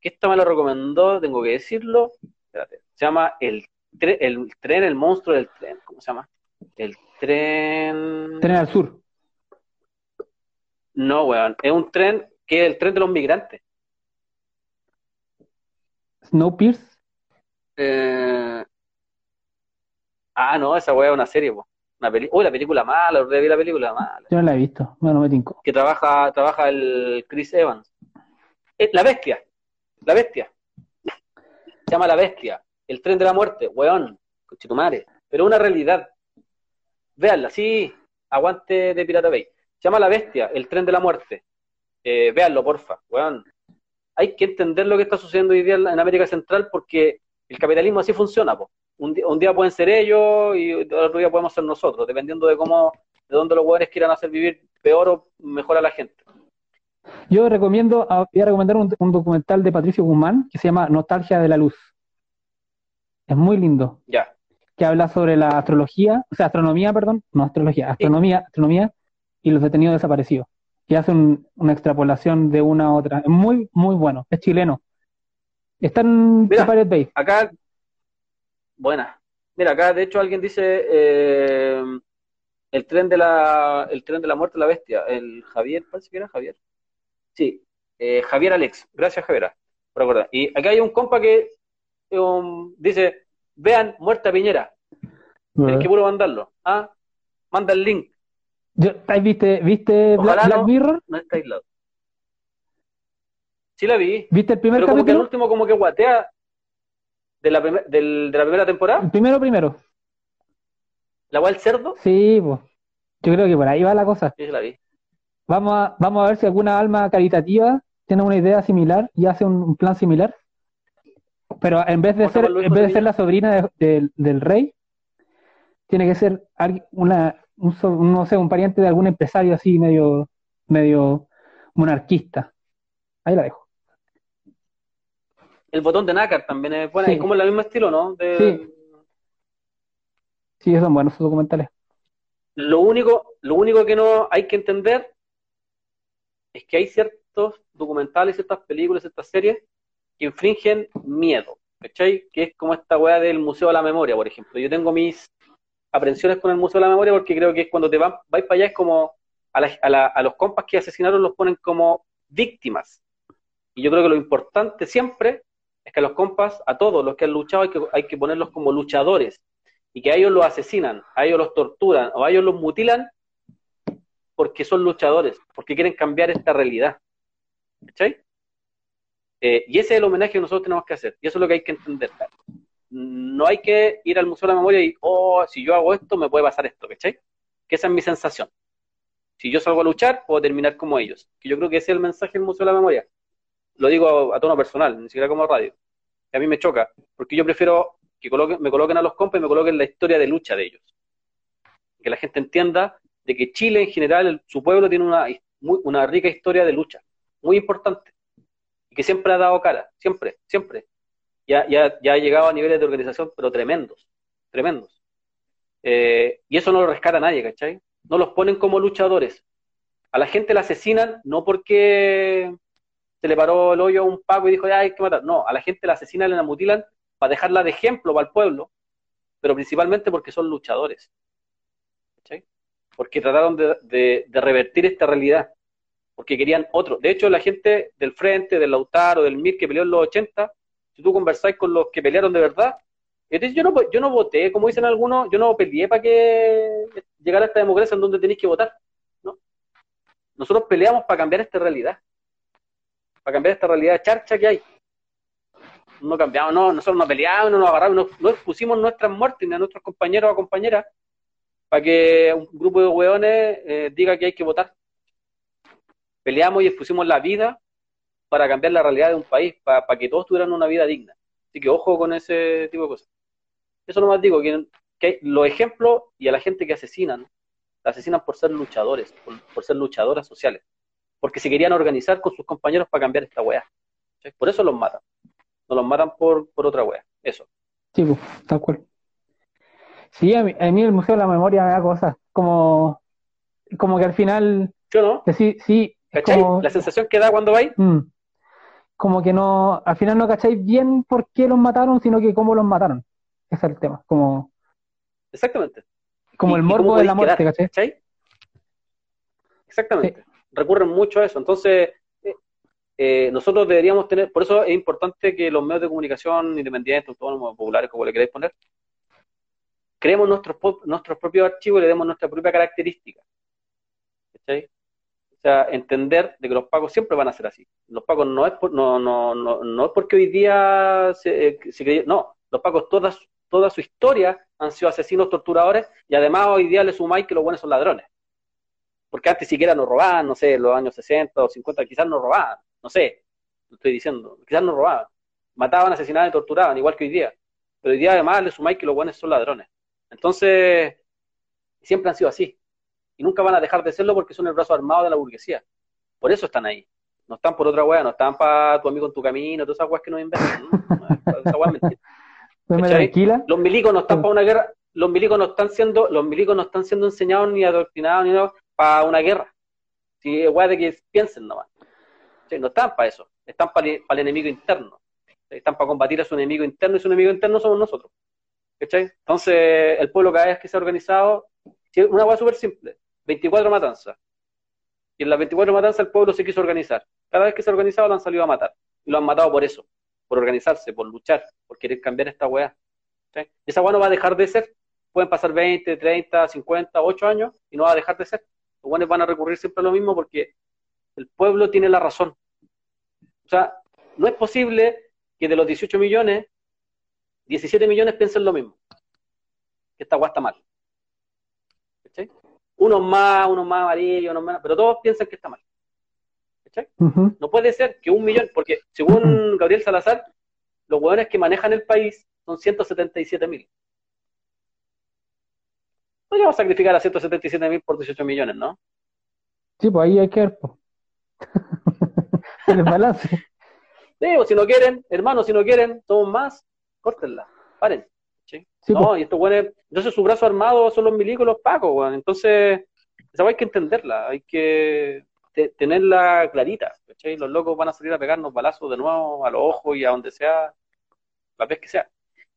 que esto me lo recomendó, tengo que decirlo, espérate, se llama el, el tren, el monstruo del tren, ¿cómo se llama? El tren... Tren al sur. No, weón, es un tren que es el tren de los migrantes. Snowpiercer. Eh... Ah, no, esa weá es una serie, weón. Una peli Uy, la película mala, vi la película mala. Yo no la he visto, no, me tinco. Que trabaja, trabaja el Chris Evans. Eh, la bestia, la bestia. Se llama La Bestia. El tren de la muerte, weón, conchetumare. Pero una realidad. Véanla, sí, aguante de Pirata Bay. Se llama La Bestia, el tren de la muerte. Eh, véanlo, porfa, weón. Hay que entender lo que está sucediendo hoy día en América Central porque el capitalismo así funciona, po. Un, día, pueden ser ellos y otro día podemos ser nosotros, dependiendo de cómo, de dónde los weones quieran hacer vivir peor o mejor a la gente. Yo recomiendo, ah, voy a recomendar un documental de Patricio Guzmán que se llama Nostalgia de la Luz. Es muy lindo. Ya. Que habla sobre la astrología, o sea, astronomía, perdón, no astrología, astronomía, astronomía y los detenidos desaparecidos. Y hace una extrapolación de una a otra. Es muy, muy bueno. Es chileno. Está en Mira, Bay. Acá, buena. Mira, acá de hecho alguien dice eh, el tren de la el tren de la muerte de la bestia. El Javier, parece que era Javier. Sí, eh, Javier Alex. Gracias, Javier, por acordar. Y acá hay un compa que dice, vean Muerta Piñera. Tienes que puro mandarlo. ¿ah? Manda el link. Yo, ¿Viste, viste Black, Ojalá Black no- Mirror? No está aislado. Sí la vi, ¿Viste el primer pero como que el último como que guatea de la, primer- del- de la primera temporada. Primero, primero. La del cerdo, Sí, pues. Yo creo que por ahí va la cosa. la vi. Vamos a, vamos a ver si alguna alma caritativa tiene una idea similar y hace un, un plan similar. Pero en vez de ¿Cómo se ser, en vez de ser la sobrina de- del- del rey, tiene que ser una, un, no sé, un pariente de algún empresario así medio, medio monarquista. Ahí la dejo. El botón de nácar también es buena, Sí. es como el mismo estilo, ¿no? De- Sí. Sí, son buenos esos documentales. Lo único, lo único que no hay que entender es que hay ciertos documentales, ciertas películas, ciertas series que infringen miedo, ¿cachai? Que es como esta weá del Museo de la Memoria, por ejemplo. Yo tengo mis aprensiones con el Museo de la Memoria porque creo que es cuando te vas, vais para allá es como a, la- a la- a los compas que asesinaron los ponen como víctimas. Y yo creo que lo importante siempre es que a los compas, a todos los que han luchado, hay que, ponerlos como luchadores y que a ellos los asesinan, a ellos los torturan o a ellos los mutilan porque son luchadores, porque quieren cambiar esta realidad. ¿Cachai? Eh, y ese es el homenaje que nosotros tenemos que hacer, y eso es lo que hay que entender. No hay que ir al Museo de la Memoria y, oh, si yo hago esto, me puede pasar esto, ¿cachai? Que esa es mi sensación. Si yo salgo a luchar, puedo terminar como ellos. Que yo creo que ese es el mensaje del Museo de la Memoria. Lo digo a, tono personal, ni siquiera como radio. A mí me choca, porque yo prefiero que me coloquen a los compas y me coloquen la historia de lucha de ellos. Que la gente entienda de que Chile en general, su pueblo tiene una, una rica historia de lucha, muy importante, y que siempre ha dado cara, siempre, siempre. Ya, ya, ya ha llegado a niveles de organización, pero tremendos, tremendos. Eh, y eso no lo rescata nadie, ¿cachai? No los ponen como luchadores. A la gente la asesinan no porque se le paró el hoyo a un paco y dijo, ya hay que matar. No, a la gente la asesinan la mutilan para dejarla de ejemplo para el pueblo, pero principalmente porque son luchadores. Porque trataron de, de- revertir esta realidad, porque querían otro. De hecho, la gente del Frente, del Lautaro, del MIR que peleó en los 80, si tú conversáis con los que pelearon de verdad, yo no, yo no voté, como dicen algunos, yo no peleé para que llegara esta democracia en donde tenéis que votar. ¿no? Nosotros peleamos para cambiar esta realidad, para cambiar esta realidad charcha que hay no cambiamos, no, nosotros no peleamos, no nos agarramos, no, no expusimos nuestras muertes ni a nuestros compañeros o compañeras para que un grupo de hueones eh, diga que hay que votar. Peleamos y expusimos la vida para cambiar la realidad de un país, para, que todos tuvieran una vida digna. Así que ojo con ese tipo de cosas. Eso nomás digo, que, que los ejemplos y a la gente que asesinan, la asesinan por ser luchadores, por ser luchadoras sociales, porque se querían organizar con sus compañeros para cambiar esta weá. Por eso los matan no los matan por, por otra wea. Eso. Sí, pues, tal cual. Sí, a mí, a mí el Museo de la Memoria me da cosas. Como, como que al final, ¿Sí o no? que sí, sí, ¿Cachai? como, La sensación que da cuando vais. mm, como que no, al final no cacháis bien por qué los mataron, sino que cómo los mataron. Ese es el tema. Como, Exactamente. como Y- el morbo de la muerte, quedar, ¿cachai? ¿Cachai? Exactamente. Recurren mucho a eso. Entonces, eh, eh, nosotros deberíamos tener, por eso es importante que los medios de comunicación independientes, autónomos, populares, como le queráis poner, creemos nuestros, nuestros propios archivos y le demos nuestra propia característica. ¿Cachai? O sea, entender de que los pagos siempre van a ser así. Los pagos no es, por- no, no, no, no es porque hoy día se, eh, se no, los pagos toda, su- toda su historia han sido asesinos, torturadores, y además hoy día le sumáis que los buenos son ladrones. Porque antes siquiera nos robaban, no sé, en los años 60 o 50, quizás nos robaban, no sé, lo estoy diciendo, quizás nos robaban. Mataban, asesinaban y torturaban, igual que hoy día. Pero hoy día además le sumáis que los buenos son ladrones. Entonces, siempre han sido así. Y nunca van a dejar de serlo porque son el brazo armado de la burguesía. Por eso están ahí. No están por otra weá, no están para tu amigo en tu camino, todas esas weas que nos inventan. ¿no? Esa weá es mentira. *laughs* Los milicos no están para una guerra, los milicos no están siendo, los milicos no están siendo enseñados ni adoctrinados ni nada para una guerra. Si es de que piensen nomás. ¿Cachai? No están para eso, están para el, enemigo interno. Están para combatir a su enemigo interno y su enemigo interno somos nosotros. Entonces, el pueblo cada vez que se ha organizado, una weá súper simple, 24 matanzas. Y en las 24 matanzas el pueblo se quiso organizar. Cada vez que se ha organizado lo han salido a matar. Y lo han matado por eso, por organizarse, por luchar, por querer cambiar esta weá. ¿sí? Esa weá no va a dejar de ser. Pueden pasar 20, 30, 50, 8 años y no va a dejar de ser. Los buenos van a recurrir siempre a lo mismo porque el pueblo tiene la razón. O sea, no es posible que de los 18 millones, 17 millones piensen lo mismo. Que esta guay está mal. ¿Cachai? Unos más, unos más amarillos, unos más, pero todos piensan que está mal. ¿Cachai? No puede ser que un millón, porque según Gabriel Salazar, los hueones que manejan el país son 177 mil. No vamos a sacrificar a 177 mil por 18 millones, ¿no? Sí, pues ahí hay que ver, po. *laughs* el balance. Digo, si no quieren, hermanos, si no quieren, somos más, córtenla, paren. ¿sí? Sí, no, y estos hueones, entonces su brazo armado son los milicos los pacos. Entonces, esa hay que entenderla, hay que te- tenerla clarita, ¿cachai? Los locos van a salir a pegarnos balazos de nuevo a los ojos y a donde sea, la vez que sea.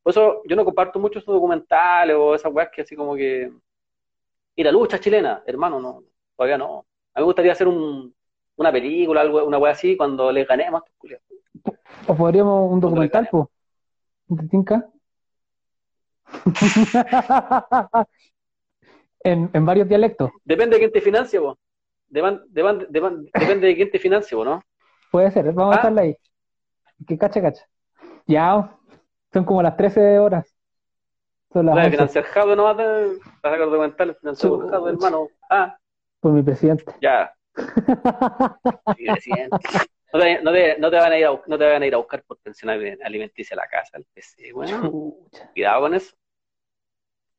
Por eso yo no comparto mucho esos documentales o esas weas que así como que. Y la lucha chilena, hermano, no, todavía no. A mí me gustaría hacer un, una película, algo, una wea así, cuando les ganemos. O podríamos un documental, pues. ¿Te tinca? *laughs* en, en varios dialectos. Depende de quién te financie, vos. Depende de quién te financie, vos, ¿no? Puede ser, vamos Ah. a dejarla ahí. Que cacha, cacha. Ya, son como las 13 horas. Son las Voy a 11 financiar Jado, no a vas a financiar Jado, hermano. Ah, por mi presidente. ya. *laughs* Sí, presidente. No te, no, te, no te van a ir a, bus- no te van a ir a buscar por pensión alimenticia a la casa, el PC, bueno. Cuidado con eso.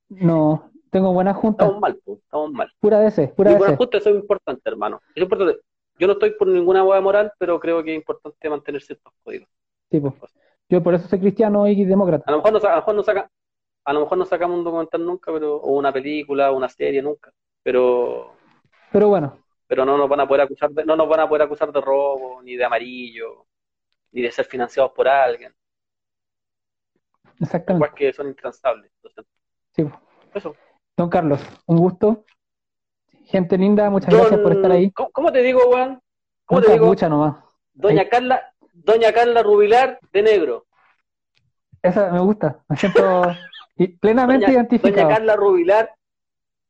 No, tengo buena junta. Estamos mal, pues, estamos mal. Pura DC, pura DC. justo eso es importante, hermano. Es importante. Yo no estoy por ninguna hueá moral, pero creo que es importante mantener ciertos códigos. Sí, po. Yo por eso soy cristiano y demócrata. A lo mejor no, a lo mejor no saca, a lo mejor no sacamos un documental nunca, pero, o una película, o una serie nunca, pero, Pero bueno, pero no nos van a poder acusar de, no nos van a poder acusar de robo, ni de amarillo, ni de ser financiados por alguien, exactamente. cosas que son intransables. Entonces, Sí, eso. Don Carlos, un gusto. Gente linda, muchas Don- gracias por estar ahí. ¿Cómo, te digo, Juan? ¿Cómo te digo? capucha nomás. Doña Ahí. Carla, Doña Carla Rubilar de negro. Esa me gusta. Me siento *laughs* plenamente Doña, identificado. Doña Carla Rubilar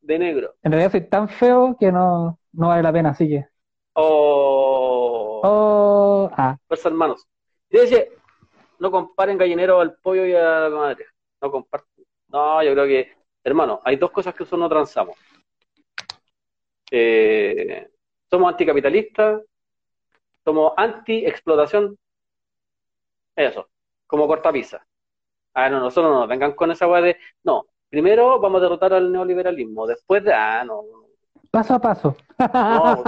de negro. En realidad soy tan feo que no, no vale la pena, así que. Oh, Oh, ah, fuerza hermanos. Decía, no comparen gallinero al pollo y a la madre. No comparten. No, yo creo que, hermano, hay dos cosas que nosotros no transamos. Eh, somos anticapitalistas, somos anti-explotación. Eso, como cortapisa. Ah, no, nosotros no nos vengan con esa weá de. No, primero vamos a derrotar al neoliberalismo, después de. Ah, no. paso a paso. No,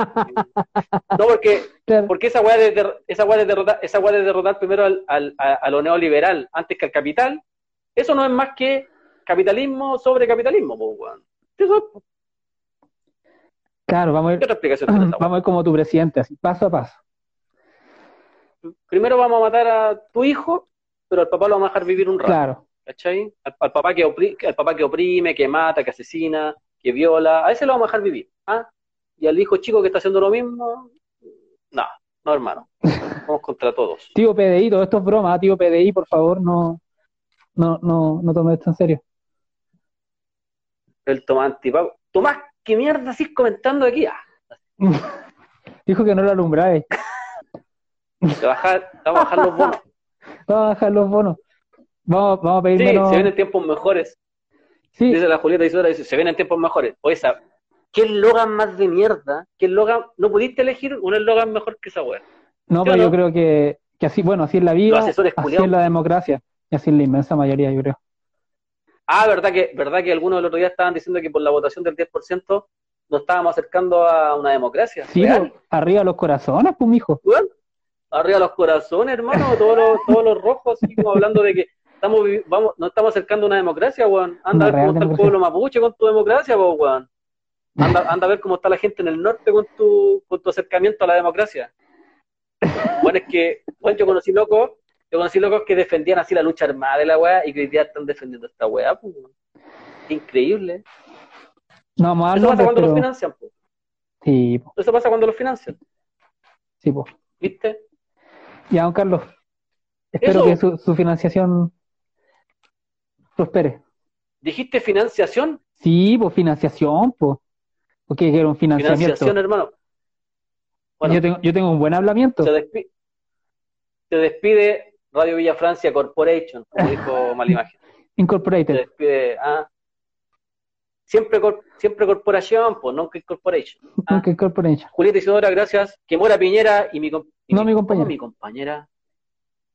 no porque Claro. porque esa weá de, esa de derrotar, esa de derrotar primero al, al- a, a lo neoliberal antes que al capital, eso no es más que capitalismo sobre capitalismo, po, weón. Eso, Claro, vamos *clears throat* vamos a ir como tu presidente, así, paso a paso. Primero vamos a matar a tu hijo, pero al papá lo vamos a dejar vivir un rato, Claro, ¿cachai? Al, al papá que opri- al papá que oprime, que mata, que asesina, que viola, a ese lo vamos a dejar vivir, ¿ah? Y al hijo chico que está haciendo lo mismo, no, no hermano, *laughs* vamos contra todos. tío PDI, todo esto es broma, tío PDI, por favor, no, no, no, no tome esto en serio. El Tomás antipago. Tomás, ¿qué mierda así comentando aquí? Ah, *laughs* Dijo que no lo alumbráis. Te baja- te a bajar los bonos. *laughs* Vamos a bajar los bonos. Vamos, vamos a pedir Sí, menos. se vienen tiempos mejores. Sí, Dice la Julieta Isidora, dice, se vienen tiempos mejores. Oye, esa, ¿qué eslogan más de mierda? ¿Qué eslogan? ¿No pudiste elegir un eslogan mejor que esa wea? no, ¿sí o pero yo creo que, que así, bueno, así es la vida, así es la democracia, y así es la inmensa mayoría, yo creo. Ah, ¿verdad que, verdad que algunos el otro día estaban diciendo que por la votación del 10% nos estábamos acercando a una democracia? Sí, real? arriba los corazones, pues, mijo. Weón, arriba los corazones, hermano, todos los, todos los rojos, así como hablando de que estamos, vamos, nos estamos acercando a una democracia, weón. Anda a ver cómo está el pueblo mapuche con tu democracia, po, weón. Anda, anda a ver cómo está la gente en el norte con tu, con tu acercamiento a la democracia. Bueno, es que, bueno, yo conocí locos, yo conocí locos que defendían así la lucha armada de la weá y que hoy día están defendiendo esta weá, pues, weón. Increíble. No vamos a dar Eso pasa cuando los pero... financian, po. Sí, po, Eso pasa cuando los financian, sí, pues. ¿viste? Ya, don Carlos, espero Eso. que su, su financiación prospere. ¿Dijiste financiación? Sí, pues financiación, pues. ¿O qué quiero un financiamiento? Financiación, hermano. Bueno, yo, tengo, yo tengo un buen hablamiento. se, despi- se despide Radio Villa Francia Corporation, como dijo *laughs* Malimagen. Se Incorporated. despide, ah. Siempre, cor- siempre corporación, pues, no que corporation. Ah. Nunca Incorporation. Julieta Isidora, gracias. Que muera Piñera y mi, y No, mi compañera. ¿cómo mi compañera.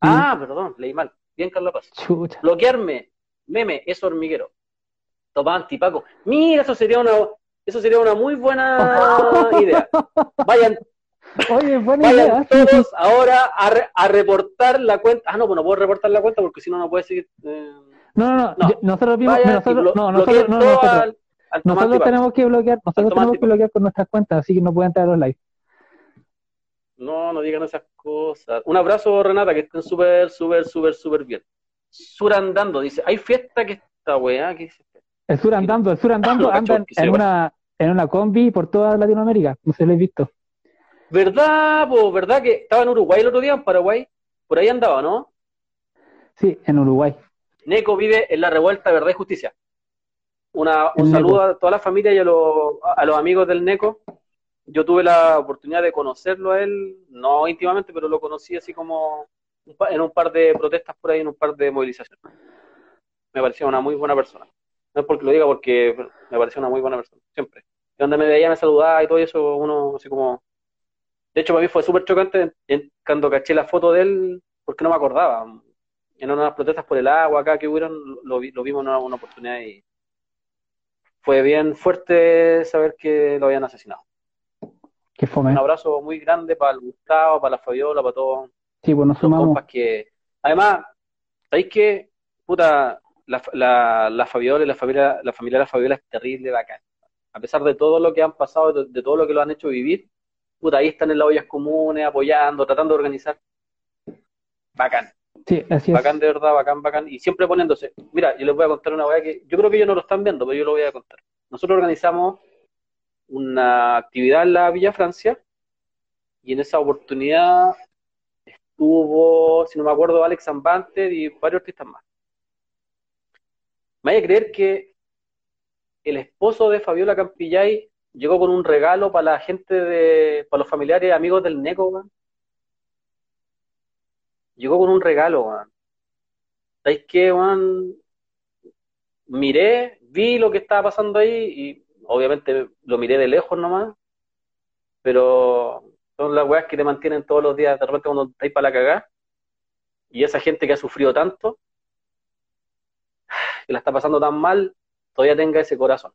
Ah, perdón, leí mal. Bien, Carla Paz. Chucha. Bloquearme, meme, es hormiguero. Toma antipaco. Mira, eso sería una, eso sería una muy buena *laughs* idea. Vayan, Oye, buena idea. vayan sí. todos ahora a, re- a reportar la cuenta. Ah, no, pues no puedo reportar la cuenta porque si no, no puede seguir. eh, No, no, no. Nosotros vimos. nosotros, no, nosotros, no, nosotros. Nosotros tenemos que bloquear, nosotros tenemos que bloquear con nuestras cuentas, así que no pueden entrar a los live. No, no digan esas cosas. Un abrazo, Renata, que estén súper, súper, súper, súper bien. Sur andando, dice, hay fiesta que esta weá, ¿qué dice? El sur andando, el sur andando No, anda en, que se una, en una combi por toda Latinoamérica. No sé si lo he visto. ¿Verdad, po? ¿Verdad que estaba en Uruguay el otro día, en Paraguay? Por ahí andaba, ¿no? Sí, en Uruguay. Neco vive en la revuelta Verdad y Justicia. Una, un saludo a toda la familia y a los, a los amigos del Neco. Yo tuve la oportunidad de conocerlo a él, no íntimamente, pero lo conocí así como en un par de protestas por ahí, en un par de movilizaciones. Me parecía una muy buena persona. No es porque lo diga, porque me parecía una muy buena persona, siempre. Y donde me veía, me saludaba y todo eso, uno así como... De hecho, para mí fue súper chocante cuando caché la foto de él, porque no me acordaba. En unas protestas por el agua acá que hubieron, lo, lo vimos en una, una oportunidad y fue bien fuerte saber que lo habían asesinado. Que fome. Un abrazo muy grande para el Gustavo, para la Fabiola, para todos Sí, pues nos los que... Además, ¿sabéis qué? Puta, la, la, la Fabiola y la familia, la familia de la Fabiola es terrible, bacán. A pesar de todo lo que han pasado, de, de todo lo que lo han hecho vivir, puta, ahí están en las ollas comunes, apoyando, tratando de organizar. Bacán. Sí, así. Bacán de verdad, bacán, bacán. Y siempre poniéndose. Mira, yo les voy a contar una weá que yo creo que ellos no lo están viendo, pero yo lo voy a contar. Nosotros organizamos una actividad en la Villa Francia y en esa oportunidad estuvo, si no me acuerdo, Alex Zambante y varios artistas más. Me vaya a creer que el esposo de Fabiola Campillay llegó con un regalo para la gente de, para los familiares amigos del Neco. Llegó con un regalo, weón. ¿Sabéis qué, weón? Miré, vi lo que estaba pasando ahí y obviamente lo miré de lejos nomás, pero son las weas que te mantienen todos los días, de repente cuando estáis para la cagada, y esa gente que ha sufrido tanto, *sighs* que la está pasando tan mal, todavía tenga ese corazón.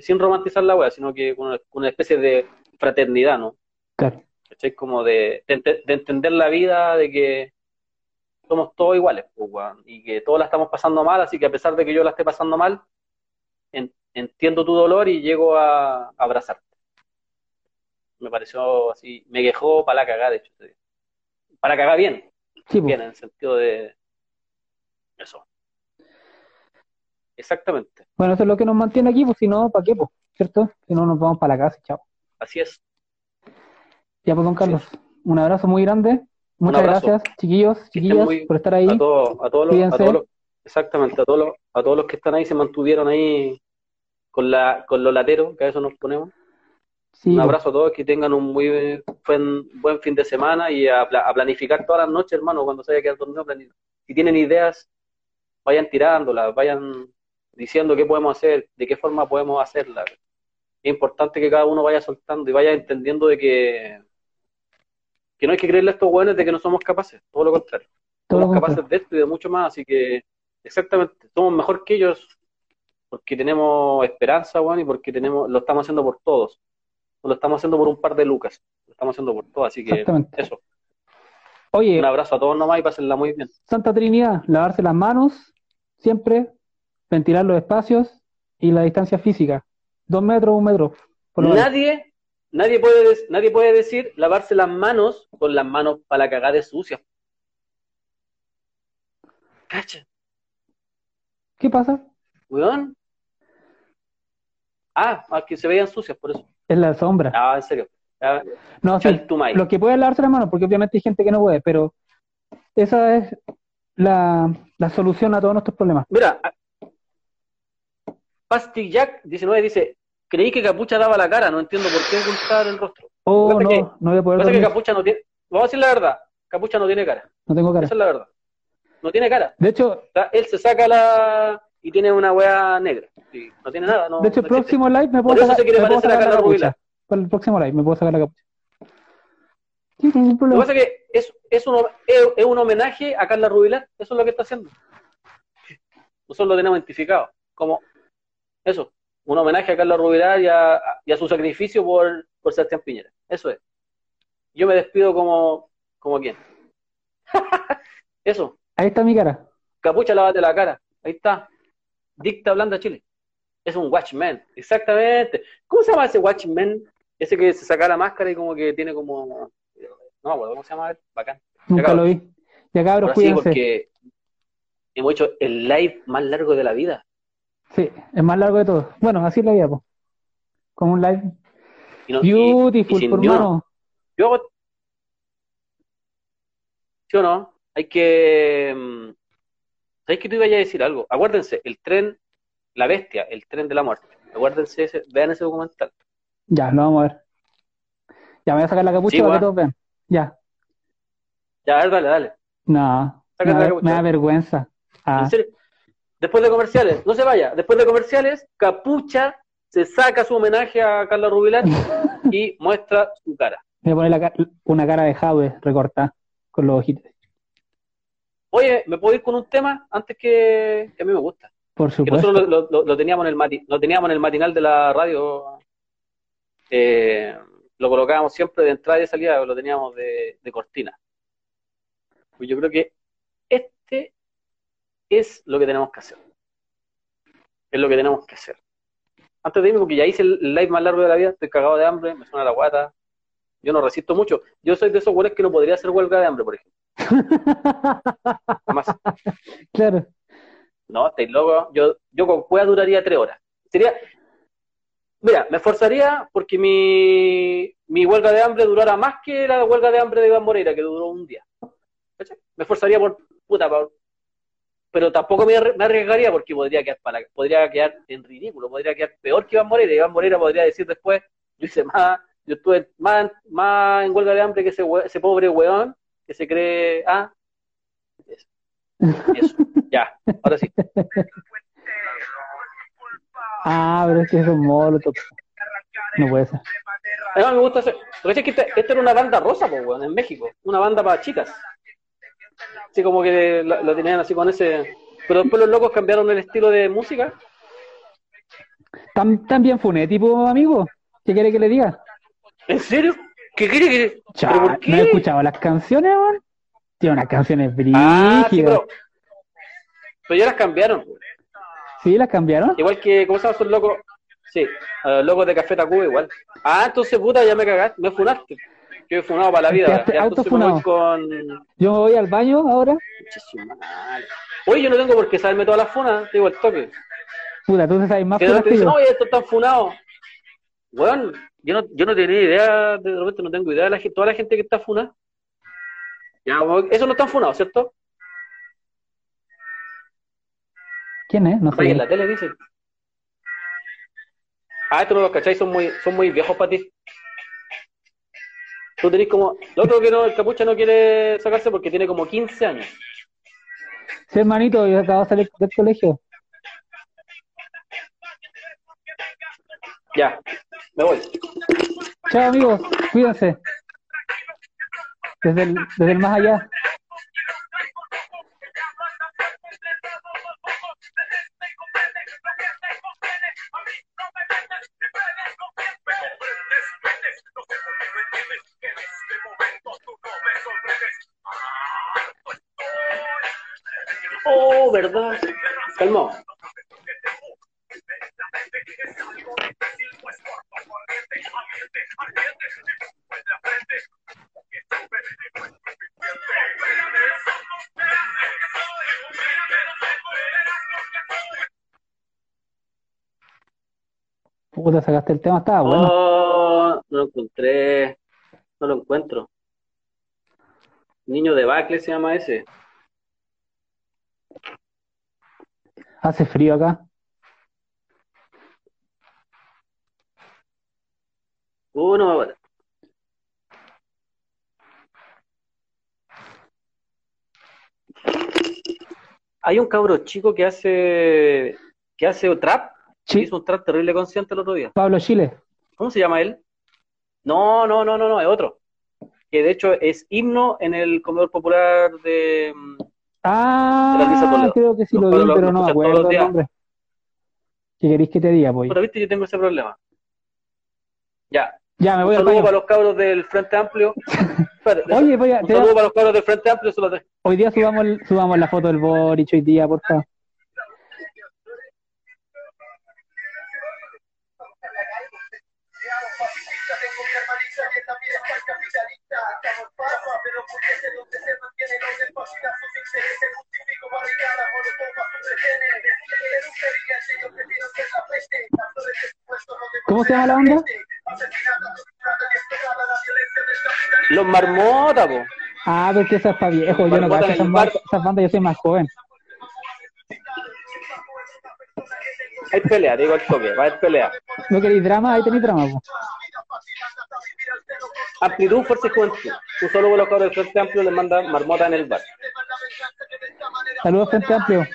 Sin romantizar la wea, sino que con una especie de fraternidad, ¿no? Claro. ¿Cachai? Como de, de, ente- de entender la vida, de que somos todos iguales, pues, weón, y que todos la estamos pasando mal, así que a pesar de que yo la esté pasando mal, en- entiendo tu dolor y llego a, a abrazarte. Me pareció así, me quejó para la cagada, de hecho. Para cagar bien, Sí, bien, en el sentido de eso. Exactamente, Bueno, eso es lo que nos mantiene aquí, pues si no, ¿para qué, pues? ¿Cierto? Si no, nos vamos para la casa, chao. así es. Ya, pues, don Carlos, un abrazo muy grande. Muchas gracias, chiquillos, chiquillas, muy- por estar ahí. A todos, a todos los, a todos los- exactamente, a todos los, a todos los que están ahí se mantuvieron ahí con la, con los lateros, que a eso nos ponemos. Sí, Un pues. abrazo a todos, que tengan un muy buen, buen fin de semana y a, a planificar todas las noches, hermano, cuando se haya quedado dormido. Si tienen ideas, vayan tirándolas, vayan diciendo qué podemos hacer, de qué forma podemos hacerlas. Es importante que cada uno vaya soltando y vaya entendiendo de que, que no hay que creerle a estos buenos de que no somos capaces, todo lo contrario. Todo lo Somos contrario. capaces de esto y de mucho más, así que exactamente, somos mejor que ellos porque tenemos esperanza, weón, y porque tenemos, lo estamos haciendo por todos. No lo estamos haciendo por un par de lucas, lo estamos haciendo por todos, así que Exactamente. eso. Oye, Un abrazo a todos nomás y pásenla muy bien. Santa Trinidad, lavarse las manos, siempre, ventilar los espacios y la distancia física. Dos metros, un metro. Por. Nadie, nadie puede, nadie puede decir lavarse las manos con las manos para la cagada de sucias. Cacha, ¿Qué pasa? weón. Ah, ah, que se veían sucias, por eso. Es la sombra. Ah, en serio. Ah, No, sí, los que pueden lavarse las manos, porque obviamente hay gente que no puede, pero esa es la, la solución a todos nuestros problemas. Mira, Pastillac 19 dice, creí que Capucha daba la cara, no entiendo por qué ocultar el rostro. Oh, que- no, voy a poder Pasa que. Capucha no tiene, vamos a decir la verdad, Capucha no tiene cara, No tengo cara. esa es la verdad. No tiene cara. De hecho, O sea, él se saca la y tiene una weá negra. Sí, no tiene nada, no. de hecho, el no próximo live me puedo Por eso sacar, se quiere me puedo sacar la capucha. Para el próximo live me puedo sacar la capucha. Sí, Lo que pasa es que es, es, un, es, es un homenaje a Carla Rubilar, eso es lo que está haciendo. Nosotros lo tenemos identificado como eso, un homenaje a Carla Rubilar y a, y a su sacrificio por, por Sebastián Piñera. Eso es. Yo me despido como, como quien. *laughs* eso, Ahí está mi cara. capucha, lávate la cara. Ahí está. Dicta Blanda Chile. Es un Watchman, exactamente. ¿Cómo se llama ese Watchman? Ese que se saca la máscara y como que tiene como. No, bueno, ¿cómo se llama? Bacán. Nunca lo vi. Ya cabros, sí, porque hemos hecho el live más largo de la vida. Sí, es más largo de todo. Bueno, así es la vida, po. Como un live. Y no- y- y Beautiful, por hermano. Yo hago- ¿Sí o no? Hay que. mm, ¿Sabéis que tú ibas a decir algo? Acuérdense, el tren, la bestia, el tren de la muerte. Acuérdense, ese- vean ese documental. Ya, lo vamos a ver. Ya, me voy a sacar la capucha Sí, para que todos vean. Ya. Ya, a ver, dale, dale. No, me da vergüenza. Ah, En serio. Después de comerciales, no se vaya. Después de comerciales, Capucha se saca su homenaje a Carla Rubilar *laughs* y muestra su cara. me voy a poner la ca- una cara de Jaue recortada con los ojitos. Oye, ¿me puedo ir con un tema antes que, que a mí me gusta? Por Que supuesto. nosotros lo, lo- lo teníamos en el mati- lo teníamos en el matinal de la radio. eh, lo colocábamos siempre de entrada y de salida, lo teníamos de, de cortina. Pues yo creo que este es lo que tenemos que hacer. Es lo que tenemos que hacer. Antes de irme, porque ya hice el live más largo de la vida, estoy cagado de hambre, me suena la guata. Yo no resisto mucho. Yo soy de esos güeyes que no podría hacer huelga de hambre, por ejemplo. Jamás. *laughs* Claro. No, estáis locos. Yo, yo con cueva duraría tres horas. Sería. Mira, me esforzaría porque mi, mi huelga de hambre durara más que la huelga de hambre de Iván Moreira, que duró un día. ¿Cachai? Me esforzaría por. Puta, por- pero tampoco me, arri- me arriesgaría porque podría quedar, para, podría quedar en ridículo, podría quedar peor que Iván Moreira. Iván Moreira podría decir después: Yo hice más, yo estuve más, más en huelga de hambre que ese, ese pobre weón que se cree. Ah, eso. Eso. Ya, ahora sí. Ah, pero es que es un molotov. No puede ser. Además me gusta hacer. Porque es que esta, esta era una banda rosa, pues, weón, en México. Una banda para chicas. Así como que la, la tenían así con ese. Pero después los locos cambiaron el estilo de música. ¿Tan, también funé, tipo amigo? ¿Qué quiere que le diga? ¿En serio? ¿Qué quiere que.? Cha, ¿Pero por ¿No he qué? escuchado las canciones, man? Tiene unas canciones Ah, sí, pero. Pero ya las cambiaron. ¿Sí, las cambiaron? Igual que, ¿cómo se llaman esos locos? Sí, los locos de Café Tacuba igual. Ah, entonces, puta, ya me cagaste, me funaste. Yo he funado para la vida. Ya, entonces me voy con. Yo me voy al baño ahora. Su madre. Oye, yo no tengo por qué saberme todas las funas, te digo el toque. Puta, tú sabes más Que funas que yo. oye, estos están funados. Weón, yo no, yo no tenía idea, de repente no tengo idea de la, toda la gente que está funada. Ya, eso no están funados, ¿cierto? ¿Quién es? No sé. Ahí en la tele dicen. Ah, esto no los cacháis, son muy, son muy viejos para ti. Tú tenés como. Lo otro que no, el capucha no quiere sacarse porque tiene como 15 años. Sí, hermanito, yo acabo de salir del colegio. Ya, me voy. Chao, amigos. Cuídense. Desde el, desde el más allá. Oh, ¿verdad? Calmó. Puta, sacaste el tema, estaba bueno. Oh, no lo encontré. No lo encuentro. Niño de Bacle se llama ese. Hace frío acá. Uno. Hay un cabro chico que hace que hace trap. Sí. Hizo un trap terrible consciente el otro día. Pablo Chile. ¿Cómo se llama él? No, no, no, no, no, es otro. Que de hecho es himno en el comedor popular de. Ah, creo que sí Los lo vi, pero no me acuerdo los el nombre. ¿Qué queréis que te diga, pues? Pero viste, yo tengo ese problema. Ya. Ya, me Un voy al saludo baño. para los cabros del Frente Amplio. Espérate, *laughs* Oye, voy a, un te- saludo para los cabros del Frente Amplio. se los de- hoy día subamos, el- subamos la foto del Boric hoy día, por favor. ¿Cómo se llama la onda? Los marmotas, po. Ah, porque esa es para viejo, yo no en esas, el bar. esas bandas, yo soy más joven. Hay pelea, digo al toque, va a pelea. ¿No queréis drama? Ahí tenéis drama, pues. Amplitud, fuerza y juventud. Un los cabros del Frente Amplio les manda marmota en el bar. Saludos, Frente Amplio.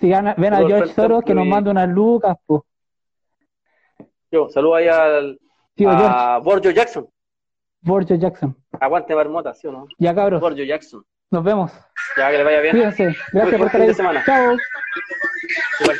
Si gana- ven a George Soros que nos manda unas lucas, pues. Yo, saludo ahí al Tío George, a Borjo Jackson. Borjo Jackson. Aguante marmota, ¿sí o no? Ya, cabros, Borjo Jackson. nos vemos. Ya que le vaya bien. Cuídense. Gracias por estar ahí. semana. Chao. Igual.